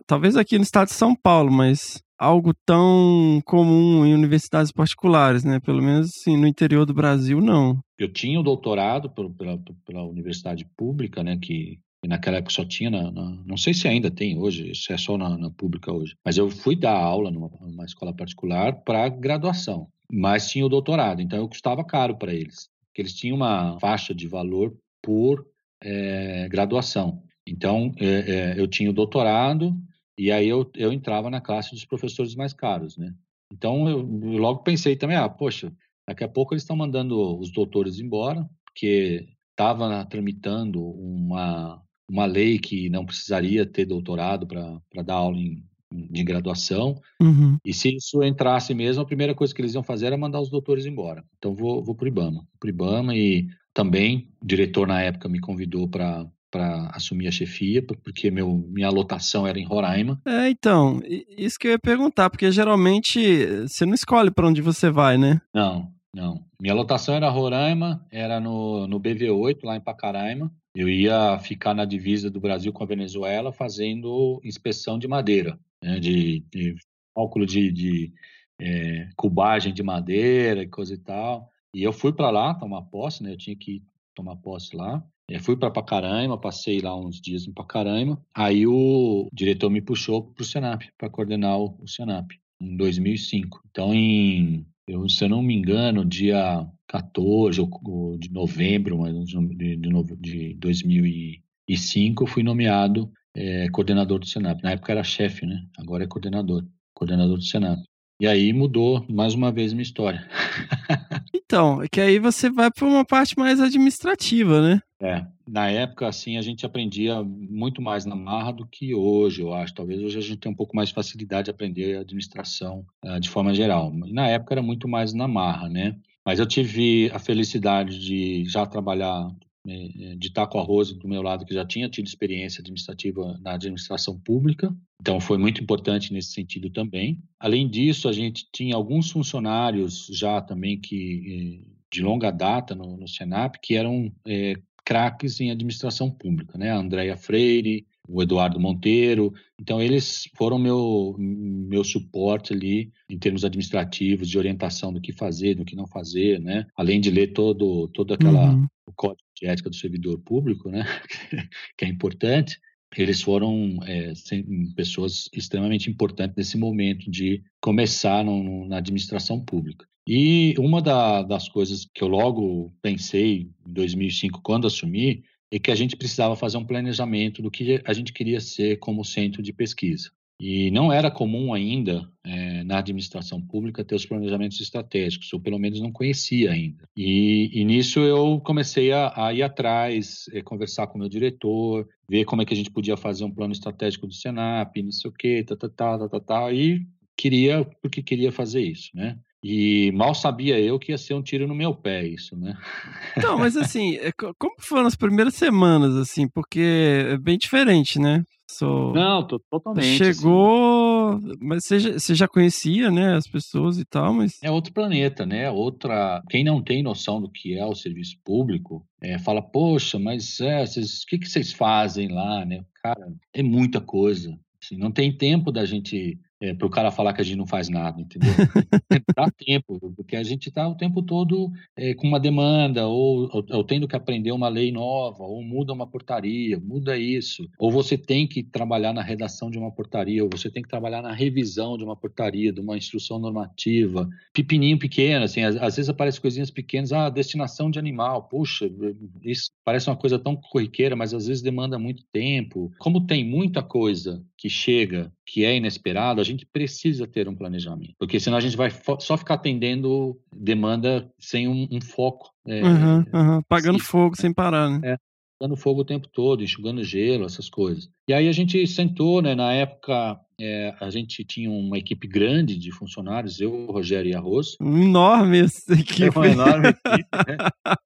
talvez aqui no estado de São Paulo, mas algo tão comum em universidades particulares, né? Pelo menos assim, no interior do Brasil, não. Eu tinha o doutorado pela, pela universidade pública, né? Que naquela época só tinha na, na, não sei se ainda tem hoje, se é só na, na pública hoje. Mas eu fui dar aula numa, numa escola particular para graduação, mas tinha o doutorado, então eu custava caro para eles, porque eles tinham uma faixa de valor por é, graduação. Então é, é, eu tinha o doutorado e aí eu, eu entrava na classe dos professores mais caros, né? Então eu, eu logo pensei também, ah, poxa, daqui a pouco eles estão mandando os doutores embora, porque estava tramitando uma, uma lei que não precisaria ter doutorado para dar aula em, de graduação. Uhum. E se isso entrasse mesmo, a primeira coisa que eles iam fazer era mandar os doutores embora. Então vou, vou para o IBAMA. Para o IBAMA e também o diretor na época me convidou para para assumir a chefia, porque meu, minha lotação era em Roraima. É, então, isso que eu ia perguntar, porque geralmente você não escolhe para onde você vai, né? Não, não. Minha lotação era Roraima, era no, no BV8, lá em Pacaraima. Eu ia ficar na divisa do Brasil com a Venezuela fazendo inspeção de madeira, né, de, de cálculo de, de é, cubagem de madeira e coisa e tal. E eu fui para lá tomar posse, né? Eu tinha que tomar posse lá. É, fui para Pacaraima, passei lá uns dias em Pacaraima. Aí o diretor me puxou para o Senap, para coordenar o, o Senap, em 2005. Então, em, eu, se eu não me engano, dia 14 de novembro de, de, de 2005, eu fui nomeado é, coordenador do Senap. Na época era chefe, né? Agora é coordenador, coordenador do Senap. E aí mudou mais uma vez minha história. [laughs] então, é que aí você vai para uma parte mais administrativa, né? É, na época, assim, a gente aprendia muito mais na marra do que hoje, eu acho. Talvez hoje a gente tenha um pouco mais de facilidade de aprender administração uh, de forma geral. Na época era muito mais na marra, né? Mas eu tive a felicidade de já trabalhar, né, de estar com a Rose do meu lado, que já tinha tido experiência administrativa na administração pública. Então foi muito importante nesse sentido também. Além disso, a gente tinha alguns funcionários já também que eh, de longa data no, no Senap que eram é, craques em administração pública, né? A Andrea Freire, o Eduardo Monteiro. Então, eles foram meu, meu suporte ali em termos administrativos, de orientação do que fazer, do que não fazer, né? Além de ler todo, todo aquela, uhum. o código de ética do servidor público, né? [laughs] que é importante. Eles foram é, pessoas extremamente importantes nesse momento de começar no, na administração pública. E uma da, das coisas que eu logo pensei em 2005, quando assumi, é que a gente precisava fazer um planejamento do que a gente queria ser como centro de pesquisa. E não era comum ainda é, na administração pública ter os planejamentos estratégicos, ou pelo menos não conhecia ainda. E, e nisso eu comecei a, a ir atrás, é, conversar com o meu diretor, ver como é que a gente podia fazer um plano estratégico do Senap, não sei o quê, tá, tá, tá, tá, tá, tá e queria, porque queria fazer isso, né? E mal sabia eu que ia ser um tiro no meu pé isso, né? Não, mas assim, é como foram as primeiras semanas, assim? Porque é bem diferente, né? So... Não, tô, totalmente. Assim. Chegou, assim. mas você já, você já conhecia, né, as pessoas e tal, mas... É outro planeta, né? Outra... Quem não tem noção do que é o serviço público, é, fala, poxa, mas é, o que, que vocês fazem lá, né? Cara, é muita coisa. Assim, não tem tempo da gente é, para o cara falar que a gente não faz nada, entendeu? [laughs] Dá tempo, porque a gente está o tempo todo é, com uma demanda, ou, ou, ou, tendo que aprender uma lei nova, ou muda uma portaria, muda isso. Ou você tem que trabalhar na redação de uma portaria, ou você tem que trabalhar na revisão de uma portaria, de uma instrução normativa. Pipininho pequeno, assim, às, às vezes aparecem coisinhas pequenas, ah, destinação de animal, puxa, isso parece uma coisa tão corriqueira, mas às vezes demanda muito tempo. Como tem muita coisa que chega, que é inesperado, a gente precisa ter um planejamento, porque senão a gente vai só ficar atendendo demanda sem um, um foco. É, uhum, uhum. Pagando fogo sem parar, né? É, pagando fogo o tempo todo, enxugando gelo, essas coisas. E aí a gente sentou, né? Na época é, a gente tinha uma equipe grande de funcionários, eu, o Rogério e a Rose. Enorme essa equipe. É uma enorme equipe, né?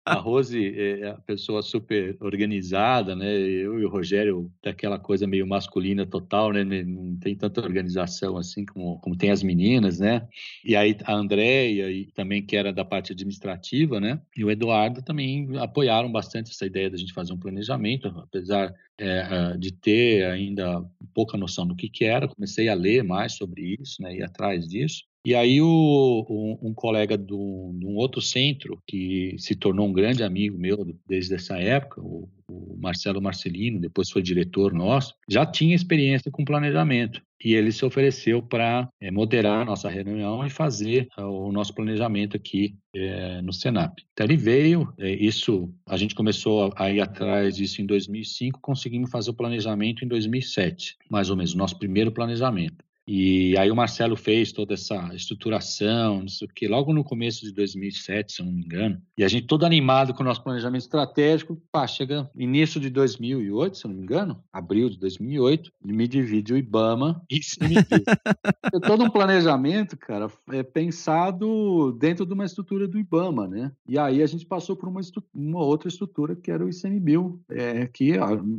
A Rose é a pessoa super organizada, né? Eu e o Rogério, daquela coisa meio masculina total, né? Não tem tanta organização assim como, como tem as meninas, né? E aí a Andréia, e também que era da parte administrativa, né? E o Eduardo também apoiaram bastante essa ideia da gente fazer um planejamento, apesar é, de ter ainda pouca noção do que, que era, comecei a ler mais sobre isso, né, ir atrás disso. E aí o, um, um, colega de um outro centro, que se tornou um grande amigo meu desde essa época, o, o Marcelo Marcelino, depois foi diretor nosso, já tinha experiência com planejamento. E ele se ofereceu para é, moderar a nossa reunião e fazer uh, o nosso planejamento aqui é, no Senap. Então ele veio, é, isso a gente começou a ir atrás disso em 2005, conseguimos fazer o planejamento em 2007, mais ou menos, nosso primeiro planejamento. E aí o Marcelo fez toda essa estruturação, não sei o que, logo no começo de 2007, se eu não me engano. E a gente todo animado com o nosso planejamento estratégico, pá, chega início de 2008, se eu não me engano, abril de 2008, me divide o IBAMA e CNP. todo um planejamento, cara, é pensado dentro de uma estrutura do IBAMA, né? E aí a gente passou por uma, uma outra estrutura que era o ICMBio, é, que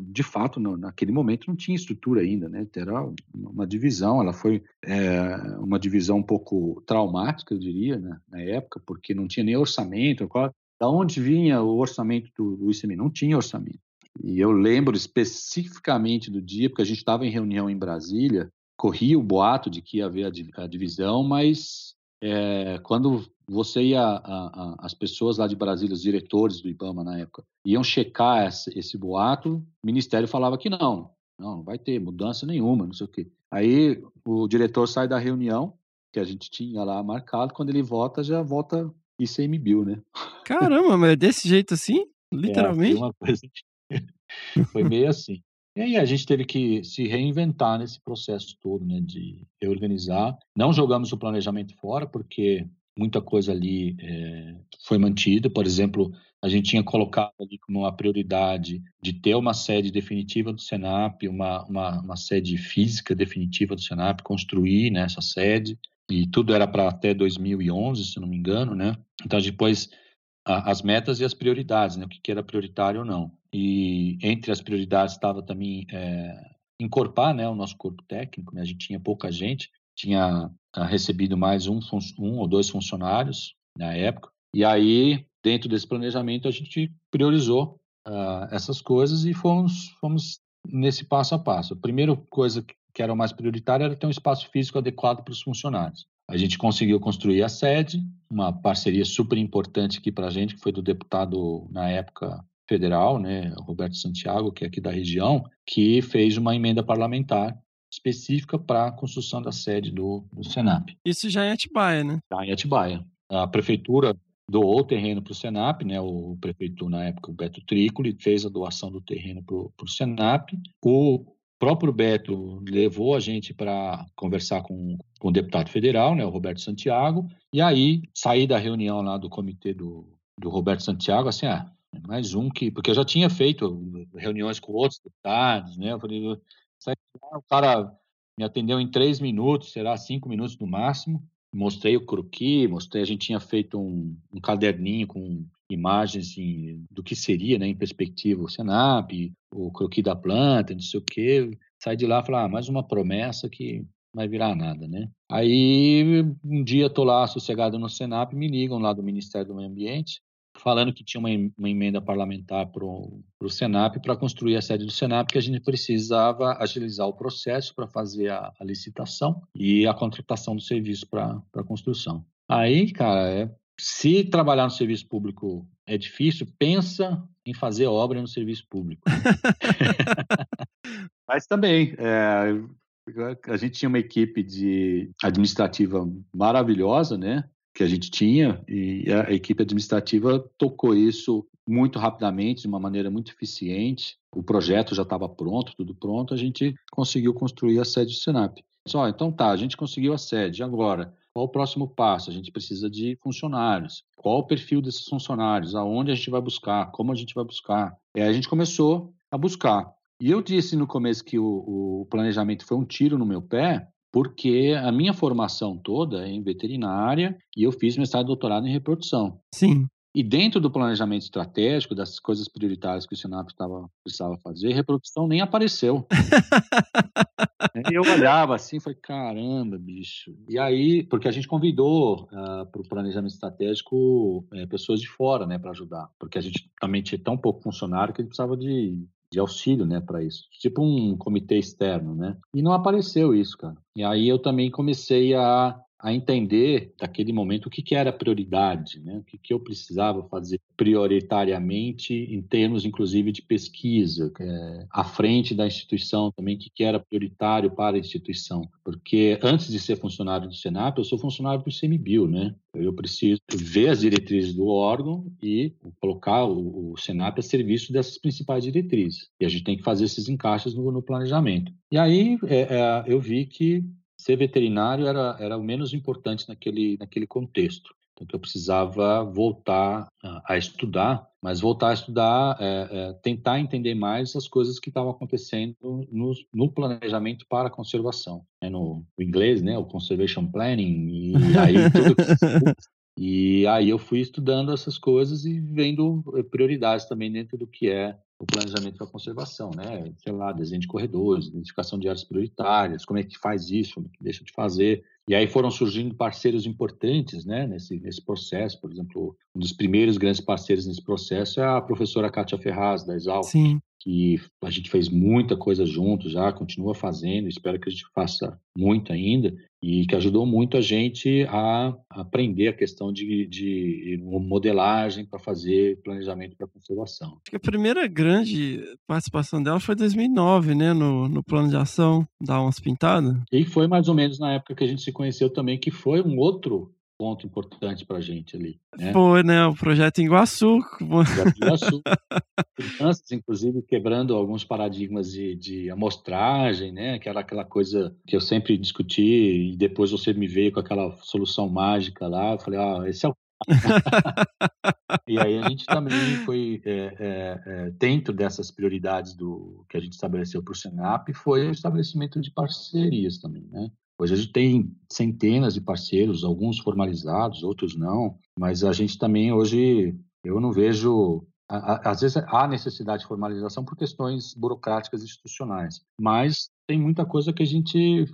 de fato não, naquele momento não tinha estrutura ainda, né? Era uma divisão, ela foi é, uma divisão um pouco traumática, eu diria, né, na época, porque não tinha nem orçamento. Qual, da onde vinha o orçamento do, do ICMI? Não tinha orçamento. E eu lembro especificamente do dia, porque a gente estava em reunião em Brasília, corria o boato de que ia haver a, a divisão, mas é, quando você a, as pessoas lá de Brasília, os diretores do IBAMA na época, iam checar esse, esse boato, o Ministério falava que não, não, não vai ter mudança nenhuma, não sei o quê. Aí o diretor sai da reunião que a gente tinha lá marcado, quando ele volta, já volta ICMBio, né? Caramba, mas é desse jeito assim? [laughs] Literalmente? É, coisa... [laughs] foi meio assim. E aí a gente teve que se reinventar nesse processo todo, né, de reorganizar. Não jogamos o planejamento fora, porque muita coisa ali é, foi mantida. Por exemplo, a gente tinha colocado ali como uma prioridade de ter uma sede definitiva do Senap, uma, uma, uma sede física definitiva do Senap, construir né, essa sede, e tudo era para até 2011, se não me engano, né? Então, depois, a, as metas e as prioridades, né? O que, que era prioritário ou não. E entre as prioridades estava também é, encorpar né, o nosso corpo técnico, né? A gente tinha pouca gente, tinha recebido mais um, um ou dois funcionários na época. E aí, dentro desse planejamento, a gente priorizou uh, essas coisas e fomos, fomos nesse passo a passo. A primeira coisa que era o mais prioritária era ter um espaço físico adequado para os funcionários. A gente conseguiu construir a sede, uma parceria super importante aqui para a gente, que foi do deputado, na época, federal, né, Roberto Santiago, que é aqui da região, que fez uma emenda parlamentar específica para a construção da sede do, do Senap. Isso já é Atibaia, né? Já em Atibaia. A prefeitura doou o terreno para o Senap, né? O prefeito na época, o Beto Trícoli, fez a doação do terreno para o Senap. O próprio Beto levou a gente para conversar com, com o deputado federal, né, o Roberto Santiago, e aí saí da reunião lá do comitê do, do Roberto Santiago, assim, ah, mais um que. Porque eu já tinha feito reuniões com outros deputados, né? Eu falei, o cara me atendeu em três minutos, será cinco minutos no máximo. Mostrei o croqui, mostrei, a gente tinha feito um, um caderninho com imagens em, do que seria, né, em perspectiva, o Senap, o croqui da planta, não sei o quê. Sai de lá e falar, ah, mais uma promessa que não vai virar nada, né? Aí, um dia tô lá sossegado no Senap, me ligam lá do Ministério do Meio Ambiente, falando que tinha uma, uma emenda parlamentar para o Senap para construir a sede do Senap, que a gente precisava agilizar o processo para fazer a, a, licitação e a contratação do serviço para a construção. Aí, cara, é, se trabalhar no serviço público é difícil, pensa em fazer obra no serviço público. [laughs] Mas também, é, a gente tinha uma equipe de administrativa maravilhosa, né? Que a gente tinha e a equipe administrativa tocou isso muito rapidamente, de uma maneira muito eficiente. O projeto já estava pronto, tudo pronto, a gente conseguiu construir a sede do Senap. Só, então tá, a gente conseguiu a sede. Agora, qual o próximo passo? A gente precisa de funcionários. Qual o perfil desses funcionários? Aonde a gente vai buscar? Como a gente vai buscar? É, a gente começou a buscar. E eu disse no começo que o, o planejamento foi um tiro no meu pé, porque a minha formação toda é em veterinária e eu fiz mestrado e doutorado em reprodução. Sim. E dentro do planejamento estratégico, das coisas prioritárias que o Senap estava, precisava fazer, reprodução nem apareceu. [laughs] e eu olhava assim e falei, caramba, bicho. E aí, porque a gente convidou uh, ah, para o planejamento estratégico uh, pessoas de fora, né, para ajudar. Porque a gente também tinha tão pouco funcionário que a gente precisava de de auxílio, né, para isso. Tipo um comitê externo, né? E não apareceu isso, cara. E aí eu também comecei a a entender daquele momento o que, que era prioridade, né? o que, que eu precisava fazer prioritariamente em termos, inclusive, de pesquisa, é, à frente da instituição também, o que, que era prioritário para a instituição. Porque antes de ser funcionário do Senap, eu sou funcionário do CMBio, né? Eu preciso ver as diretrizes do órgão e colocar o, o a serviço dessas principais diretrizes. E a gente tem que fazer esses encaixes no, no planejamento. E aí é, é, eu vi que ser veterinário era, era o menos importante naquele, naquele contexto. Então, eu precisava voltar a, estudar, mas voltar a estudar, é, é, tentar entender mais as coisas que estavam acontecendo no, no planejamento para a conservação. É no, no, inglês, né, o conservation planning, e [laughs] aí tudo E aí eu fui estudando essas coisas e vendo eh, prioridades também dentro do que é o planejamento para conservação, né? Sei lá, desenho de corredores, identificação de áreas prioritárias, como é que faz isso, como é que deixa de fazer. E aí foram surgindo parceiros importantes, né, nesse, nesse processo. Por exemplo, um dos primeiros grandes parceiros nesse processo é a professora Kátia Ferraz, da Exal, Sim. que a gente fez muita coisa junto já, continua fazendo, espero que a gente faça muito ainda e que ajudou muito a gente a aprender a questão de, de modelagem para fazer planejamento para conservação. A primeira grande participação dela foi em 2009, né, no, no plano de ação da Onça Pintada. E foi mais ou menos na época que a gente se conheceu também, que foi um outro ponto importante para a gente ali. Né? Foi, né? O projeto Iguaçu. Projeto Iguaçu. [laughs] Crianças, inclusive, quebrando alguns paradigmas de, de amostragem, né? Que era aquela coisa que eu sempre discuti e depois você me veio com aquela solução mágica lá. Eu falei, ah, esse é o [laughs] e aí a gente também foi é, é, é, dentro dessas prioridades do que a gente estabeleceu para o Senap foi o estabelecimento de parcerias também, né? Hoje a gente tem centenas de parceiros, alguns formalizados, outros não, mas a gente também hoje, eu não vejo. Às vezes há necessidade de formalização por questões burocráticas institucionais, mas tem muita coisa que a gente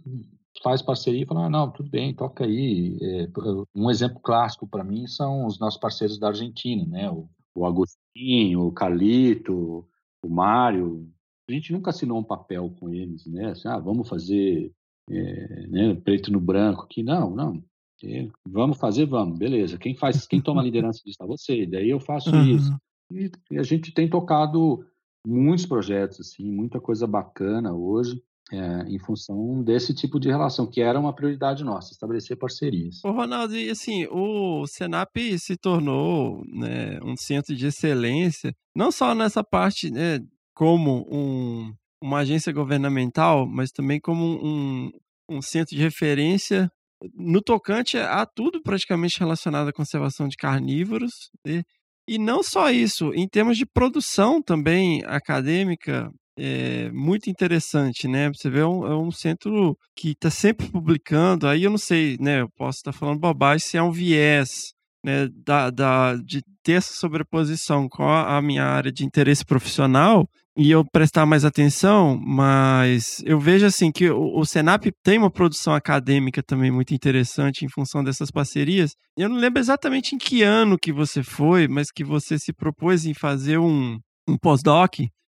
faz parceria e fala, ah, não, tudo bem, toca aí. É, um exemplo clássico para mim são os nossos parceiros da Argentina, né? O, o Agostinho, o Carlito, o Mário. A gente nunca assinou um papel com eles, né? Assim, ah, vamos fazer é, né, preto no branco aqui. Não, não. É, vamos fazer, vamos, beleza. Quem faz, quem toma a liderança disso é você. Daí eu faço uhum. isso. E, e, a gente tem tocado muitos projetos, assim, muita coisa bacana hoje. É, em função desse tipo de relação, que era uma prioridade nossa, estabelecer parcerias. Ô Ronaldo, e assim, o Senap se tornou né, um centro de excelência, não só nessa parte né, como um uma agência governamental, mas também como um, um centro de referência no tocante a tudo praticamente relacionado à conservação de carnívoros. E, e não só isso, em termos de produção também acadêmica, é muito interessante, né? Você vê, é um, é um centro que está sempre publicando. Aí eu não sei, né? Eu posso estar falando bobagem se é um viés né, da, da, de ter essa sobreposição com a, minha área de interesse profissional e eu prestar mais atenção, mas eu vejo assim que o, o Senap tem uma produção acadêmica também muito interessante em função dessas parcerias. Eu não lembro exatamente em que ano que você foi, mas que você se propôs em fazer um, um pós-doc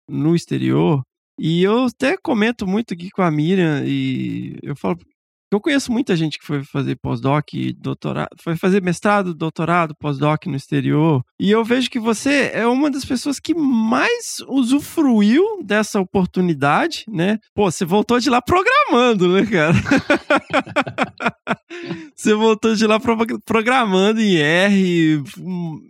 no exterior. E eu até comento muito aqui com a Miriam e eu falo, eu conheço muita gente que foi fazer pós-doc, doutorado, foi fazer mestrado, doutorado, pós-doc no exterior. E eu vejo que você é uma das pessoas que mais usufruiu dessa oportunidade, né? Pô, você voltou de lá programando, né, cara? [laughs] você voltou de lá programando em R,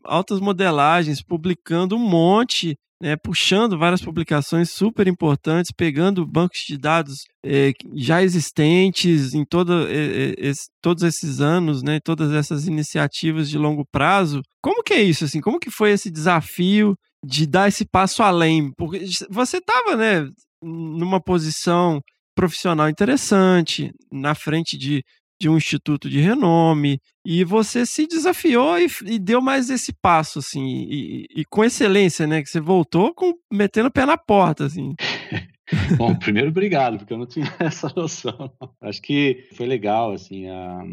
altas modelagens, publicando um monte né, puxando várias publicações super importantes, pegando bancos de dados é, já existentes em todo, é, esse, todos esses anos, né, todas essas iniciativas de longo prazo. Como que é isso? Assim, como que foi esse desafio de dar esse passo além? Porque você estava né, numa posição profissional interessante, na frente de de um instituto de renome, e você se desafiou e, e deu mais esse passo, assim, e, e, com excelência, né? Que você voltou com, metendo o pé na porta, assim. [laughs] Bom, primeiro, obrigado, porque eu não tinha [laughs] essa noção. Acho que foi legal, assim, a,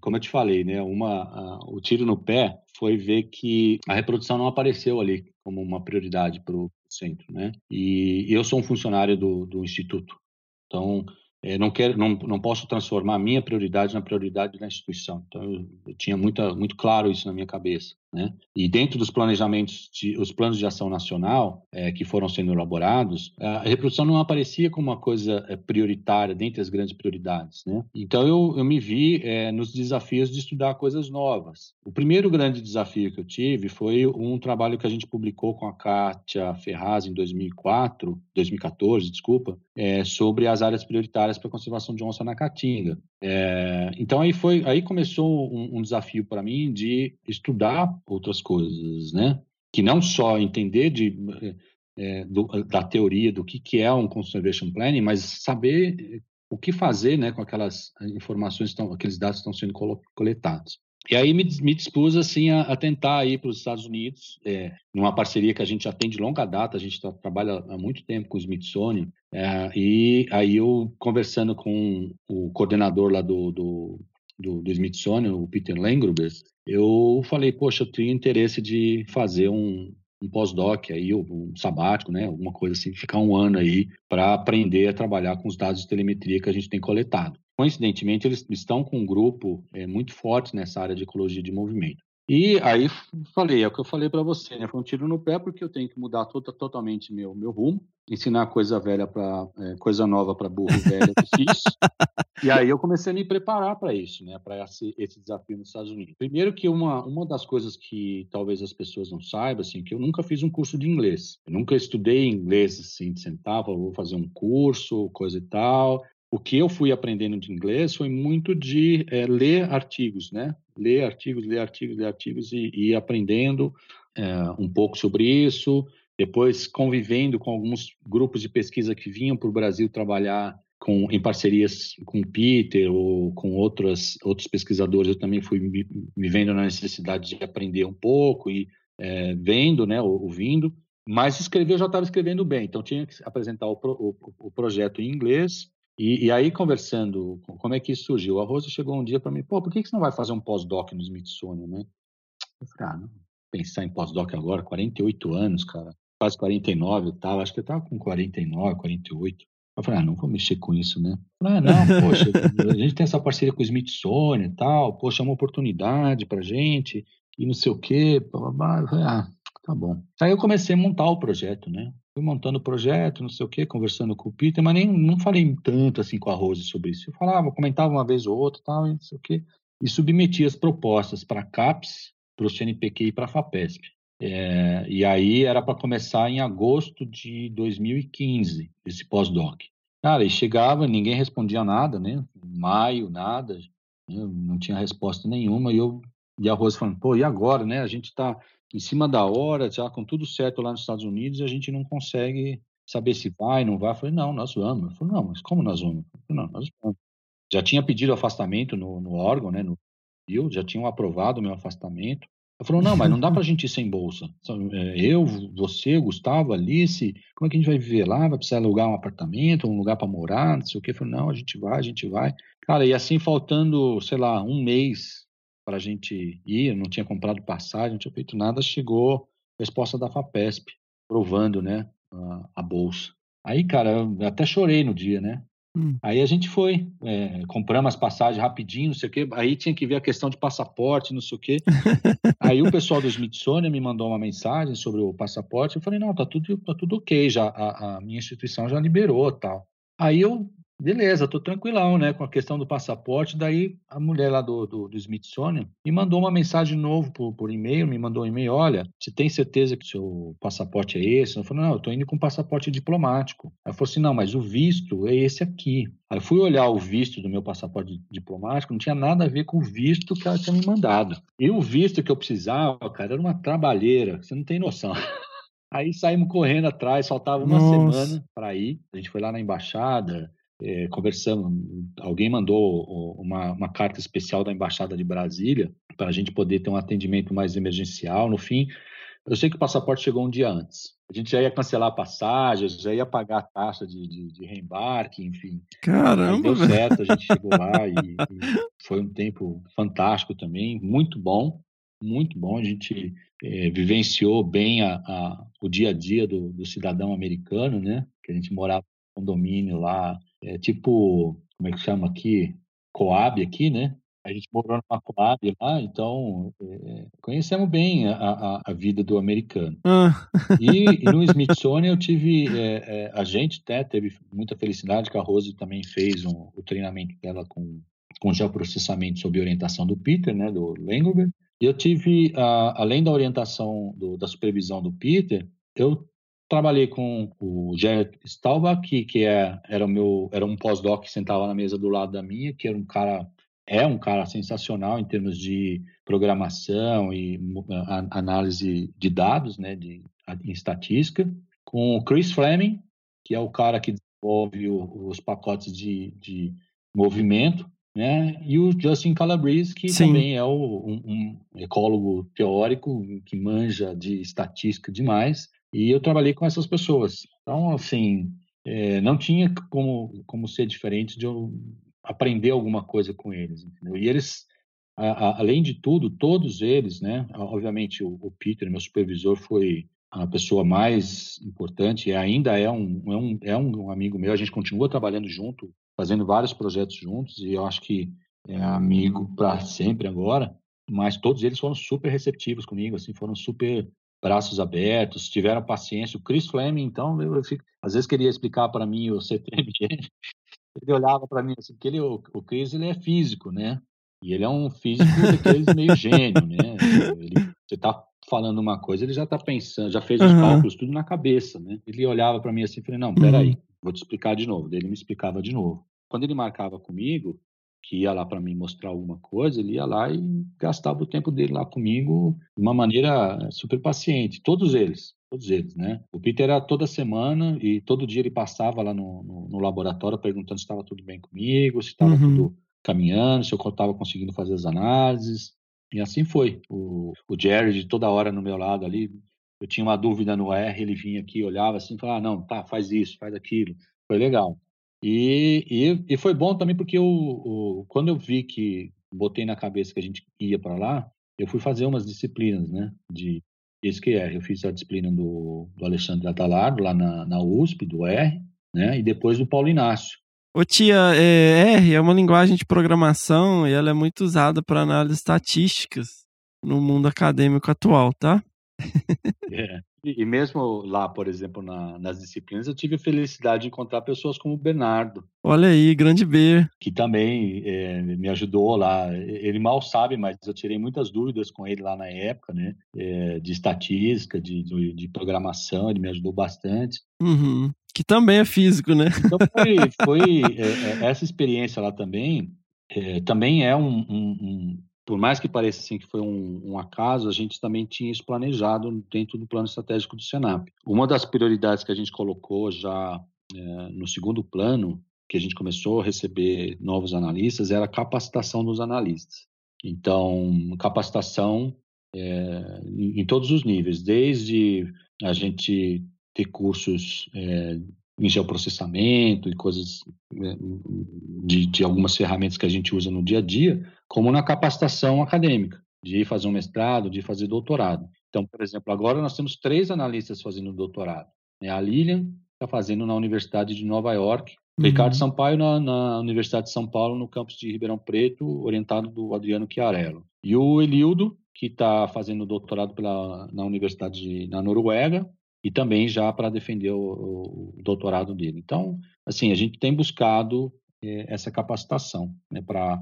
como eu te falei, né? Uma, a, o tiro no pé foi ver que a reprodução não apareceu ali como uma prioridade para o centro, né? E, e eu sou um funcionário do, do instituto, então não quero, não, não posso transformar a minha prioridade na prioridade da instituição. Então, eu, eu tinha muita, muito claro isso na minha cabeça. Né? E dentro dos planejamentos, de, os planos de ação nacional é, que foram sendo elaborados, a reprodução não aparecia como uma coisa é, prioritária dentre as grandes prioridades. Né? Então eu, eu me vi é, nos desafios de estudar coisas novas. O primeiro grande desafio que eu tive foi um trabalho que a gente publicou com a Kátia Ferraz em 2004, 2014, desculpa, é, sobre as áreas prioritárias para a conservação de onça na Caatinga. É, então aí foi, aí começou um, um desafio para mim de estudar outras coisas, né? Que não só entender de, é, do, da teoria do que, que é um conservation planning, mas saber o que fazer, né, com aquelas informações, estão, aqueles dados que estão sendo coletados. E aí me, me dispus assim a, a tentar ir para os Estados Unidos, é, numa parceria que a gente já tem de longa data, a gente tá, trabalha há muito tempo com o Smithsonian, é, e aí eu conversando com o coordenador lá do, do, do, do Smithsonian, o Peter Lengruber, eu falei, poxa, eu tenho interesse de fazer um, um pós-doc aí, um sabático, né, alguma coisa assim, ficar um ano aí para aprender a trabalhar com os dados de telemetria que a gente tem coletado. Coincidentemente, eles estão com um grupo é, muito forte nessa área de ecologia de movimento. E aí falei, é o que eu falei para você, né? Foi um tiro no pé porque eu tenho que mudar tota, totalmente meu meu rumo, ensinar coisa velha para é, coisa nova para burro velho é [laughs] e aí eu comecei a me preparar para isso, né? Para esse, esse desafio nos Estados Unidos. Primeiro que uma uma das coisas que talvez as pessoas não saibam, assim, que eu nunca fiz um curso de inglês. Eu nunca estudei inglês assim, de sentar, vou fazer um curso, coisa e tal o que eu fui aprendendo de inglês foi muito de é, ler artigos, né? Ler artigos, ler artigos, ler artigos e, ir aprendendo é, um pouco sobre isso. Depois convivendo com alguns grupos de pesquisa que vinham para o Brasil trabalhar com, em parcerias com o Peter ou com outras, outros pesquisadores, eu também fui me, vendo na necessidade de aprender um pouco e é, vendo, né, ouvindo. Mas escrever eu já estava escrevendo bem, então tinha que apresentar o, o, o projeto em inglês e, e, aí, conversando, como é que isso surgiu? A Rosa chegou um dia para mim, pô, por que, que você não vai fazer um pós-doc no Smithsonian, né? Eu falei, ah, não, pensar em pós-doc agora, 48 anos, cara, quase 49 e tal, acho que eu tava com 49, 48. Eu falei, ah, não vou mexer com isso, né? Eu falei, ah, não, poxa, [laughs] a gente tem essa parceria com o Smithsonian e tal, poxa, é uma oportunidade pra gente, e não sei o quê, blá, blá, blá. Eu falei, ah, tá bom. Aí eu comecei a montar o projeto, né? Fui montando o projeto, não sei o quê, conversando com o Peter, mas nem não falei tanto assim com a Rose sobre isso. Eu falava, comentava uma vez ou outra, tal, não sei o quê, e submetia as propostas para a CAPES, para o CNPq e para a FAPESP. É, e aí era para começar em agosto de 2015, esse pós-doc. Cara, e chegava, ninguém respondia nada, né? Maio, nada, né? não tinha resposta nenhuma. E eu e a Rose falando, pô, e agora, né? A gente está em cima da hora, já com tudo certo lá nos Estados Unidos, a gente não consegue saber se vai, não vai. Eu falei, não, nós vamos. Eu falei, não, mas como nós vamos? Eu falei, não, nós vamos. Já tinha pedido afastamento no, no órgão, né? No Rio, já tinham aprovado o meu afastamento. Eu falou, não, mas não dá pra gente ir sem bolsa. É, eu, você, Gustavo, Alice, como é que a gente vai viver lá? Vai precisar alugar um apartamento, um lugar para morar, não sei o quê. Eu falei, não, a gente vai, a gente vai. Cara, e assim faltando, sei lá, um mês para a gente ir, eu não tinha comprado passagem, não tinha feito nada, chegou a resposta da FAPESP, provando, né, a, a bolsa. Aí, cara, eu até chorei no dia, né? Hum. Aí a gente foi, é, compramos as passagens rapidinho, não sei o quê. Aí tinha que ver a questão de passaporte, não sei o quê. [laughs] aí o pessoal do Smithsonian me mandou uma mensagem sobre o passaporte. Eu falei, não, tá tudo, tá tudo ok, já, a, a minha instituição já liberou tal. Aí eu Beleza, tô tranquilão, né, com a questão do passaporte. Daí a mulher lá do, do, do Smithsonian me mandou uma mensagem novo por, por e-mail, me mandou um e-mail, olha, você tem certeza que o seu passaporte é esse? Eu falei, não, eu tô indo com passaporte diplomático. Ela falou assim, não, mas o visto é esse aqui. Aí eu fui olhar o visto do meu passaporte diplomático, não tinha nada a ver com o visto que ela tinha me mandado. E o visto que eu precisava, cara, era uma trabalheira, você não tem noção. [laughs] Aí saímos correndo atrás, faltava uma Nossa. semana para ir. A gente foi lá na embaixada, é, conversamos, alguém mandou uma, uma, carta especial da Embaixada de Brasília para a gente poder ter um atendimento mais emergencial. No fim, eu sei que o passaporte chegou um dia antes. A gente já ia cancelar a passagem, já ia pagar a taxa de, de, de reembarque, enfim. Caramba! deu certo, a gente chegou lá e, [laughs] e, foi um tempo fantástico também, muito bom, muito bom. A gente é, vivenciou bem a, a, o dia a dia do, do cidadão americano, né? Que a gente morava condomínio lá, é tipo, como é que chama aqui? Coab aqui, né? A gente morou numa Coab lá, então é, conhecemos bem a, a, a, vida do americano. Ah. E, e, no Smithsonian eu tive, é, é, a gente até teve muita felicidade que a Rose também fez um, o treinamento dela com, com geoprocessamento sob orientação do Peter, né, do Lengelberg. E eu tive, a, além da orientação do, da supervisão do Peter, eu Trabalhei com o Jared Staubach, que, que é, era, o meu, era um pós-doc que sentava na mesa do lado da minha, que era um cara é um cara sensacional em termos de programação e análise de dados, né, de, em estatística, com o Chris Fleming, que é o cara que desenvolve o, os pacotes de, de movimento, né, e o Justin Calabrese, que Sim. também é o, um, um, ecólogo teórico que manja de estatística demais, e eu trabalhei com essas pessoas. Então, assim, é, não tinha como, como ser diferente de eu aprender alguma coisa com eles, entendeu? E eles, a, a, além de tudo, todos eles, né? Obviamente, o, o, Peter, meu supervisor, foi a pessoa mais importante e ainda é um, é um, é um amigo meu. A gente continua trabalhando junto, fazendo vários projetos juntos e eu acho que é amigo para sempre agora. Mas todos eles foram super receptivos comigo, assim, foram super braços abertos, tiveram paciência. O Chris Fleming, então, eu, eu fico, às vezes queria explicar para mim o [laughs] CTMG, ele olhava para mim assim, porque ele, o, o Chris ele é físico, né? E ele é um físico [laughs] daqueles meio gênio, né? Ele, você tá falando uma coisa, ele já tá pensando, já fez os uhum. cálculos tudo na cabeça, né? Ele olhava para mim assim e falei, não, peraí, uhum. vou te explicar de novo. Daí ele me explicava de novo. Quando ele marcava comigo, que ia lá para me mostrar alguma coisa, ele ia lá e gastava o tempo dele lá comigo de uma maneira super paciente. Todos eles, todos eles, né? O Peter era toda semana e todo dia ele passava lá no, no, no laboratório perguntando se estava tudo bem comigo, se estava uhum. tudo caminhando, se eu estava conseguindo fazer as análises. E assim foi. O, o Jared toda hora no meu lado ali, eu tinha uma dúvida no R, ele vinha aqui, olhava assim, falava, ah, não, tá, faz isso, faz aquilo. Foi legal. E, e, e foi bom também porque eu, o, quando eu vi que botei na cabeça que a gente ia para lá, eu fui fazer umas disciplinas, né, de SQR. Eu fiz a disciplina do, do Alexandre Atalardo, lá na, na USP, do R, né, e depois do Paulo Inácio. Ô tia, é, R é uma linguagem de programação e ela é muito usada para análise estatísticas no mundo acadêmico atual, tá? É. E, e mesmo lá, por exemplo, na- nas disciplinas, eu tive a felicidade de encontrar pessoas como o Bernardo, Olha aí, grande B. que também é, me ajudou lá. Ele mal sabe, mas eu tirei muitas dúvidas com ele lá na época, né? É, de estatística, de, de, de programação, ele me ajudou bastante. Uhum. Que também é físico, né? Então [laughs] foi, foi é, é, essa experiência lá também, é, também é um, um- um- por mais que pareça assim que foi um, um acaso, a gente também tinha isso planejado dentro do plano estratégico do Senap. Uma das prioridades que a gente colocou já é, no segundo plano, que a gente começou a receber novos analistas, era a capacitação dos analistas. Então, capacitação é, em, em todos os níveis, desde a gente ter cursos é, em geoprocessamento e coisas né, de, de algumas ferramentas que a gente usa no dia a dia, como na capacitação acadêmica, de fazer um mestrado, de fazer doutorado. Então, por exemplo, agora nós temos três analistas fazendo doutorado. né? A Lilian está fazendo na Universidade de Nova York, Uhum. Ricardo Sampaio na, na Universidade de São Paulo, no campus de Ribeirão Preto, orientado do Adriano Chiarello. E o Elildo, que está fazendo doutorado pela, na Universidade de, na Noruega, e também já para defender o, o doutorado dele. Então, assim, a gente tem buscado eh, essa capacitação né, para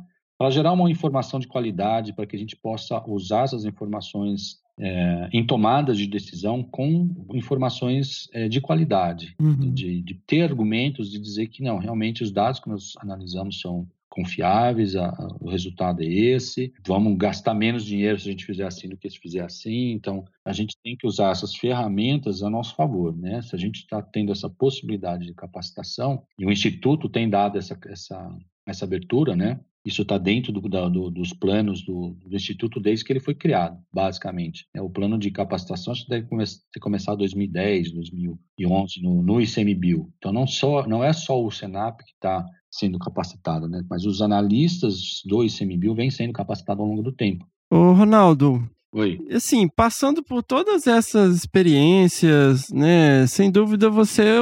gerar uma informação de qualidade, para que a gente possa usar essas informações eh, em tomadas de decisão com informações eh, de qualidade, Uhum. de, de ter argumentos de dizer que não, realmente os dados que nós analisamos são confiáveis, a- a- o resultado é esse, vamos gastar menos dinheiro se a gente fizer assim do que se fizer assim, então a gente tem que usar essas ferramentas a nosso favor, né? Se a gente está tendo essa possibilidade de capacitação, e o Instituto tem dado essa, essa, essa abertura, né? Isso está dentro do- da- do- dos planos do, do Instituto desde que ele foi criado, basicamente. né? O plano de capacitação acho que deve come ter começado em 2010, 2011, no, no ICMBio. Então, não, só, não é só o Senap que está sendo capacitado, né? mas os analistas do ICMBio vêm sendo capacitados ao longo do tempo. Ô, Ronaldo, Oi. assim, passando por todas essas experiências, né, sem dúvida você, é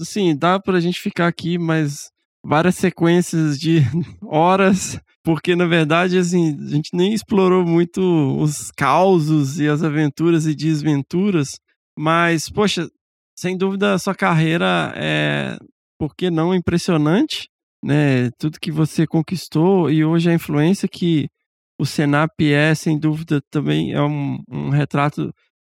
assim, dá pra gente ficar aqui mais várias sequências de [laughs] horas, porque na verdade, assim, a gente nem explorou muito os causos e as aventuras e desventuras, mas, poxa, sem dúvida a sua carreira é, por que não, impressionante, né, tudo que você conquistou e hoje a influência que o Senap é, sem dúvida, também é um, um retrato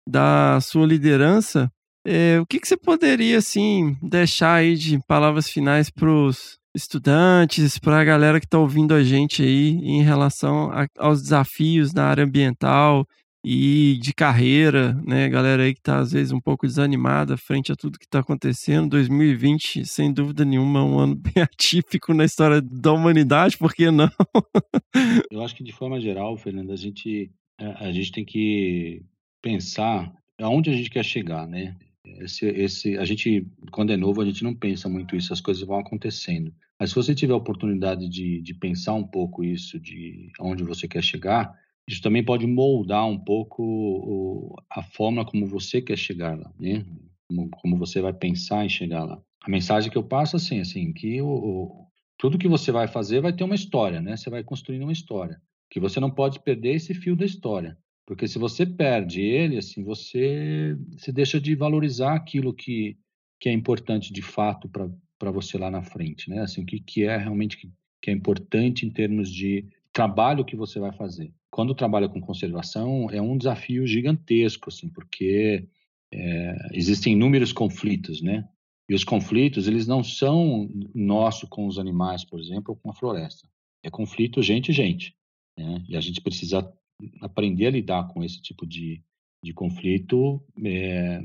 da sua liderança. É, o que, que você poderia, assim, deixar aí de palavras finais para os estudantes, para a galera que está ouvindo a gente aí em relação a- aos desafios na área ambiental e de carreira, né? Galera aí que está, às vezes, um pouco desanimada frente a tudo que está acontecendo. 2020, sem dúvida nenhuma, é um ano [laughs] bem atípico na história da humanidade, por que não? [laughs] Eu acho que de forma geral, Fernando, a gente, a a gente tem que pensar aonde a gente quer chegar, né? Esse, esse, a gente, quando é novo, a gente não pensa muito isso, as coisas vão acontecendo. Mas se você tiver a oportunidade de, de pensar um pouco isso, de aonde você quer chegar, isso também pode moldar um pouco a forma como você quer chegar lá, né? Como, como você vai pensar em chegar lá. A mensagem que eu passo assim, assim, que o, o- tudo que você vai fazer vai ter uma história, né? Você vai construindo uma história. Que você não pode perder esse fio da história. Porque se você perde ele, assim, você, você deixa de valorizar aquilo que, que é importante de fato para você lá na frente, né? Assim, o que, que é realmente que, que é importante em termos de trabalho que você vai fazer. Quando trabalha com conservação, é um desafio gigantesco, assim, porque é, existem inúmeros conflitos, né? E os conflitos, eles não são nosso com os animais, por exemplo, ou com a floresta. É conflito gente-gente. Né? E a gente precisa aprender a lidar com esse tipo de, de conflito, é,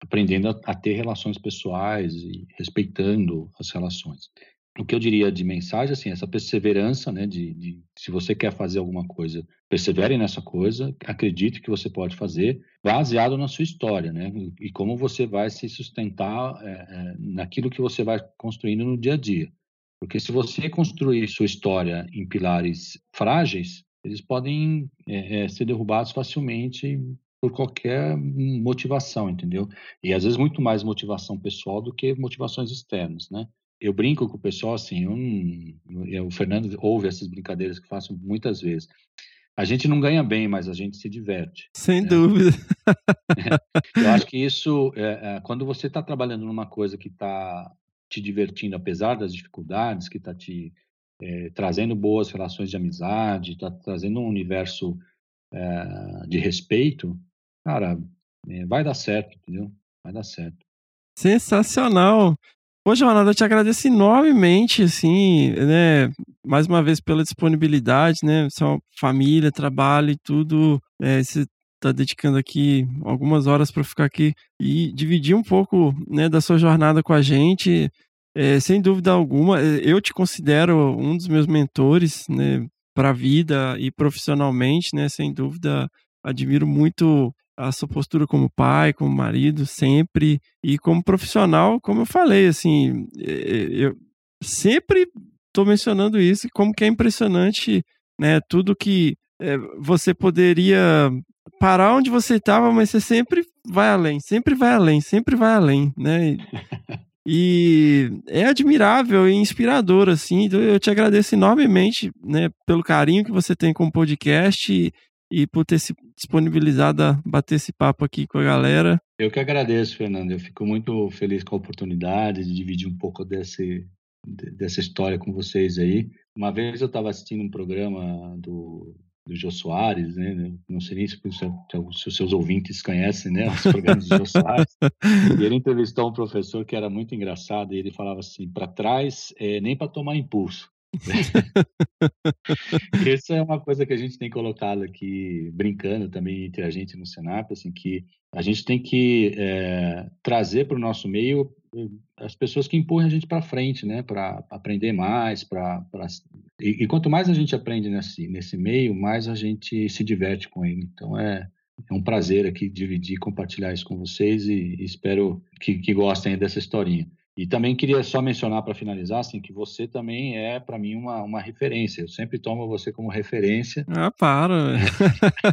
aprendendo a, a ter relações pessoais e respeitando as relações. O que eu diria de mensagem, assim, essa perseverança, né, de, de se você quer fazer alguma coisa, persevere nessa coisa, acredite que você pode fazer, baseado na sua história, né, e como você vai se sustentar é, é, naquilo que você vai construindo no dia a dia. Porque se você construir sua história em pilares frágeis, eles podem é, é, ser derrubados facilmente por qualquer motivação, entendeu? E às vezes muito mais motivação pessoal do que motivações externas, né? Eu brinco com o pessoal assim, eu, o Fernando ouve essas brincadeiras que faço muitas vezes. A gente não ganha bem, mas a gente se diverte. Sem É. dúvida. [laughs] Eu acho [laughs] que isso, é, é, quando você está trabalhando numa coisa que está te divertindo, apesar das dificuldades, que está te é, trazendo boas relações de amizade, está trazendo um universo é, de respeito, cara, é, vai dar certo, entendeu? Vai dar certo. Sensacional. Poxa, Ronaldo, eu te agradeço enormemente, assim, né? Mais uma vez pela disponibilidade, né? Sua família, trabalho e tudo. É, você está dedicando aqui algumas horas para ficar aqui e dividir um pouco, né, da sua jornada com a gente. É, sem dúvida alguma, é, eu te considero um dos meus mentores, né, para a vida e profissionalmente, né? Sem dúvida, admiro muito a sua postura como pai, como marido, sempre, e como profissional, como eu falei, assim, eh, eu sempre estou mencionando isso, como que é impressionante, né, tudo que eh, você poderia parar onde você estava, mas você sempre vai além, sempre vai além, sempre vai além, né, [laughs] e, é admirável e inspirador, assim, então eu te agradeço enormemente, né, pelo carinho que você tem com o podcast e, e por ter se disponibilizado a bater esse papo aqui com a galera. Eu que agradeço, Fernando. Eu fico muito feliz com a oportunidade de dividir um pouco desse, dessa história com vocês aí. Uma vez eu estava assistindo um programa do, do Jô Soares, né? Não sei nem se, se os seus ouvintes conhecem, né? Os programas do Jô Soares. E ele entrevistou um professor que era muito engraçado e ele falava assim: para trás, é, nem para tomar impulso. [laughs] Isso é uma coisa que a gente tem colocado aqui, brincando também entre a gente no Senap, assim, que a gente tem que é, trazer para o nosso meio as pessoas que empurram a gente para frente, né, para aprender mais, para e, e, quanto mais a gente aprende nesse nesse meio, mais a gente se diverte com ele. Então é é um prazer aqui dividir, compartilhar isso com vocês e, e espero que, que gostem dessa historinha. E também queria só mencionar para finalizar, assim, que você também é para mim uma, uma referência. Eu sempre tomo você como referência. Ah, para.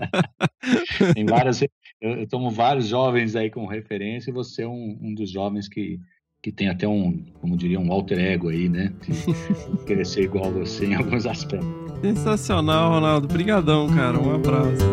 [laughs] Tem várias, eu, eu, tomo vários jovens aí como referência e você é um, um dos jovens que, que tem até um, como diria, um alter ego aí, né? De querer ser igual a você em alguns aspectos. Sensacional, Ronaldo. Obrigadão, cara. Um abraço.